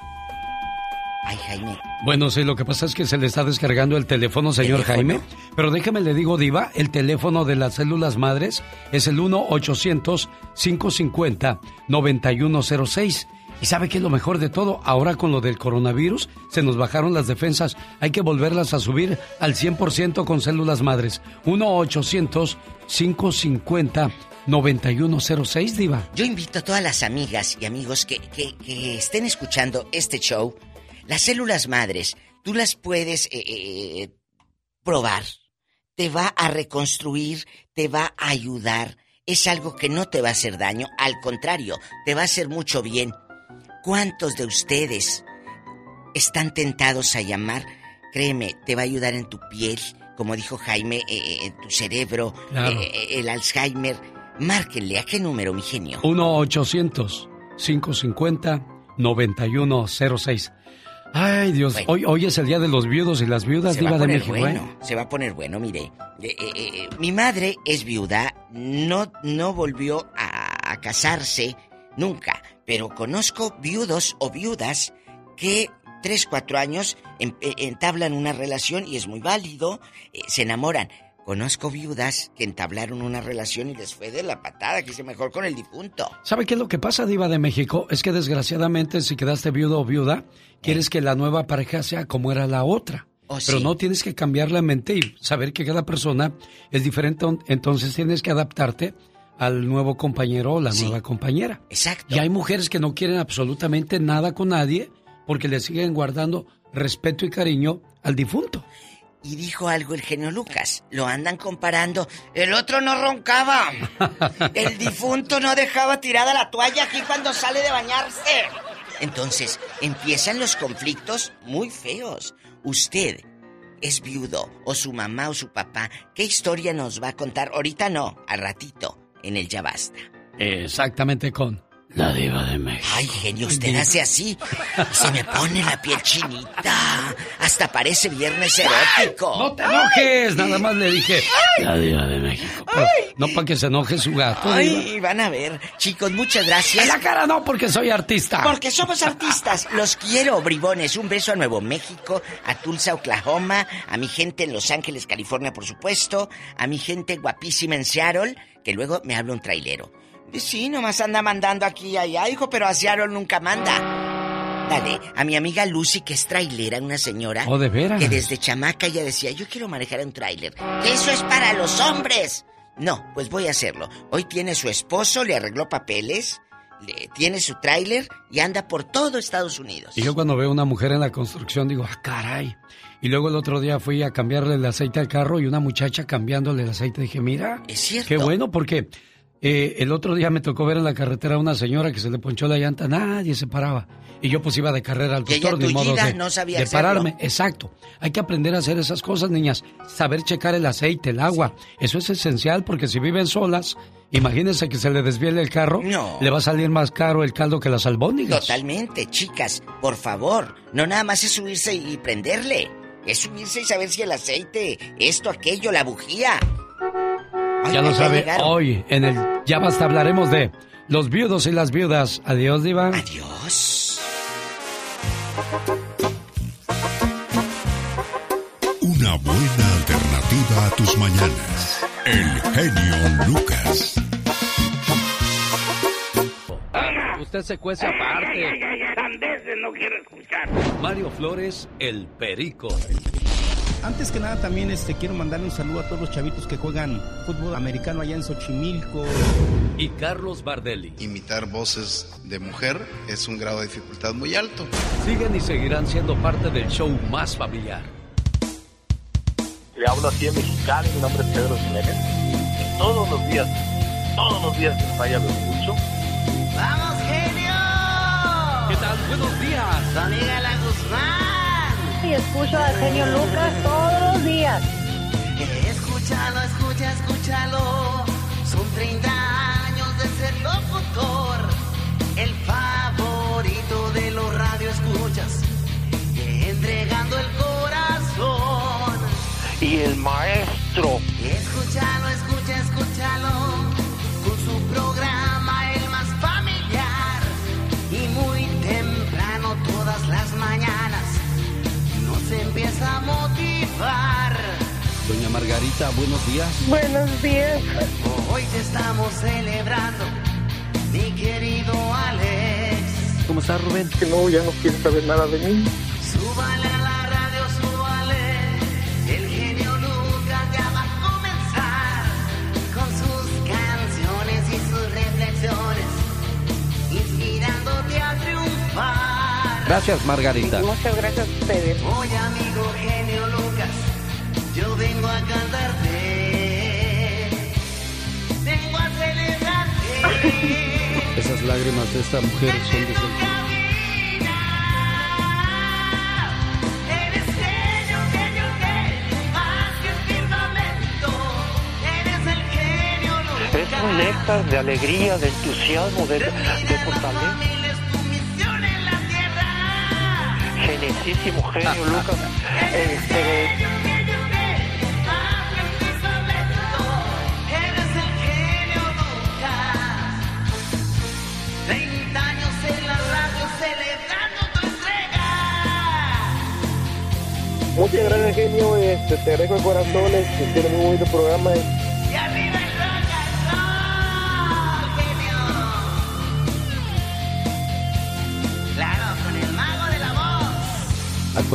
Ay, Jaime. Bueno, sí, lo que pasa es que se le está descargando el teléfono, señor Jaime. Pero déjeme le digo, Diva, el teléfono de las células madres es el 1-800-550-9106. ¿Y sabe qué es lo mejor de todo? Ahora con lo del coronavirus se nos bajaron las defensas. Hay que volverlas a subir al 100% con células madres. 1-800-550-9106, Diva. Yo invito a todas las amigas y amigos que, que- estén escuchando este show. Las células madres, tú las puedes eh, eh, probar. Te va a reconstruir, te va a ayudar. Es algo que no te va a hacer daño, al contrario, te va a hacer mucho bien. ¿Cuántos de ustedes están tentados a llamar? Créeme, te va a ayudar en tu piel, como dijo Jaime, eh, eh, en tu cerebro, Claro. eh, el Alzheimer. Márquenle, ¿a qué número, mi genio? 1-800-550 9106. Ay, Dios, hoy, hoy es el día de los viudos y las viudas, Diva de México, ¿eh? bueno, se va a poner bueno, mire. Eh, eh, eh, mi madre es viuda, no, no volvió a, a casarse nunca, pero conozco viudos o viudas que tres, cuatro años eh, entablan una relación y es muy válido, eh, se enamoran. Conozco viudas que entablaron una relación y les fue de la patada, que hice mejor con el difunto. ¿Sabe qué es lo que pasa, Diva de México? Es que desgraciadamente si quedaste viudo o viuda, quieres que la nueva pareja sea como era la otra. Oh, Pero sí. no tienes que cambiar la mente y saber que cada persona es diferente, entonces tienes que adaptarte al nuevo compañero o la nueva compañera. Exacto. Y hay mujeres que no quieren absolutamente nada con nadie porque le siguen guardando respeto y cariño al difunto. Y dijo algo el genio Lucas. Lo andan comparando. El otro no roncaba. El difunto no dejaba tirada la toalla aquí cuando sale de bañarse. Entonces, empiezan los conflictos muy feos. Usted es viudo, o su mamá o su papá. ¿Qué historia nos va a contar? Ahorita no, al ratito, en el Ya Basta. Exactamente con la Diva de México. Ay, genio, usted hace así. Se me pone la piel chinita. Hasta parece viernes erótico. ¡No te enojes! Nada más le dije la Diva de México. Pero no para que se enoje su gato. Diva. Ay, van a ver. Chicos, muchas gracias. En la cara no, porque soy artista. Porque somos artistas. Los quiero, bribones. Un beso a Nuevo México, a Tulsa, Oklahoma, a mi gente en Los Ángeles, California, por supuesto, a mi gente guapísima en Seattle, que luego me habla un trailero. Sí, nomás anda mandando aquí y allá, hijo, pero a Seattle nunca manda. Dale, a mi amiga Lucy, que es trailera, una señora. Oh, ¿de veras? Que desde chamaca ella decía, yo quiero manejar un tráiler. Que eso es para los hombres. No, pues voy a hacerlo. Hoy tiene su esposo, le arregló papeles, le, tiene su tráiler y anda por todo Estados Unidos. Y yo cuando veo una mujer en la construcción digo, ah, caray. Y luego el otro día fui a cambiarle el aceite al carro y una muchacha cambiándole el aceite. Dije, mira, Es cierto. qué bueno porque eh, el otro día me tocó ver en la carretera a una señora que se le ponchó la llanta, nadie se paraba. Y yo pues iba de carrera al doctor, ni modo de, no sabía de pararme. Exacto. Hay que aprender a hacer esas cosas, niñas. Saber checar el aceite, el agua. Eso es esencial porque si viven solas, imagínense que se le desviele el carro, No. le va a salir más caro el caldo que las albóndigas. Totalmente, chicas, por favor, no nada más es subirse y prenderle. Es subirse y saber si el aceite, esto, aquello, la bujía. Ya lo sabe, hoy en el Ya Basta hablaremos de los viudos y las viudas. Adiós, Diva. Adiós. Una buena alternativa a tus mañanas. El genio Lucas. Usted se cuece aparte. no quiero escuchar. Mario Flores, el perico. Antes que nada también este quiero mandarle un saludo a todos los chavitos que juegan fútbol americano allá en Xochimilco. Y Carlos Bardelli. Imitar voces de mujer es un grado de dificultad muy alto. Siguen y seguirán siendo parte del show más familiar. Le hablo así en mexicano, mi nombre es Pedro Jiménez. Y todos los días, todos los días que vaya lo escucho. ¡Vamos, genio! ¿Qué tal? Buenos días. Amiga la Guzmán. Y escucho al genio Lucas todos los días. Escúchalo, escucha, escúchalo. Son 30 años de ser locutor. El favorito de los radioescuchas. Entregando el corazón. Y el maestro. Escúchalo, escucha, escúchalo. Empieza a motivar. Doña Margarita, buenos días. Buenos días. Hoy te estamos celebrando, mi querido Alex. ¿Cómo está Rubén? Que no, ya no quiere saber nada de mí. Súbale Gracias, Margarita. Muchas gracias a ustedes. Hoy, amigo genio Lucas, yo vengo a cantarte. Vengo a celebrarte. Esas lágrimas de esta mujer son de Eres genio, genio, genio, más que el firmamento. Eres el genio Es un néctar de alegría, de entusiasmo, de, de fortaleza. Felicísimo genio, Lucas. Este, Muchas gracias, genio. Este, te agradezco de corazón. Este, tiene muy bonito programa. Claro,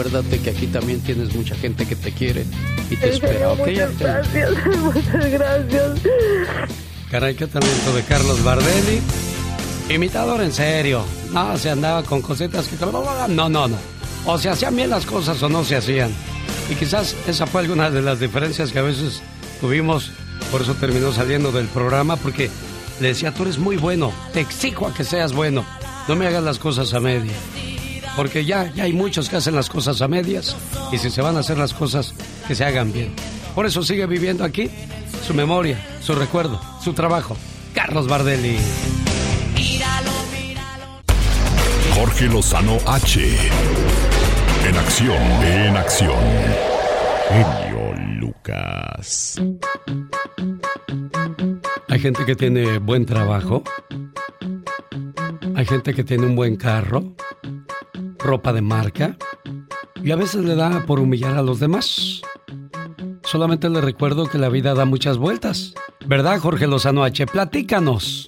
Acuérdate que aquí también tienes mucha gente que te quiere y te En serio, espera, muchas gracias, muchas gracias. Caray, qué talento de Carlos Bardelli. Imitador en serio. No, se andaba con cositas que... No, no, no. O se hacían bien las cosas o no se hacían. Y quizás esa fue alguna de las diferencias que a veces tuvimos. Por eso terminó saliendo del programa porque le decía, tú eres muy bueno. Te exijo a que seas bueno. No me hagas las cosas a media. Porque ya, ya hay muchos que hacen las cosas a medias. Y si se van a hacer las cosas, que se hagan bien. Por eso sigue viviendo aquí su memoria, su recuerdo, su trabajo. Carlos Bardelli. Jorge Lozano H. En acción, en acción. Genio Lucas. Hay gente que tiene buen trabajo. Hay gente que tiene un buen carro. Ropa de marca. Y a veces le da por humillar a los demás. Solamente le recuerdo que la vida da muchas vueltas. ¿Verdad, Jorge Lozano H? Platícanos.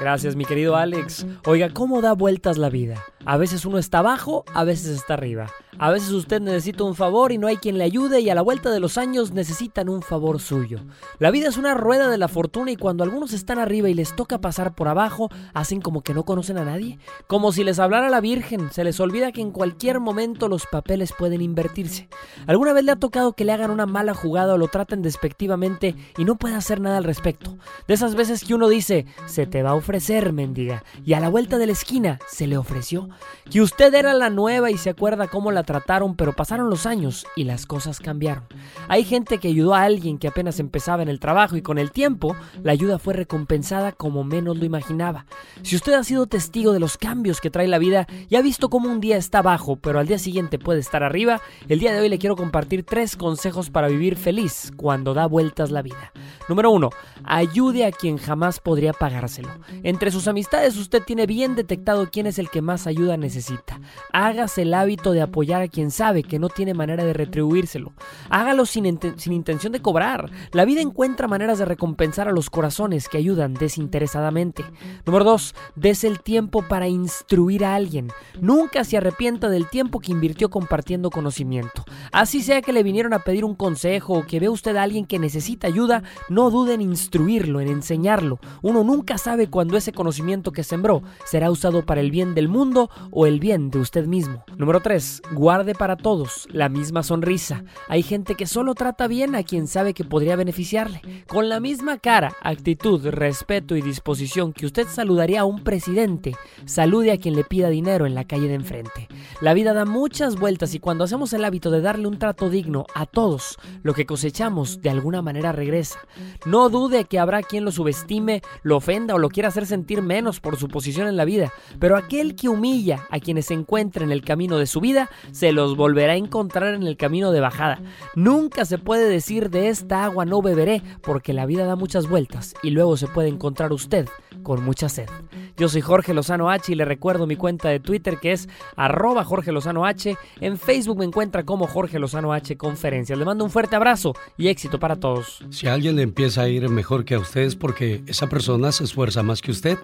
Gracias, mi querido Alex. Oiga, ¿cómo da vueltas la vida? A veces uno está abajo, a veces está arriba. A veces usted necesita un favor y no hay quien le ayude y a la vuelta de los años necesitan un favor suyo. La vida es una rueda de la fortuna y cuando algunos están arriba y les toca pasar por abajo, hacen como que no conocen a nadie. Como si les hablara la Virgen, se les olvida que en cualquier momento los papeles pueden invertirse. ¿Alguna vez le ha tocado que le hagan una mala jugada o lo traten despectivamente y no puede hacer nada al respecto? De esas veces que uno dice, se te va a ofrecer, mendiga, y a la vuelta de la esquina se le ofreció. Que usted era la nueva y se acuerda cómo la trataron, pero pasaron los años y las cosas cambiaron. Hay gente que ayudó a alguien que apenas empezaba en el trabajo y con el tiempo la ayuda fue recompensada como menos lo imaginaba. Si usted ha sido testigo de los cambios que trae la vida y ha visto cómo un día está abajo, pero al día siguiente puede estar arriba, el día de hoy le quiero compartir tres consejos para vivir feliz cuando da vueltas la vida. Número uno, ayude a quien jamás podría pagárselo. Entre sus amistades usted tiene bien detectado quién es el que más ayuda necesita. Hágase el hábito de apoyar a quien sabe que no tiene manera de retribuírselo. Hágalo sin, intención de cobrar. La vida encuentra maneras de recompensar a los corazones que ayudan desinteresadamente. Número 2. Des el tiempo para instruir a alguien. Nunca se arrepienta del tiempo que invirtió compartiendo conocimiento. Así sea que le vinieron a pedir un consejo o que ve usted a alguien que necesita ayuda, no dude en instruirlo, en enseñarlo. Uno nunca sabe cuándo ese conocimiento que sembró será usado para el bien del mundo o el bien de usted mismo. Número 3. Guarde para todos la misma sonrisa. Hay gente que solo trata bien a quien sabe que podría beneficiarle. Con la misma cara, actitud, respeto y disposición que usted saludaría a un presidente, salude a quien le pida dinero en la calle de enfrente. La vida da muchas vueltas y cuando hacemos el hábito de darle un trato digno a todos, lo que cosechamos de alguna manera regresa. No dude que habrá quien lo subestime, lo ofenda o lo quiera hacer sentir menos por su posición en la vida, pero aquel que humilla a quienes se encuentra en el camino de su vida, se los volverá a encontrar en el camino de bajada. Nunca se puede decir de esta agua no beberé, porque la vida da muchas vueltas y luego se puede encontrar usted con mucha sed. Yo soy Jorge Lozano H y le recuerdo mi cuenta de Twitter que es arroba Jorge Lozano H. En Facebook me encuentra como Jorge Lozano H Conferencias. Le mando un fuerte abrazo y éxito para todos. Si alguien le empieza a ir mejor que a usted es porque esa persona se esfuerza más que usted,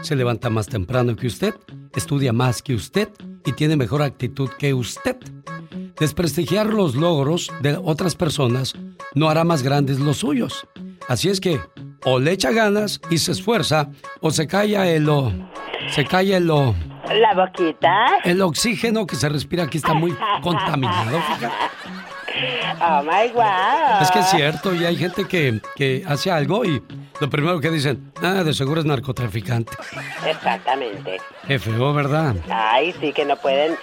se levanta más temprano que usted, estudia más que usted y tiene mejor actitud que usted. Desprestigiar los logros de otras personas no hará más grandes los suyos. Así es que o le echa ganas y se esfuerza o se calla el o, se calla el o, La boquita. el oxígeno que se respira aquí está muy contaminado. fíjate. Oh my wow. Es que es cierto, y hay gente que, que hace algo y lo primero que dicen, ah, de seguro es narcotraficante. Exactamente. Qué feo, ¿verdad? Ay, sí, que no pueden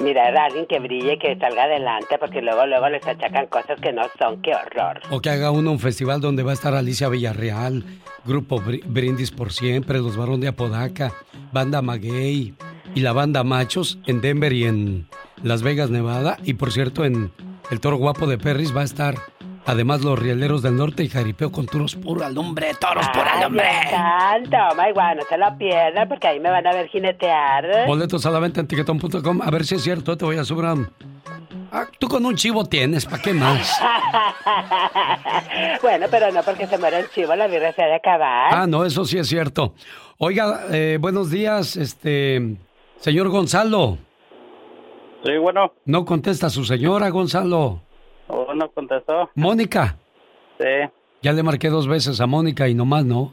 mirar a alguien que brille, que salga adelante, porque luego, luego les achacan cosas que no son. ¡Qué horror! O que haga uno un festival donde va a estar Alicia Villarreal, Grupo Bri- Brindis por Siempre, Los Barón de Apodaca, Banda Maguey, y la banda Machos en Denver y en Las Vegas, Nevada. Y por cierto, en el Toro Guapo de Perris va a estar además los Rieleros del Norte y Jaripeo con Toros Puro Alumbre, Toros Puro Alumbre. Dios santo, my guay, no se lo pierdan porque ahí me van a ver jinetear. Boletos a la venta en tiquetón.com. A ver si es cierto, te voy a subir. Ah, tú con un chivo tienes, ¿para qué más? bueno, pero no porque se muere el chivo, la birra se ha de acabar. Ah, no, eso sí es cierto. Oiga, eh, buenos días, este... Señor Gonzalo. Sí, bueno. No contesta su señora, Gonzalo. Oh, no contestó. Mónica. Sí. Ya le marqué dos veces a Mónica y nomás no.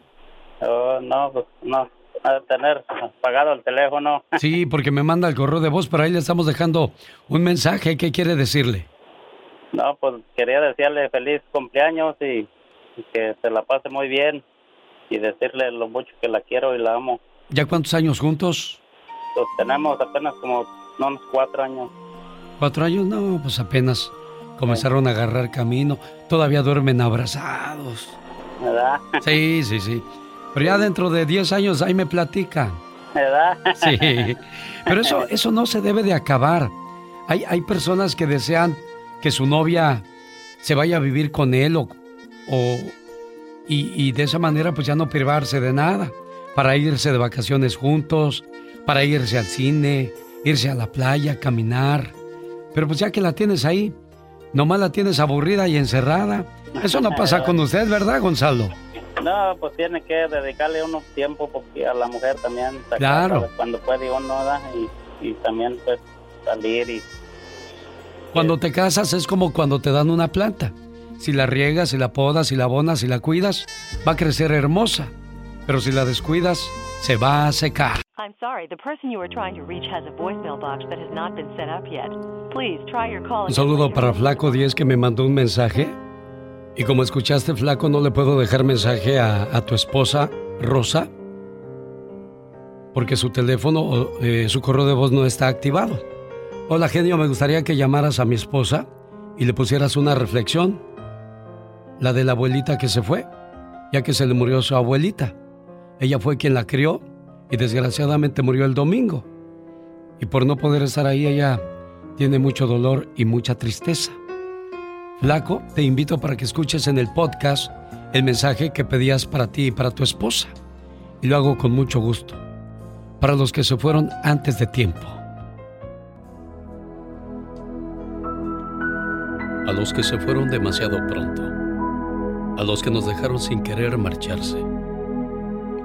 Oh, no, pues no. De tener apagado el teléfono. Sí, porque me manda el correo de voz, pero ahí le estamos dejando un mensaje. ¿Qué quiere decirle? No, pues quería desearle feliz cumpleaños y, y que se la pase muy bien y decirle lo mucho que la quiero y la amo. ¿Ya cuántos años juntos? Pues tenemos apenas como no, unos cuatro años. ¿Cuatro años? No, pues apenas comenzaron a agarrar camino. Todavía duermen abrazados. ¿Verdad? Sí, sí, sí. Pero ya dentro de 10 años ahí me platican. ¿Verdad? Sí. Pero eso, eso no se debe de acabar. Hay, hay personas que desean que su novia se vaya a vivir con él o, o- y, y de esa manera pues ya no privarse de nada. Para irse de vacaciones juntos, para irse al cine, irse a la playa, caminar. Pero pues ya que la tienes ahí, nomás la tienes aburrida y encerrada. Eso no pasa con usted, ¿verdad, Gonzalo? No, pues tiene que dedicarle uno tiempo porque a la mujer también. sacar, Claro. Cuando puede uno. Y, y también pues salir y... Cuando te casas es como cuando te dan una planta. Si la riegas, si la podas, si la abonas, si la cuidas, va a crecer hermosa. Pero si la descuidas, se va a secar. I'm sorry, the person you are trying to reach has a voicemail box that has not been set up yet. Please try your call Un saludo para Flaco 10 que me mandó un mensaje. Y como escuchaste, Flaco, no le puedo dejar mensaje a, a tu esposa, Rosa, porque su teléfono, o, eh, su correo de voz no está activado. Hola, genio, me gustaría que llamaras a mi esposa y le pusieras una reflexión, la de la abuelita que se fue, ya que se le murió su abuelita. Ella fue quien la crió y desgraciadamente murió el domingo. Y por no poder estar ahí, ella tiene mucho dolor y mucha tristeza. Flaco, te invito para que escuches en el podcast el mensaje que pedías para ti y para tu esposa. Y lo hago con mucho gusto. Para los que se fueron antes de tiempo. A los que se fueron demasiado pronto. A los que nos dejaron sin querer marcharse.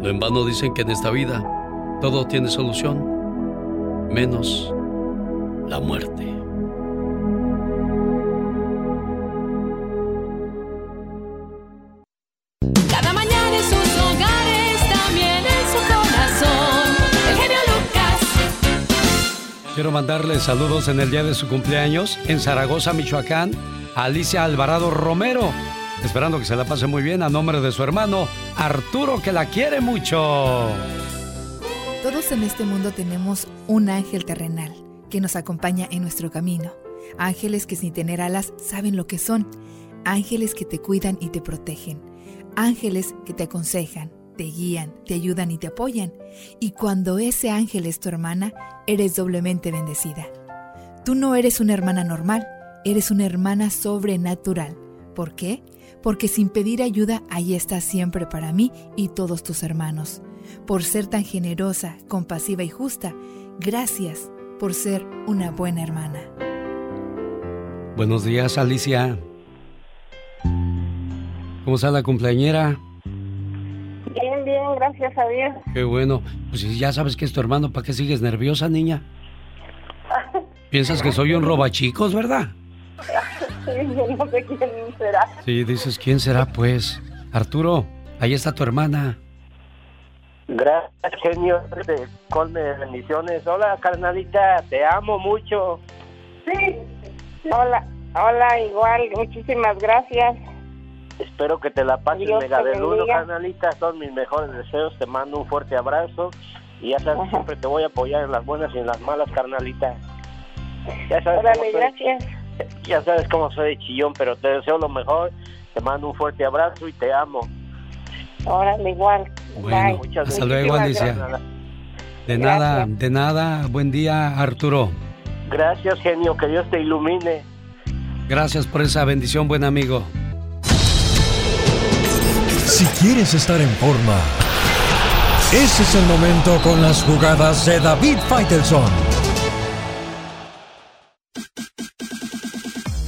No en vano dicen que en esta vida todo tiene solución, menos la muerte. Cada mañana en sus hogares, también en su corazón. El genio Lucas. Quiero mandarle saludos en el día de su cumpleaños en Zaragoza, Michoacán, a Alicia Alvarado Romero. Esperando que se la pase muy bien a nombre de su hermano Arturo, que la quiere mucho. Todos en este mundo tenemos un ángel terrenal que nos acompaña en nuestro camino. Ángeles que sin tener alas saben lo que son. Ángeles que te cuidan y te protegen. Ángeles que te aconsejan, te guían, te ayudan y te apoyan. Y cuando ese ángel es tu hermana, eres doblemente bendecida. Tú no eres una hermana normal, eres una hermana sobrenatural. ¿Por qué? Porque sin pedir ayuda, ahí estás siempre para mí y todos tus hermanos. Por ser tan generosa, compasiva y justa, gracias por ser una buena hermana. Buenos días, Alicia. ¿Cómo está la cumpleañera? Bien, bien, gracias a Dios. Qué bueno. Pues si ya sabes que es tu hermano, ¿para qué sigues nerviosa, niña? Piensas que soy un robachicos, ¿verdad? Sí, yo no sé quién será. Sí, dices, ¿quién será, pues? Arturo, ahí está tu hermana. Gracias, genio. Colme de bendiciones. Hola, carnalita. Te amo mucho. Sí. Hola, hola, igual. Muchísimas gracias. Espero que te la pases Dios mega de carnalita. Son mis mejores deseos. Te mando un fuerte abrazo. Y ya sabes, siempre te voy a apoyar en las buenas y en las malas, carnalita. Ya sabes Órale, gracias. Ya sabes cómo soy de chillón, pero te deseo lo mejor. Te mando un fuerte abrazo y te amo. Órale, igual. Bueno, Bye. hasta luego, Alicia. De nada, de nada. Buen día, Arturo. Gracias, genio. Que Dios te ilumine. Gracias por esa bendición, buen amigo. Si quieres estar en forma, ese es el momento con las jugadas de David Faitelson.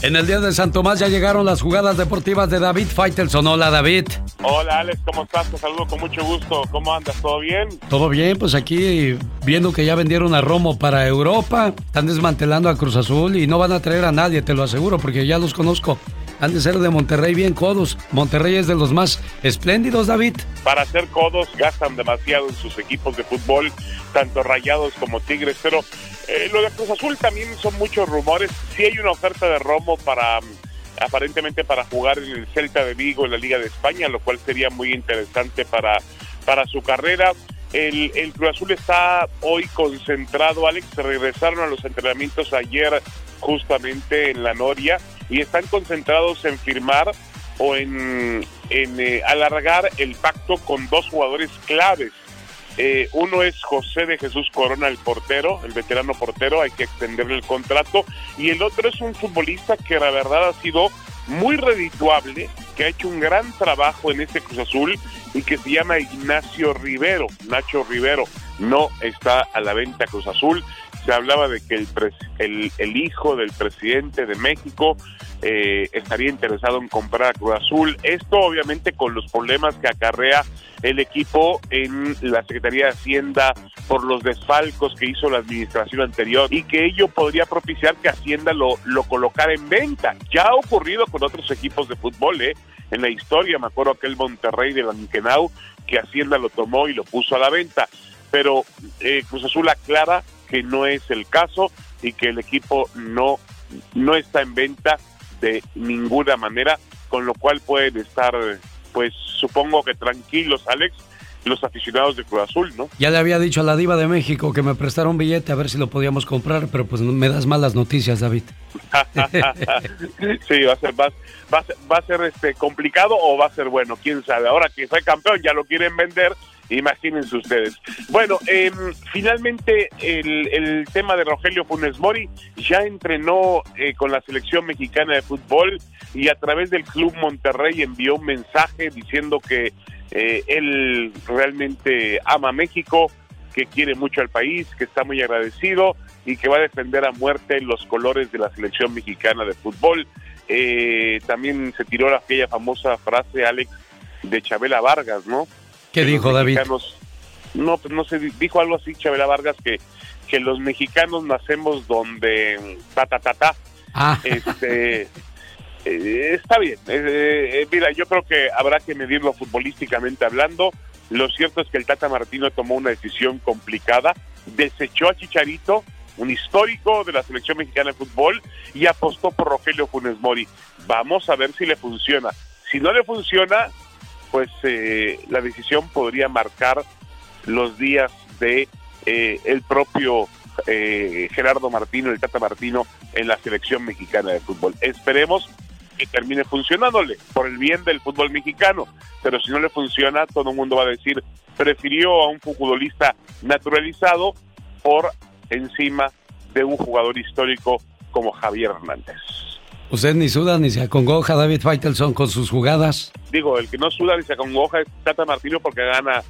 En el día de San Tomás ya llegaron las jugadas deportivas de David Faitelson. Hola, David. Hola Alex, ¿cómo estás? Te saludo con mucho gusto. ¿Cómo andas? ¿Todo bien? Todo bien, pues aquí viendo que ya vendieron a Romo para Europa, están desmantelando a Cruz Azul y no van a traer a nadie, te lo aseguro, porque ya los conozco. Han de ser de Monterrey bien codos. Monterrey es de los más espléndidos, David. Para hacer codos gastan demasiado en sus equipos de fútbol, tanto Rayados como Tigres, pero eh, lo de Cruz Azul también son muchos rumores. Sí hay una oferta de Romo para, mm, aparentemente para jugar en el Celta de Vigo en la Liga de España, lo cual sería muy interesante para, para su carrera. El, el Cruz Azul está hoy concentrado, Alex, regresaron a los entrenamientos ayer justamente en la Noria y están concentrados en firmar o en, en, eh, alargar el pacto con dos jugadores claves. Eh, uno es José de Jesús Corona, el portero, el veterano portero, hay que extenderle el contrato. Y el otro es un futbolista que la verdad ha sido muy redituable, que ha hecho un gran trabajo en este Cruz Azul y que se llama Ignacio Rivero. Nacho Rivero no está a la venta Cruz Azul. Se hablaba de que el, el hijo del presidente de México eh, estaría interesado en comprar a Cruz Azul. Esto obviamente con los problemas que acarrea el equipo en la Secretaría de Hacienda por los desfalcos que hizo la administración anterior y que ello podría propiciar que Hacienda lo, lo colocara en venta. Ya ha ocurrido con otros equipos de fútbol, ¿eh? En la historia, me acuerdo aquel Monterrey de Lanquenau que Hacienda lo tomó y lo puso a la venta. Pero eh, Cruz Azul aclara que no es el caso y que el equipo no, no está en venta de ninguna manera, con lo cual pueden estar, pues supongo que tranquilos, Alex, los aficionados de Cruz Azul, ¿no? Ya le había dicho a la diva de México que me prestara un billete a ver si lo podíamos comprar, pero pues me das malas noticias, David. sí, va a ser, va, va a ser, va a ser, este, complicado o va a ser bueno, quién sabe. Ahora que fue campeón ya lo quieren vender, imagínense ustedes. Bueno, em, finalmente el, el tema de Rogelio Funes Mori ya entrenó eh, con la selección mexicana de fútbol y a través del Club Monterrey envió un mensaje diciendo que eh, él realmente ama a México, que quiere mucho al país, que está muy agradecido y que va a defender a muerte los colores de la selección mexicana de fútbol. Eh, también se tiró aquella famosa frase, Alex, de Chabela Vargas, ¿no? ¿Qué Que dijo David? no, pues no sé, dijo algo así Chabela Vargas que, que los mexicanos nacemos donde ta ta ta ta. Ah. Este, eh, está bien. Eh, eh, mira, yo creo que habrá que medirlo futbolísticamente hablando. Lo cierto es que el Tata Martino tomó una decisión complicada, desechó a Chicharito, un histórico de la selección mexicana de fútbol, y apostó por Rogelio Funes Mori. Vamos a ver si le funciona. Si no le funciona, pues eh, la decisión podría marcar los días de eh, el propio eh, Gerardo Martino, el Tata Martino, en la selección mexicana de fútbol. Esperemos que termine funcionándole por el bien del fútbol mexicano, pero si no le funciona, todo el mundo va a decir, prefirió a un futbolista naturalizado por encima de un jugador histórico como Javier Hernández. Usted ni suda ni se acongoja, David Faitelson, con sus jugadas. Digo, el que no suda ni se acongoja es Tata Martino porque gana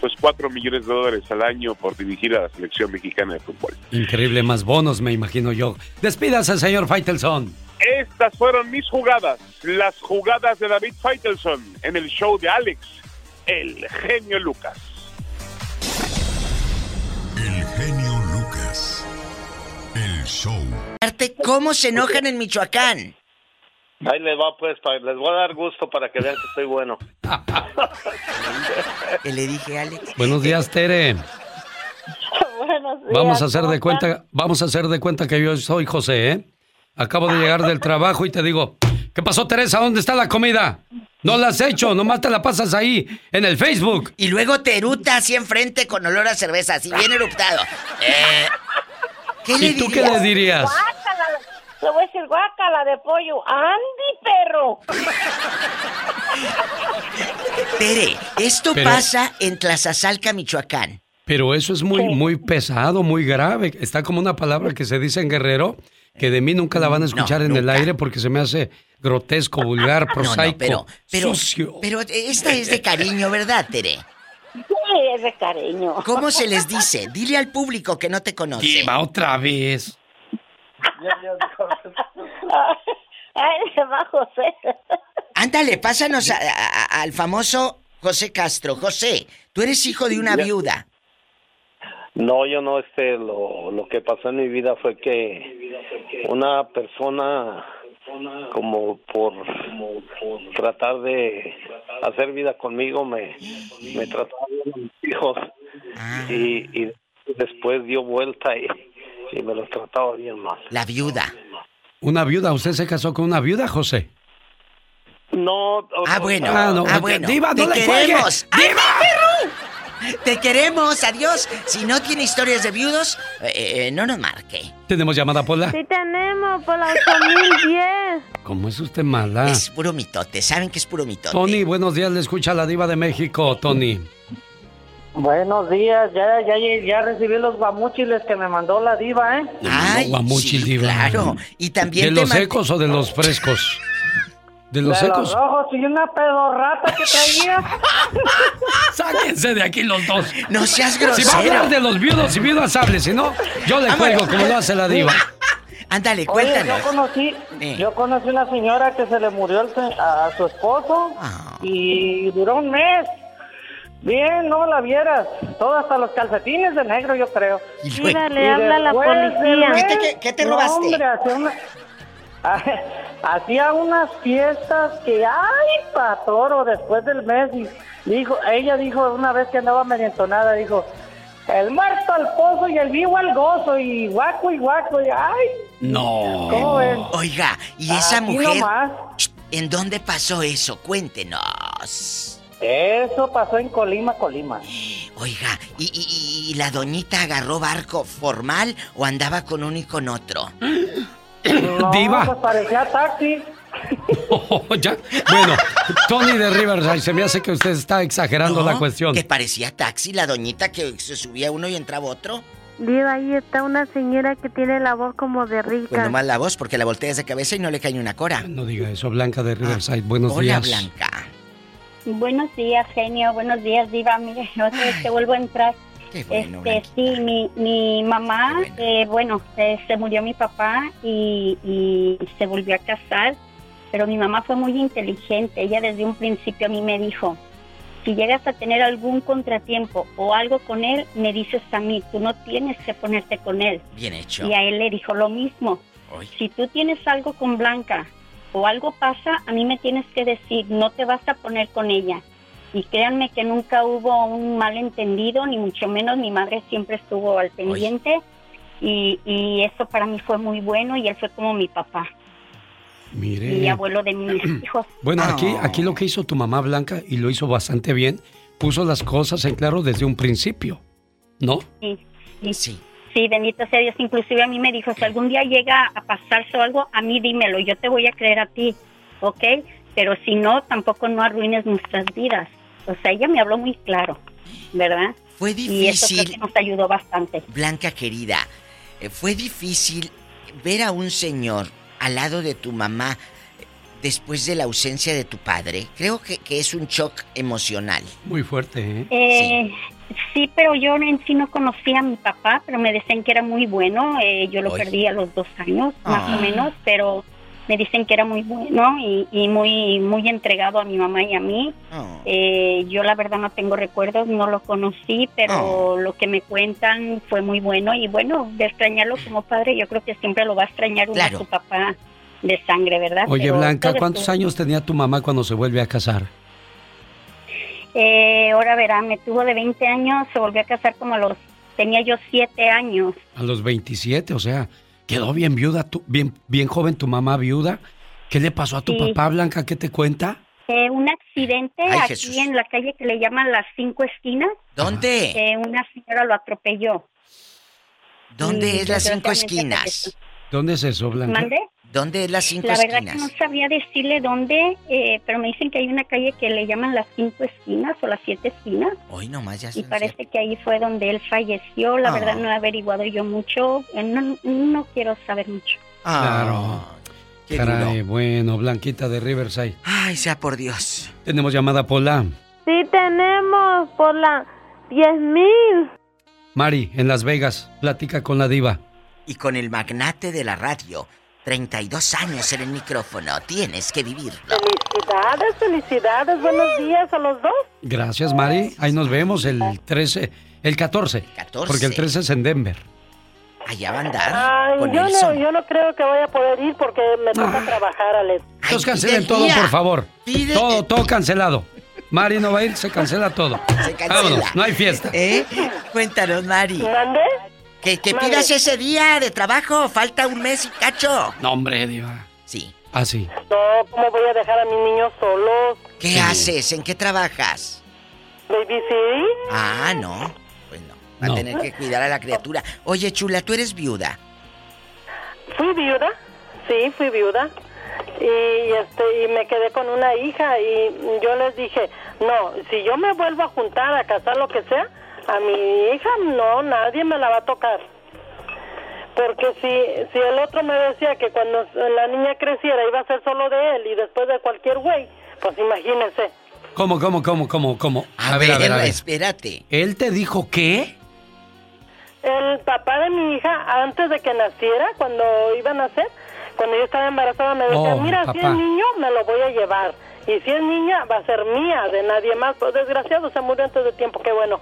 pues 4 millones de dólares al año por dirigir a la selección mexicana de fútbol. Increíble, más bonos, me imagino yo. Despídase, señor Faitelson. Estas fueron mis jugadas, las jugadas de David Faitelson en el show de Alex, el genio Lucas. El genio Lucas. El show. Arte, ¿Cómo se enojan en Michoacán? Ahí les va, pues, les voy a dar gusto para que vean que estoy bueno. ¿Qué le dije, Alex? Buenos días, Tere. Buenos días. Vamos a hacer ¿cómo de cuenta, vamos a hacer de cuenta que yo soy José, ¿eh? Acabo de llegar del trabajo y te digo, ¿qué pasó, Teresa? ¿Dónde está la comida? No la has hecho, nomás te la pasas ahí, en el Facebook. Y luego te eruta así enfrente con olor a cerveza, así bien eruptado. Eh, ¿Qué le ¿Y tú qué le dirías? Guácala, Le voy a decir guácala de pollo. ¡Andy, perro! Tere, esto Pero- pasa en Tlazazalca, Michoacán. Pero eso es muy, muy pesado, muy grave. Está como una palabra que se dice en Guerrero, que de mí nunca la van a escuchar en el aire porque se me hace grotesco, vulgar, prosaico, no, pero, pero, sucio. pero esta es de cariño, ¿verdad, Tere? Sí, es de cariño. ¿Cómo se les dice? Dile al público que no te conoce. Diva, otra vez. Ay, se va José. Ándale, pásanos a- a- a- al famoso José Castro. José, tú eres hijo de una viuda. No, yo no, este, lo, lo que pasó en mi vida fue que una persona, como por tratar de hacer vida conmigo, me, me trataba bien a mis hijos y, y después dio vuelta y, y me los trataba bien mal. La viuda. Una viuda, ¿usted se casó con una viuda, José? No. Ah, bueno. Ah, no, ah, bueno. Diva, no te le cuelgue. queremos. ¡Diva! Te queremos, adiós. Si no tiene historias de viudos, eh, eh, no nos marque. ¿Tenemos llamada, Pola? Sí tenemos por la 8010. ¿Cómo es usted mala? Es puro mitote, saben que es puro mitote. Tony, buenos días, le escucha la diva de México, Tony. Buenos días, ya, ya, ya recibí los guamuchiles que me mandó la diva, ¿eh? Ay, Guamuchil, sí, diva. claro. Y también ¿De los secos o de los frescos? ¿De los de secos? los rojos y una pedorrata que traía. Sáquense de aquí los dos. No seas Si va a grosero. hablar de los viudos y viudas, hable. Si no, yo le cuelgo como lo hace la diva. Ándale, Oye, cuéntanos. yo conocí, yo conocí una señora que se le murió el a su esposo Ah. y duró un mes. Bien, no la vieras. Todo hasta los calcetines de negro, yo creo. Mira, le habla a la policía. ¿Qué te- qué te no, robaste? hombre, hacía, una- hacía unas fiestas que, ay, patoro, después del mes. Y dijo, ella dijo una vez que andaba medio entonada, dijo, el muerto al pozo y el vivo al gozo, y guaco y guaco, y ay, No. ¿Cómo ven? Oiga, ¿y esa Aquí mujer? nomás. ¿En dónde pasó eso? Cuéntenos. Eso pasó en Colima, Colima. Oiga, ¿y, y- y la doñita agarró barco formal o andaba con uno y con otro? No, Diva. pues parecía taxi. Oh, ya. Bueno, Tony de Riverside, se me hace que usted está exagerando No, la cuestión. Que parecía taxi la doñita que se subía uno y entraba otro. Diva, ahí está una señora que tiene la voz como de rica. Pues nomás la voz porque la volteas de cabeza y no le cae una cora. No diga eso, Blanca de Riverside. Buenos Hola, días. Blanca. Buenos días, genio. Buenos días, Diva. Mire, otra vez te vuelvo a entrar. Bueno, este, sí, mi, mi mamá, eh, bueno, eh, se murió mi papá y, y se volvió a casar, pero mi mamá fue muy inteligente. Ella desde un principio a mí me dijo, si llegas a tener algún contratiempo o algo con él, me dices a mí, tú no tienes que ponerte con él. Bien hecho. Y a él le dijo lo mismo. Si tú tienes algo con Blanca o algo pasa, a mí me tienes que decir, no te vas a poner con ella. Y créanme que nunca hubo un malentendido, ni mucho menos mi madre siempre estuvo al pendiente. Y, y eso para mí fue muy bueno y él fue como mi papá, Mire. mi abuelo de mis hijos. Bueno, aquí, aquí lo que hizo tu mamá Blanca, y lo hizo bastante bien, puso las cosas en claro desde un principio. ¿No? Sí, sí. Sí. Sí, bendito sea Dios. Inclusive a mí me dijo, si algún día llega a pasarse algo, a mí dímelo, yo te voy a creer a ti, ¿ok? Pero si no, tampoco no arruines nuestras vidas. O sea, ella me habló muy claro, ¿verdad? Fue Y eso creo difícil. que nos ayudó bastante. Blanca querida, eh, fue difícil ver a un señor al lado de tu mamá eh, después de la ausencia de tu padre. Creo que, que es un shock emocional. Muy fuerte, ¿eh? Eh, sí. pero yo en sí no conocía a mi papá, pero me decían que era muy bueno. eh, yo lo perdí a los dos años, más Ah. o menos, pero me dicen que era muy bueno y, y muy muy entregado a mi mamá y a mí. Oh. Eh, yo la verdad no tengo recuerdos, no lo conocí, pero lo que me cuentan fue muy bueno y bueno, de extrañarlo como padre, yo creo que siempre lo va a extrañar uno a Claro. su papá de sangre, ¿verdad? Oye, Pero Blanca, ¿cuántos años tenía tu mamá cuando se vuelve a casar? Eh, ahora verá, me tuvo de 20 años, se volvió a casar como a los, tenía yo 7 años. A los 27, o sea, quedó bien viuda, tu- bien, bien joven tu mamá viuda. ¿Qué le pasó a tu Sí. papá, Blanca? ¿Qué te cuenta? Eh, un accidente Ay, aquí Jesús. en la calle que le llaman las cinco esquinas. ¿Dónde? Eh, una señora lo atropelló. ¿Dónde Y es las cinco esquinas? ¿Dónde es eso, Blanca? ¿Mande? ¿Dónde es las cinco La verdad esquinas? que no sabría decirle dónde, eh, pero me dicen que hay una calle que le llaman las cinco esquinas o las siete esquinas. Hoy nomás ya Y parece que ahí fue donde él falleció. La Ah. verdad no he averiguado yo mucho. Eh, No, no quiero saber mucho. Claro. qué Caray, bueno, Blanquita de Riverside. Ay, sea por Dios. Tenemos llamada Pola. Sí tenemos por la 10.000. Mari, en Las Vegas, platica con la diva. Y con el magnate de la radio. 32 años en el micrófono. Tienes que vivirlo. Felicidades, felicidades. Buenos días a los dos. Gracias, Mari. Ahí nos vemos el 13, el 14. 14. Porque el 13 es en Denver. Allá va a andar. Ay, con yo no, yo no creo que vaya a poder ir porque me toca trabajar, Alex. Entonces cancelen todo, por favor. Todo, todo cancelado. Mari no va a ir, se cancela todo. Se cancela. Vámonos, no hay fiesta. ¿Eh? Cuéntanos, Mari. Que, que pidas ese día de trabajo. Falta un mes y cacho. No, hombre, diva. Sí. Así. No, ¿cómo voy a dejar a mis niños solos? ¿Qué haces? ¿En qué trabajas? ¿Babysitting? Ah, no. Pues no. Va No. a tener que cuidar a la criatura. Oye, chula, tú eres viuda. Fui viuda, sí, fui viuda. Y, este, y me quedé con una hija y yo les dije, no, si yo me vuelvo a juntar, a casar, lo que sea, a mi hija no, nadie me la va a tocar. Porque si, si el otro me decía que cuando la niña creciera iba a ser solo de él y después de cualquier güey, pues imagínense. ¿Cómo, cómo, cómo, cómo, cómo? A, ver, espérate. ¿Él te dijo qué? El papá de mi hija, antes de que naciera, cuando iba a nacer, cuando yo estaba embarazada, me decía, Oh, mira, si es niño, me lo voy a llevar. Y si es niña, va a ser mía, de nadie más. Pues desgraciado, se murió antes de tiempo, qué bueno.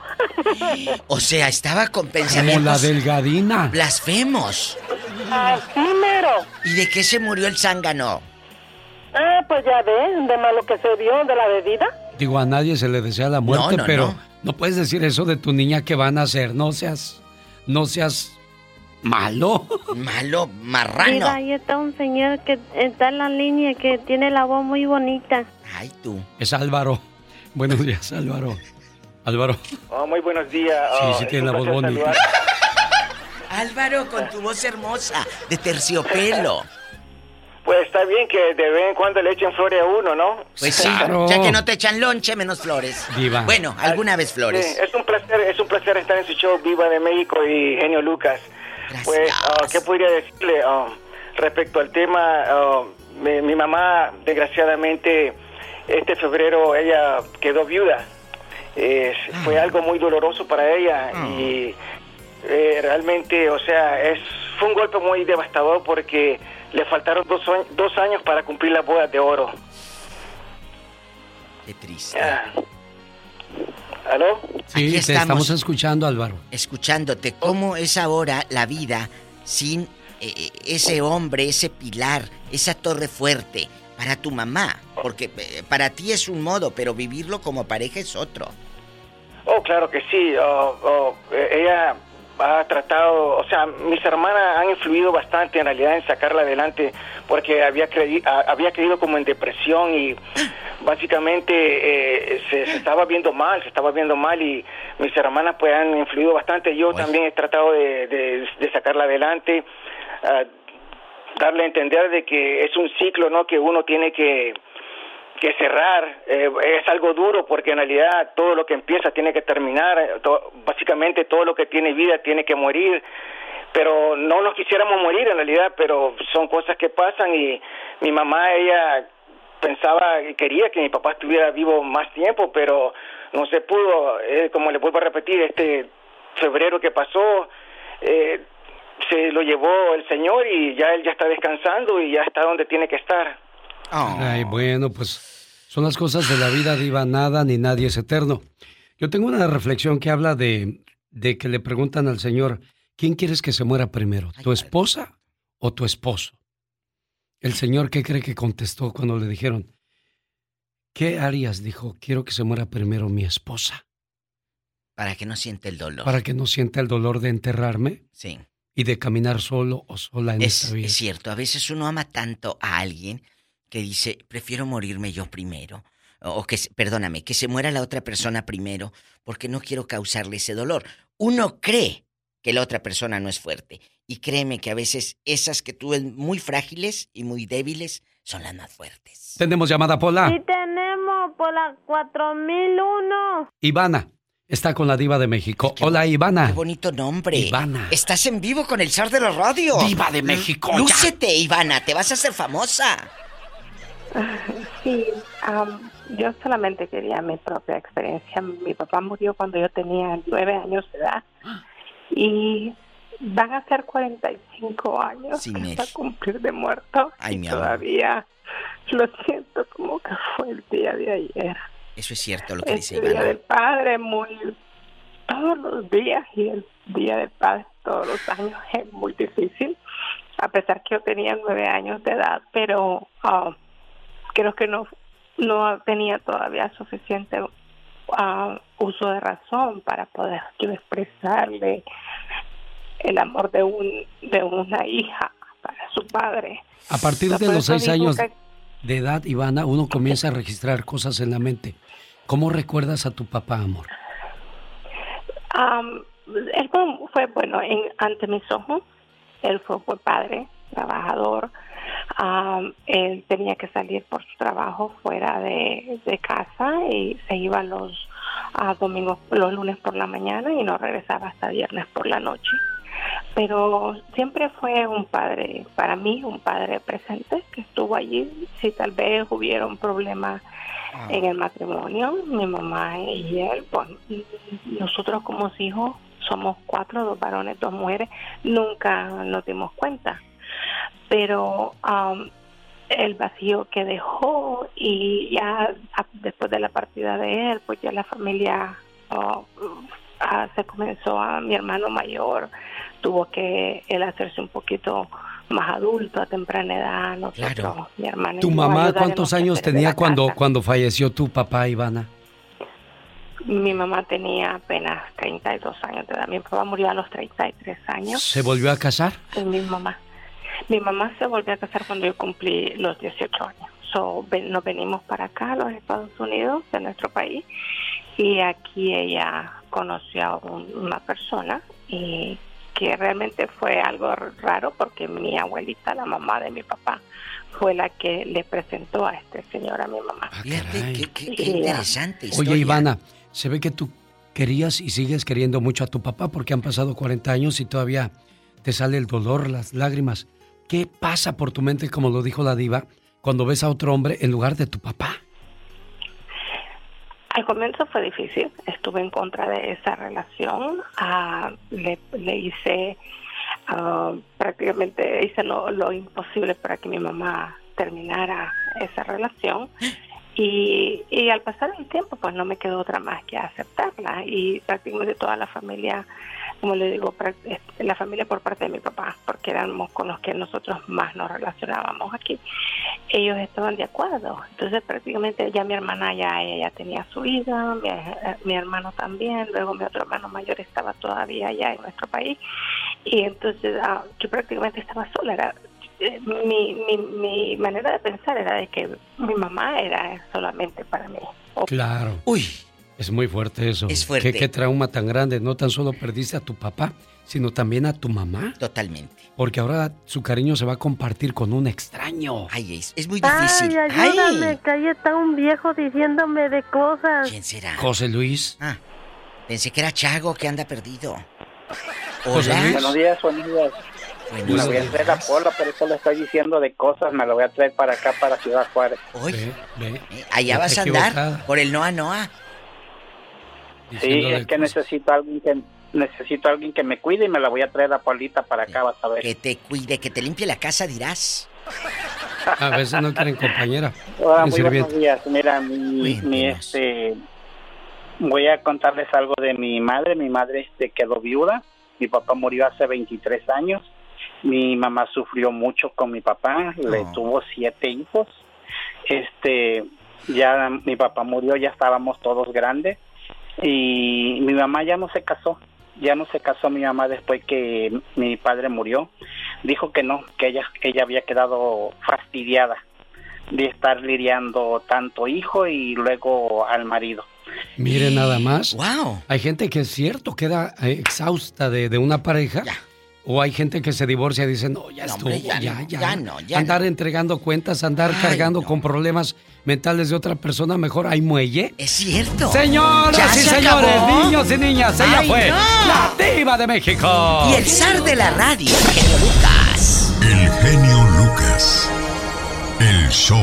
O sea, estaba con Como la pensamientos delgadina. blasfemos. Así mero. ¿Y de qué se murió el zángano? Ah, pues ya ves, de malo que se vio de la bebida. Digo, a nadie se le desea la muerte, No, no, pero no. no. puedes decir eso de tu niña que van a hacer. No seas, no seas malo. Malo, Mira, marrano. ahí está un señor que está en la línea que tiene la voz muy bonita. Ay, tú. Es Álvaro. Buenos días, Álvaro. Álvaro. Oh, muy buenos días. Sí, Oh, sí es tiene la voz bonita. Álvaro, con tu voz hermosa, de terciopelo. Pues está bien que de vez en cuando le echen flores a uno, ¿no? Pues sí, ya que no te echan lonche, menos flores. Viva. Bueno, alguna vez flores. Sí, es un placer, es un placer estar en su show Viva de México y Genio Lucas. Pues, ah, ¿qué podría decirle Ah, respecto al tema? ah, mi, mi mamá, desgraciadamente, este febrero ella quedó viuda. Fue algo muy doloroso para ella y eh, realmente, o sea, es fue un golpe muy devastador porque le faltaron dos, años- dos años para cumplir las bodas de oro. Qué triste. Ah. ¿Aló? Sí, Aquí te estamos. estamos escuchando, Álvaro. Escuchándote, ¿cómo es ahora la vida sin eh, eh, ese hombre, ese pilar, esa torre fuerte para tu mamá? Porque eh, para ti es un modo, pero vivirlo como pareja es otro. Oh, claro que sí. Oh, oh, ella ha tratado, o sea, mis hermanas han influido bastante en realidad en sacarla adelante porque había, creí, a- había caído como en depresión y básicamente eh, se, se estaba viendo mal, se estaba viendo mal y mis hermanas pues han influido bastante. Yo también he tratado de, de- de sacarla adelante, ah, darle a entender de que es un ciclo, ¿no? Que uno tiene que que cerrar eh, es algo duro porque en realidad todo lo que empieza tiene que terminar, eh, básicamente todo lo que tiene vida tiene que morir, pero no nos quisiéramos morir en realidad, pero son cosas que pasan y mi mamá ella pensaba y quería que mi papá estuviera vivo más tiempo, pero no se pudo, eh, como le vuelvo a repetir, este febrero que pasó, eh, se lo llevó el Señor y ya él ya está descansando y ya está donde tiene que estar. Ay, bueno, pues son las cosas de la vida, diva, nada ni nadie es eterno. Yo tengo una reflexión que habla de, de que le preguntan al Señor, ¿quién quieres que se muera primero, tu esposa o tu esposo? El señor, ¿qué cree que contestó cuando le dijeron? ¿Qué harías? Dijo, quiero que se muera primero mi esposa. Para que no siente el dolor. Para que no sienta el dolor de enterrarme. Sí. Y de caminar solo o sola en Es, esta vida. es cierto, a veces uno ama tanto a alguien que dice, prefiero morirme yo primero. O que, perdóname, que se muera la otra persona primero, porque no quiero causarle ese dolor. Uno cree que la otra persona no es fuerte. Y créeme que a veces esas que tú ves muy frágiles y muy débiles son las más fuertes. Tenemos llamada Pola. Sí tenemos por la 4001. Ivana está con la diva de México. Hola, Ivana. Qué bonito nombre. Ivana. Estás en vivo con el zar de la radio. Diva de México, ya. Lúcete, Ivana, te vas a hacer famosa. Sí, am, yo solamente quería mi propia experiencia. Mi papá murió cuando yo tenía nueve años de edad y van a ser 45 años Sí, que está a cumplir de muerto. Ay, mi todavía lo siento como que fue el día de ayer. Eso es cierto lo que dice Este día Ivana. del padre muy todos los días y el día del padre todos los años es muy difícil a pesar que yo tenía nueve años de edad pero ah, creo que no no tenía todavía suficiente ah, uso de razón para poder yo expresarle el amor de un de una hija para su padre A partir de los seis años que- de edad, Ivana, uno comienza a registrar cosas en la mente. ¿Cómo recuerdas a tu papá, amor? Am, él fue, fue bueno en, ante mis ojos. Él fue buen padre, trabajador. Am, él tenía que salir por su trabajo fuera de, de casa y se iba los ah, domingos, los lunes por la mañana y no regresaba hasta viernes por la noche. Pero siempre fue un padre, para mí, un padre presente que estuvo allí. Si tal vez hubiera un problema en el matrimonio, mi mamá y él, pues nosotros como hijos somos cuatro, dos varones, dos mujeres, nunca nos dimos cuenta. Pero um, el vacío que dejó y ya después de la partida de él, pues ya la familia oh, ah, se comenzó a mi hermano mayor, tuvo que él hacerse un poquito más adulto a temprana edad, nosotros, Claro. mi hermana. ¿Tu mamá cuántos años tenía cuando, cuando falleció tu papá, Ivana? Mi mamá tenía apenas 32 años de edad. Mi papá murió a los 33 años. ¿Se volvió a casar? Y mi mamá. Mi mamá se volvió a casar cuando yo cumplí los 18 años. So, ven- nos venimos para acá, a los Estados Unidos, de nuestro país. Y aquí ella conoció a un- una persona y que realmente fue algo raro porque mi abuelita, la mamá de mi papá, fue la que le presentó a este señor a mi mamá. Fíjate, qué, qué- qué Y, ah, interesante historia. Oye, Ivana, se ve que tú querías y sigues queriendo mucho a tu papá porque han pasado 40 años y todavía te sale el dolor, las lágrimas. ¿Qué pasa por tu mente, como lo dijo la diva, cuando ves a otro hombre en lugar de tu papá? Al comienzo fue difícil, estuve en contra de esa relación, ah, le, le hice ah, prácticamente hice lo, lo imposible para que mi mamá terminara esa relación y, y al pasar el tiempo pues no me quedó otra más que aceptarla y prácticamente toda la familia como le digo, este, la familia por parte de mi papá, porque éramos con los que nosotros más nos relacionábamos aquí, ellos estaban de acuerdo. Entonces prácticamente ya mi hermana ya, ella ya tenía su hija, mi, eh, hermano también, luego mi otro hermano mayor estaba todavía allá en nuestro país y entonces ah, yo prácticamente estaba sola. Era, mi, mi, mi manera de pensar era de que mi mamá era solamente para mí. Claro. Uy. Es muy fuerte eso. Es fuerte. ¿Qué, qué trauma tan grande. No tan solo perdiste a tu papá, sino también a tu mamá. Totalmente. Porque ahora su cariño se va a compartir con un extraño. Ay, es, es muy Ay, ayúdame, que ahí está un viejo diciéndome de cosas. ¿Quién será? José Luis. Ah, pensé que era Chago que anda perdido. José Hola. Luis. Buenos días, buenos días. Buenos me voy a traer la pola, pero eso le estoy diciendo de cosas, me lo voy a traer para acá, para Ciudad Juárez. Oye, ve. allá vas a andar equivocada. por el Noa Noa. Sí, es que necesito alguien que necesito alguien que me cuide y me la voy a traer a Polita para acá, vas a ver. Que te cuide, que te limpie la casa, dirás. A veces no quieren compañera. Hola, en muy buenos días. Mira, mi, mi, este, voy a contarles algo de mi madre. Mi madre este, quedó viuda. Mi papá murió hace 23 años Mi mamá sufrió mucho con mi papá, le Oh. tuvo siete hijos. Este, ya mi papá murió, ya estábamos todos grandes y mi mamá ya no se casó. Ya no se casó mi mamá después que mi padre murió. Dijo que no, que ella, ella había quedado fastidiada de estar lidiando tanto hijo y luego al marido. Mire nada más. Wow. Hay gente que es cierto, queda eh, exhausta de, de una pareja. O hay gente que se divorcia y dice, no, ya No, estuvo, hombre, ya ya, no, ya. ya no, ya andar entregando cuentas, andar cargando con problemas mentales de otra persona, mejor hay muelle. Es cierto. Señoras ¿Ya y se señores, acabó? niños y niñas, ella Ay, fue no. la diva de México. Y el zar de la radio, genio Lucas. El genio Lucas. El show.